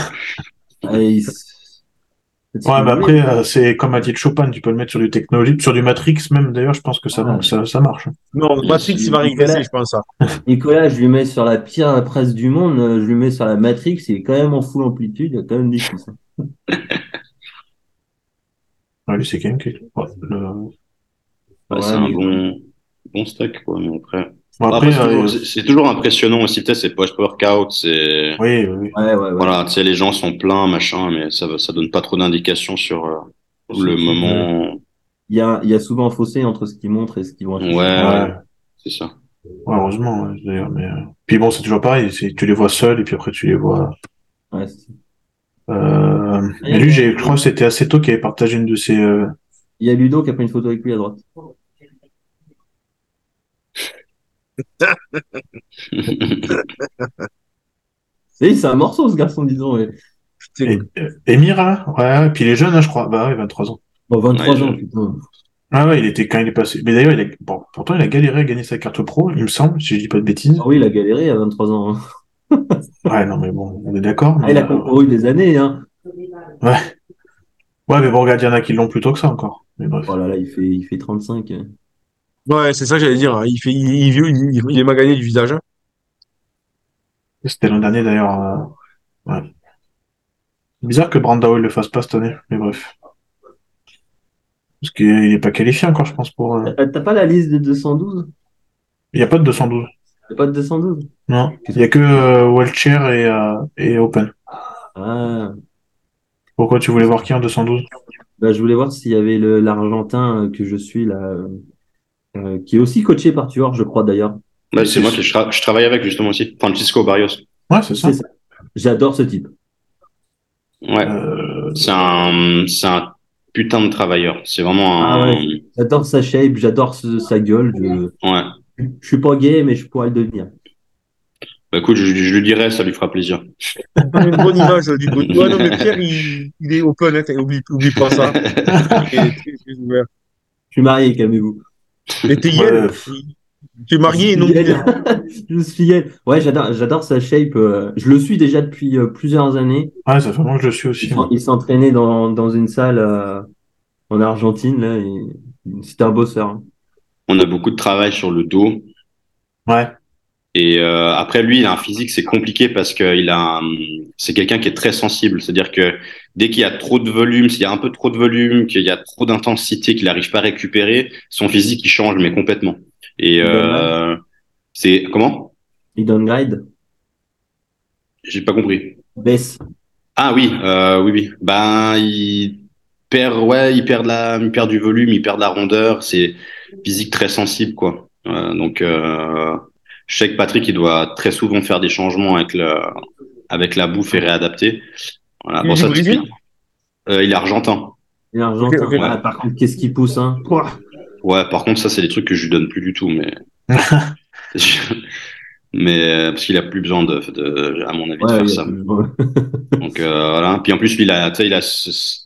Ouais, voulez. après, euh, c'est comme a dit Chopin, tu peux le mettre sur du technologie, sur du Matrix même, d'ailleurs, je pense que ça, Ah. ça, ça marche. Non, Matrix, il va régresser, je pense. ça. Nicolas, je lui mets sur la pire presse du monde, euh, je lui mets sur la Matrix, il est quand même en full amplitude, il y a quand même des choses. Ouais, c'est quand même quelque- ouais, le- Ouais, c'est un bon, bon stack, quoi. Mais après, Bon, Après, après, c'est euh, toujours- c'est toujours impressionnant aussi, tu sais, c'est post-workout, c'est, oui, oui, oui. Ouais, ouais, ouais. voilà, tu sais, les gens sont pleins, machin, mais ça, ça donne pas trop d'indications sur euh, le moment. Il y a, il y a souvent un fossé entre ce qu'ils montrent et ce qu'ils vont Ouais, afficher. ouais, c'est ça. Ouais, heureusement, ouais, d'ailleurs, mais, euh, puis bon, c'est toujours pareil, tu les vois seuls, et puis après, tu les vois, Ouais, c'est- euh, mais lui, j'ai, je crois que c'était assez tôt qui avait partagé une de ses, euh, il y a Ludo qui a pris une photo avec lui à droite. Et c'est un morceau, ce garçon, disons. ouais. Et- euh, Émir, là? Ouais, ouais, puis il est jeune, hein, je crois. Bah ouais, 23 ans. Bon, 23 Ouais, ans, je- putain. Ah ouais, il était, quand il est passé. Mais d'ailleurs, il a, bon, pourtant, il a galéré à gagner sa carte pro, il me semble, si je dis pas de bêtises. Ah oui, il a galéré à 23 ans. hein. Ouais, non, mais bon, on est d'accord. Ah, il a euh, concouru des années, hein. Ouais, mais bon, regarde, il y en a qui l'ont plus tôt que ça encore. Mais bref. Oh là là, il fait, il fait 35. Ouais, c'est ça que j'allais dire. hein. Il fait, il, il, il, il, il est magané du visage. hein. C'était l'an dernier d'ailleurs. euh, Ouais. Bizarre que Brandao il le fasse pas cette année, mais bref. Parce qu'il n'est pas qualifié encore, je pense, pour. euh, T'as t'as pas la liste des 212 Il n'y a pas de 212. T'as pas de 212 Non. Il n'y a que euh, Welcher et, euh, et Open. Ah, Pourquoi tu voulais voir qui en 212 bah, je voulais voir s'il y avait le- l'Argentin euh, que je suis là, euh, euh, qui est aussi coaché par Tuor, je crois d'ailleurs. Bah, c'est moi qui je, tra- je travaille avec justement aussi. Francisco Barrios. Ouais, c'est ça. J'adore ce type. Ouais. Euh, C'est un, putain de travailleur. C'est vraiment Ah un. ouais. J'adore sa shape, j'adore sa gueule. Je, ouais. je suis pas gay, mais je pourrais le devenir. Bah, écoute, je, je lui dirai, ça lui fera plaisir. Une bonne image du bout. Ouais, non, mais Pierre, il, il est open, hein, oublie, oublie pas ça. Il est très, très ouvert. Je suis marié, calmez-vous. Et t'es. Yel, tu es marié, non Pierre Je suis. Ouais, j'adore, j'adore sa shape. euh, Je le suis déjà depuis euh, plusieurs années. Ouais, ça fait longtemps que je le suis Il aussi. il s'entraînait dans, dans une salle euh, en Argentine. Là, et c'était un bosseur. hein. On a beaucoup de travail sur le dos. Ouais. Et euh, après, lui, il a un physique, c'est compliqué parce que il a, c'est quelqu'un qui est très sensible. C'est-à-dire que dès qu'il y a trop de volume, s'il y a un peu trop de volume, qu'il y a trop d'intensité, qu'il n'arrive pas à récupérer, son physique il change mais complètement. Et euh, c'est comment? Il downgrade, J'ai pas compris. baisse. Ah oui, euh, oui, oui. Ben, il perd, ouais, il perd de la, il perd du volume, il perd de la rondeur. C'est physique très sensible, quoi. Donc, euh, je sais que Patrick, il doit très souvent faire des changements avec le, avec la bouffe et réadapter. Voilà. Il Bon, est ça, brésilien typique. Euh, il est argentin. Il est argentin. Ah, par contre, qu'est-ce qu'il pousse hein? Ouais, par contre, ça, c'est des trucs que je lui donne plus du tout, mais, mais euh, parce qu'il a plus besoin de, de, à mon avis, de faire ça. Donc euh, voilà. Puis en plus, lui, il a, il a ce- ce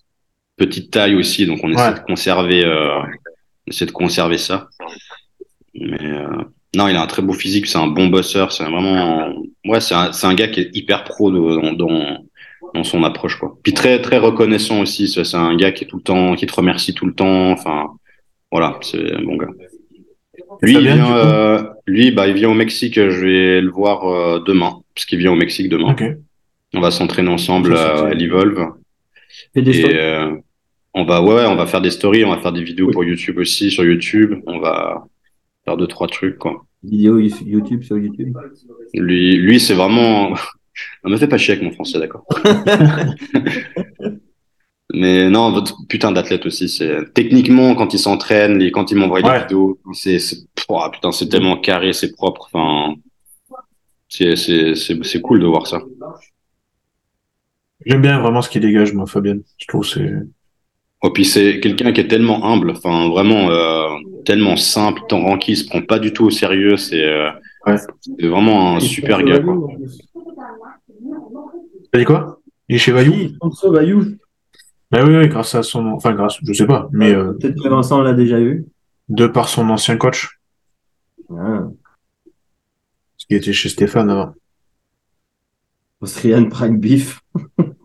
petite taille aussi, donc on essaie de conserver, euh, on essaie de conserver ça. Mais euh, non, il a un très beau physique, c'est un bon bosseur, c'est vraiment, ouais, c'est un, c'est un gars qui est hyper pro dans, dans, dans son approche, quoi. Puis très, très reconnaissant aussi. C'est un gars qui est tout le temps, qui te remercie tout le temps. Enfin, voilà, c'est un bon gars. Lui, il vient, euh, lui, bah, il vient au Mexique. Je vais le voir euh, demain, parce qu'il vient au Mexique demain. On va s'entraîner ensemble euh, à l'Evolve. Des Et euh, on va, ouais, ouais, on va faire des stories, on va faire des vidéos pour YouTube aussi, sur YouTube. On va faire deux, trois trucs, quoi. Vidéo YouTube sur YouTube. Lui, lui, c'est vraiment, on me fait pas chier avec mon français, d'accord. Mais non, votre putain d'athlète aussi, c'est techniquement quand il s'entraîne, les- quand il m'envoie Ouais. des vidéos, c'est, putain, c'est tellement carré, c'est propre. Enfin, c'est, c'est, c'est, c'est cool de voir ça. J'aime bien vraiment ce qu'il dégage, moi, Fabien. Je trouve que c'est. Oh, puis c'est quelqu'un qui est tellement humble, enfin vraiment euh, tellement simple, tranquille, il se prend pas du tout au sérieux. C'est euh, Ouais. vraiment un super gars. Quoi. T'as dit quoi? Il est chez Vaillou Oui, François Bayou. Bah oui, oui, grâce à son. Enfin, grâce, je sais pas, mais euh, Peut-être que Vincent l'a déjà eu. de par son ancien coach, Ah. ce qui était chez Stéphane avant. Austrian Prime Beef.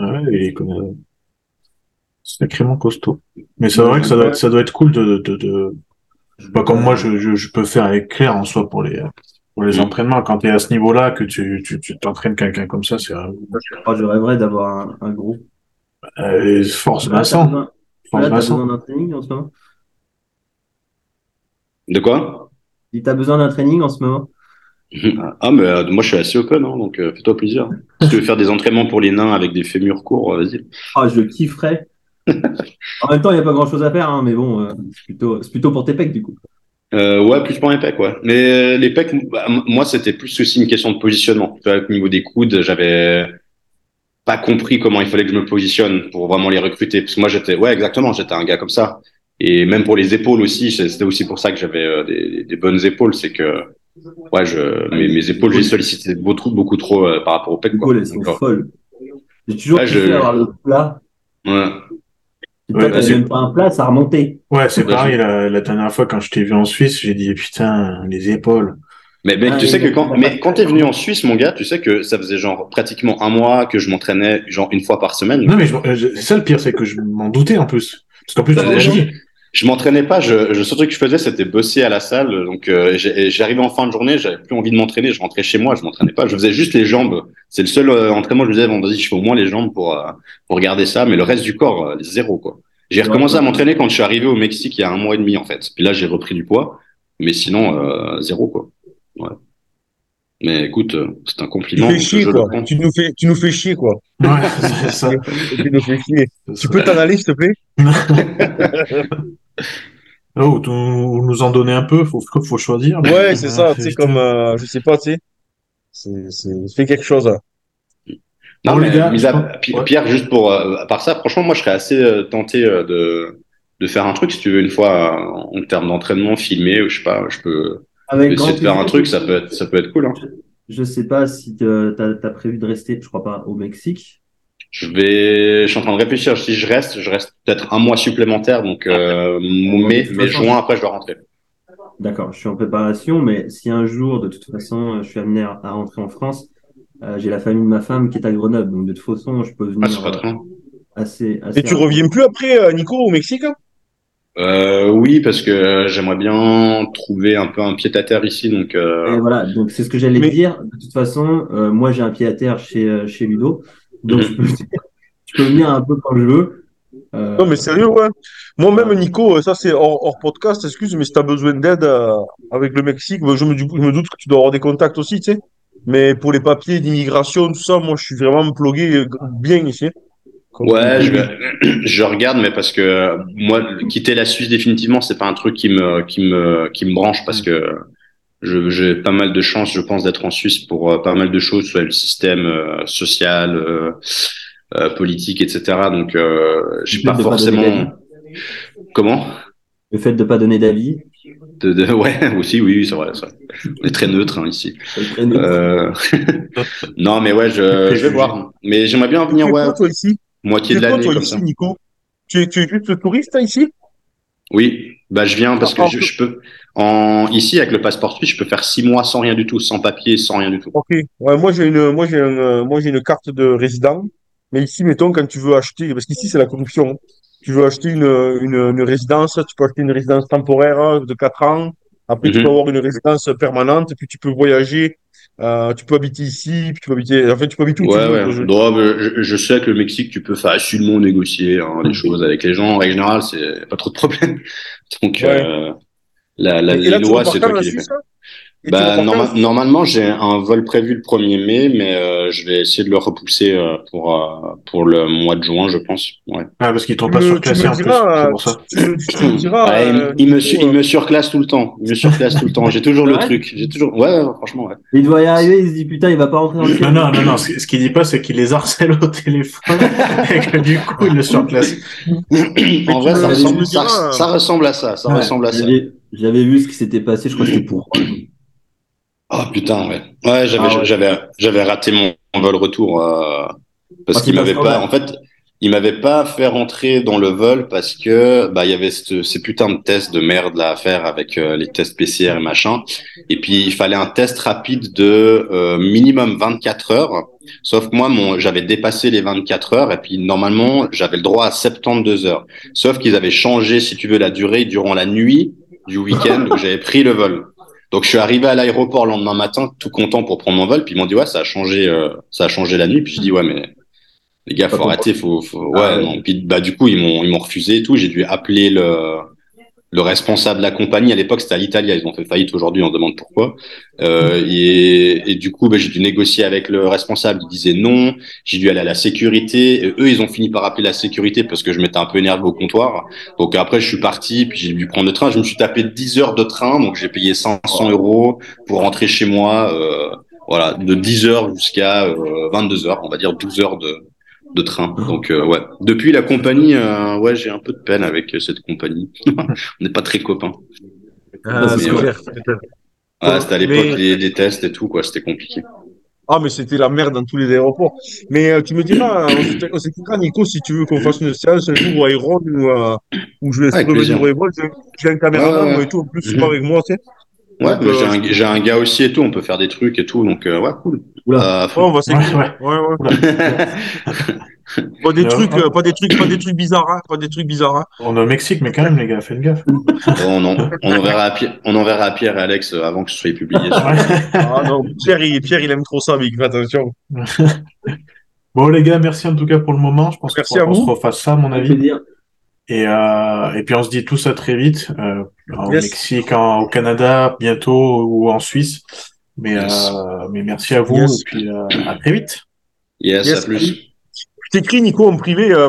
Ouais, il est comme, euh, sacrément costaud. Mais c'est vrai que ça doit être, ça doit être cool de, de, de, pas comme moi, je, je, je peux faire avec Claire en soi pour les, pour les entraînements. Quand tu es à ce niveau-là, que tu, tu, tu t'entraînes quelqu'un comme ça, c'est, Oh, je rêverais d'avoir un, un groupe. euh, force Là, t'as Vincent. besoin- Force là, t'as Vincent. besoin d'un training en ce moment? De quoi? Si t'as besoin d'un training en ce moment? Ah mais euh, moi je suis assez open, hein, donc euh, fais-toi plaisir. Si tu veux faire des entraînements pour les nains avec des fémurs courts, euh, vas-y. Ah, je kifferais. en même temps, il n'y a pas grand chose à faire, hein, mais bon, euh, c'est plutôt, c'est plutôt pour tes pecs du coup. Euh, ouais, plus pour les pecs, ouais. Mais les pecs, bah, moi, c'était plus aussi une question de positionnement. Tu vois, au niveau des coudes, j'avais pas compris comment il fallait que je me positionne pour vraiment les recruter. Parce que moi, j'étais, ouais, exactement, j'étais un gars comme ça. Et même pour les épaules aussi, c'était aussi pour ça que j'avais des, des bonnes épaules. C'est que, ouais, je, mes, mes épaules, j'ai sollicité beaucoup, beaucoup trop euh, par rapport Du coup, quoi. elles sont folles. J'ai toujours Ouais, kiffé je- avoir le plat. ouais. Et Ouais, c'est- même pas un plat, ça remontait. Ouais, c'est Ouais, pareil, la, la dernière fois quand je t'ai vu en Suisse, j'ai dit, putain, les épaules. Mais mec, Ah, tu sais que quand, mais quand t'es venu en Suisse, mon gars, tu sais que ça faisait genre pratiquement un mois que je m'entraînais genre une fois par semaine. Non, mais je- euh, je- c'est ça le pire, c'est que je m'en doutais en plus. Parce qu'en plus, tu je- m'entraînais pas. Je, je, ce truc que je faisais, c'était bosser à la salle. Donc, euh, j'arrivais en fin de journée, j'avais plus envie de m'entraîner. Je rentrais chez moi, je m'entraînais pas. Je faisais juste les jambes. C'est le seul euh, entraînement que je faisais. Vendredi, je fais au moins les jambes pour euh, pour regarder ça, mais le reste du corps, euh, zéro quoi. J'ai recommencé à m'entraîner quand je suis arrivé au Mexique il y a un mois et demi en fait. Puis là, j'ai repris du poids, mais sinon euh, zéro quoi. Ouais. Mais écoute, euh, c'est un Tu compliment. fais donc chier, quoi. Tu nous fais, tu nous fais chier, quoi. Ouais, c'est ça. Tu nous fais chier. Tu peux t'en aller, s'il te plaît? Oh, tu nous en donner un peu, faut, faut choisir. Ouais, c'est ça, tu sais, comme, euh, je sais pas, tu sais. C'est, c'est, fais quelque chose. Non, mais les gars, mis à- ouais. Pierre, juste pour, euh, à part ça, franchement, moi, je serais assez euh, tenté euh, de, de faire un truc, si tu veux, une fois, euh, en termes d'entraînement, filmé, ou je sais pas, je peux Avec essayer grand de faire un truc, ça peut être, ça peut être cool, hein. Je sais pas si tu as, prévu de rester, je crois pas, au Mexique. Je vais, je suis en train de réfléchir, si je reste, je reste peut-être un mois supplémentaire, donc, euh, mai, toute mai, façon, juin, après, je dois rentrer. D'accord, je suis en préparation, mais si un jour, de toute façon, je suis amené à, rentrer en France, euh, j'ai la famille de ma femme qui est à Grenoble, donc de toute façon, je peux Ah, venir pas euh, assez, assez Et tu reviens plus après, Nico, au Mexique? hein? Euh, oui, parce que j'aimerais bien trouver un peu un pied à terre ici, donc, Et euh, voilà, donc c'est ce que j'allais Mais- dire. De toute façon, euh, moi j'ai un pied à terre chez, euh, chez Ludo, donc Mhm. je peux, je peux venir un peu quand je veux. Euh, Non, mais sérieux, ouais. Moi-même, Nico, euh, ça c'est hors, hors podcast, excuse, mais si t'as besoin d'aide euh, avec le Mexique, ben, je me, je me doute que tu dois avoir des contacts aussi, tu sais. Mais pour les papiers d'immigration, tout ça, moi, je suis vraiment plugué euh, bien ici. Ouais, je, je regarde, mais parce que euh, moi, quitter la Suisse définitivement, c'est pas un truc qui me, qui me, qui me branche parce que je- j'ai pas mal de chance, je pense, d'être en Suisse pour euh, pas mal de choses, soit le système euh, social, euh, euh, politique, etc. Donc, euh, j'ai Le pas forcément. d'avis. Comment? Le fait de pas donner d'avis, de, de- Ouais, aussi, oui, oui, c'est vrai, c'est vrai. On est très neutre hein, ici. très neutre. Euh... non, mais ouais, je, je vais voir. Mais j'aimerais bien Tu venir, ouais, toi, ici? Moitié de l'année toi, comme ici, ça. Nico? Tu es, tu es juste touriste, hein, ici? Oui, bah je viens parce que je, je peux en ici avec le passeport suisse, je peux faire six mois sans rien du tout, sans papier, sans rien du tout. Ok. Ouais, moi, j'ai une, moi, j'ai un, moi, j'ai une carte de résident. Mais ici, mettons, quand tu veux acheter, parce qu'ici, c'est la corruption. Tu veux acheter une, une, une résidence, tu peux acheter une résidence temporaire de 4 ans. Après, tu Mhm. peux avoir une résidence permanente, puis tu peux voyager. Euh, tu peux habiter ici, puis tu peux habiter, en fait, tu peux habiter où Ouais, ouais. Je- Non, mais je, je sais que le Mexique, tu peux facilement négocier hein, les choses avec les gens. En règle générale, c'est pas trop de problème. Donc, Ouais. euh, la, la, là, lois, repars c'est toi la qui les fais. Bah, norma- normalement, j'ai un vol prévu le 1er mai, mais euh, je vais essayer de le repousser euh, pour, euh, pour le mois de juin, je pense. Ouais. Ah, parce qu'ils t'ont pas surclassé en plus, pour ça. Tu me, tu me diras. Ouais, il, euh, il me, su- il me surclasse tout le temps. Il me surclasse tout le temps. J'ai toujours le truc. J'ai toujours. Ouais, ouais, franchement, ouais. Il doit y arriver, il se dit putain, il va pas rentrer dans le Non, non, non, non. Ce, ce qu'il dit pas, c'est qu'il les harcèle au téléphone et que du coup, il le surclasse. en vrai, ça ressemble, ça, euh, ça ressemble à ça. Ça Ouais, ressemble à ça. J'avais j'avais vu ce qui s'était passé, je crois que c'était pour. Oh putain, ouais. Ouais, j'avais, Ah ouais. j'avais, j'avais raté mon, vol retour euh, parce Ah, qu'il m'avait pas vrai. En fait, il m'avait pas fait rentrer dans le vol parce que bah il y avait cette- ces putains de tests de merde là à faire avec euh, les tests PCR et machin. Et puis il fallait un test rapide de euh, minimum 24 heures. Sauf que moi, mon, j'avais dépassé les 24 heures et puis normalement j'avais le droit à 72 heures. Sauf qu'ils avaient changé, si tu veux, la durée durant la nuit du week-end où j'avais pris le vol. Donc je suis arrivé à l'aéroport le lendemain matin, tout content pour prendre mon vol. Puis ils m'ont dit ouais, ça a changé, euh, ça a changé la nuit. Puis je dis ouais, mais les gars, faut arrêter, faut, faut... ouais, Ah ouais. non. Puis bah du coup ils m'ont ils m'ont refusé et tout. J'ai dû appeler le le responsable de la compagnie. À l'époque c'était à l'Italie, ils ont fait faillite. Aujourd'hui on demande pourquoi. Euh, et, et du coup bah, j'ai dû négocier avec le responsable. Il disait non. J'ai dû aller à la sécurité. Et eux ils ont fini par appeler la sécurité parce que je m'étais un peu énervé au comptoir. Donc après, je suis parti, puis j'ai dû prendre le train. Je me suis tapé 10 heures de train, donc j'ai payé 500 euros pour rentrer chez moi. Euh, voilà, de 10 heures jusqu'à euh, 22 heures, on va dire 12 heures de, de train. Donc euh, ouais. Depuis la compagnie, euh, ouais, j'ai un peu de peine avec euh, cette compagnie. on n'est pas très copains. Ah, c'est ouais. c'était à l'époque Mais- tests et tout, quoi. C'était compliqué. Ah, mais c'était la merde dans tous les aéroports. Mais euh, tu me diras, on s'écoutera, Nico, si tu veux qu'on fasse une séance un jour à Iron ou, ou je vais Avec revenir plaisir. au. J'ai un caméraman, ouais, et tout. En plus, c'est Mhm. pas avec moi, tu sais. Ouais, Donc, mais j'ai euh, un, j'ai un gars aussi et tout, on peut faire des trucs et tout, donc euh, ouais, cool. Oula. Euh, Ouais, on va s'écrire. Ouais, Ouais, ouais. Pas des trucs, euh, pas des trucs, pas des trucs bizarres, hein, pas des trucs bizarres. hein. On est au Mexique, mais quand même, les gars, faites gaffe. bon, on, en- on enverra à Pierre, on enverra à Pierre et Alex avant que ce soit publié. Ah non, Pierre, il, Pierre, il aime trop ça, mais fais attention. Bon, les gars, merci en tout cas pour le moment. Je pense à qu'on se refasse ça, à mon avis. Et, euh, et puis on se dit tout ça très vite, euh, au Yes. Mexique, en- au Canada, bientôt, ou en Suisse. Mais, Yes. euh, mais merci à vous, Yes. et puis euh, à très vite. Yes, Yes. à plus. Je t'écris, Nico, en privé, euh, pour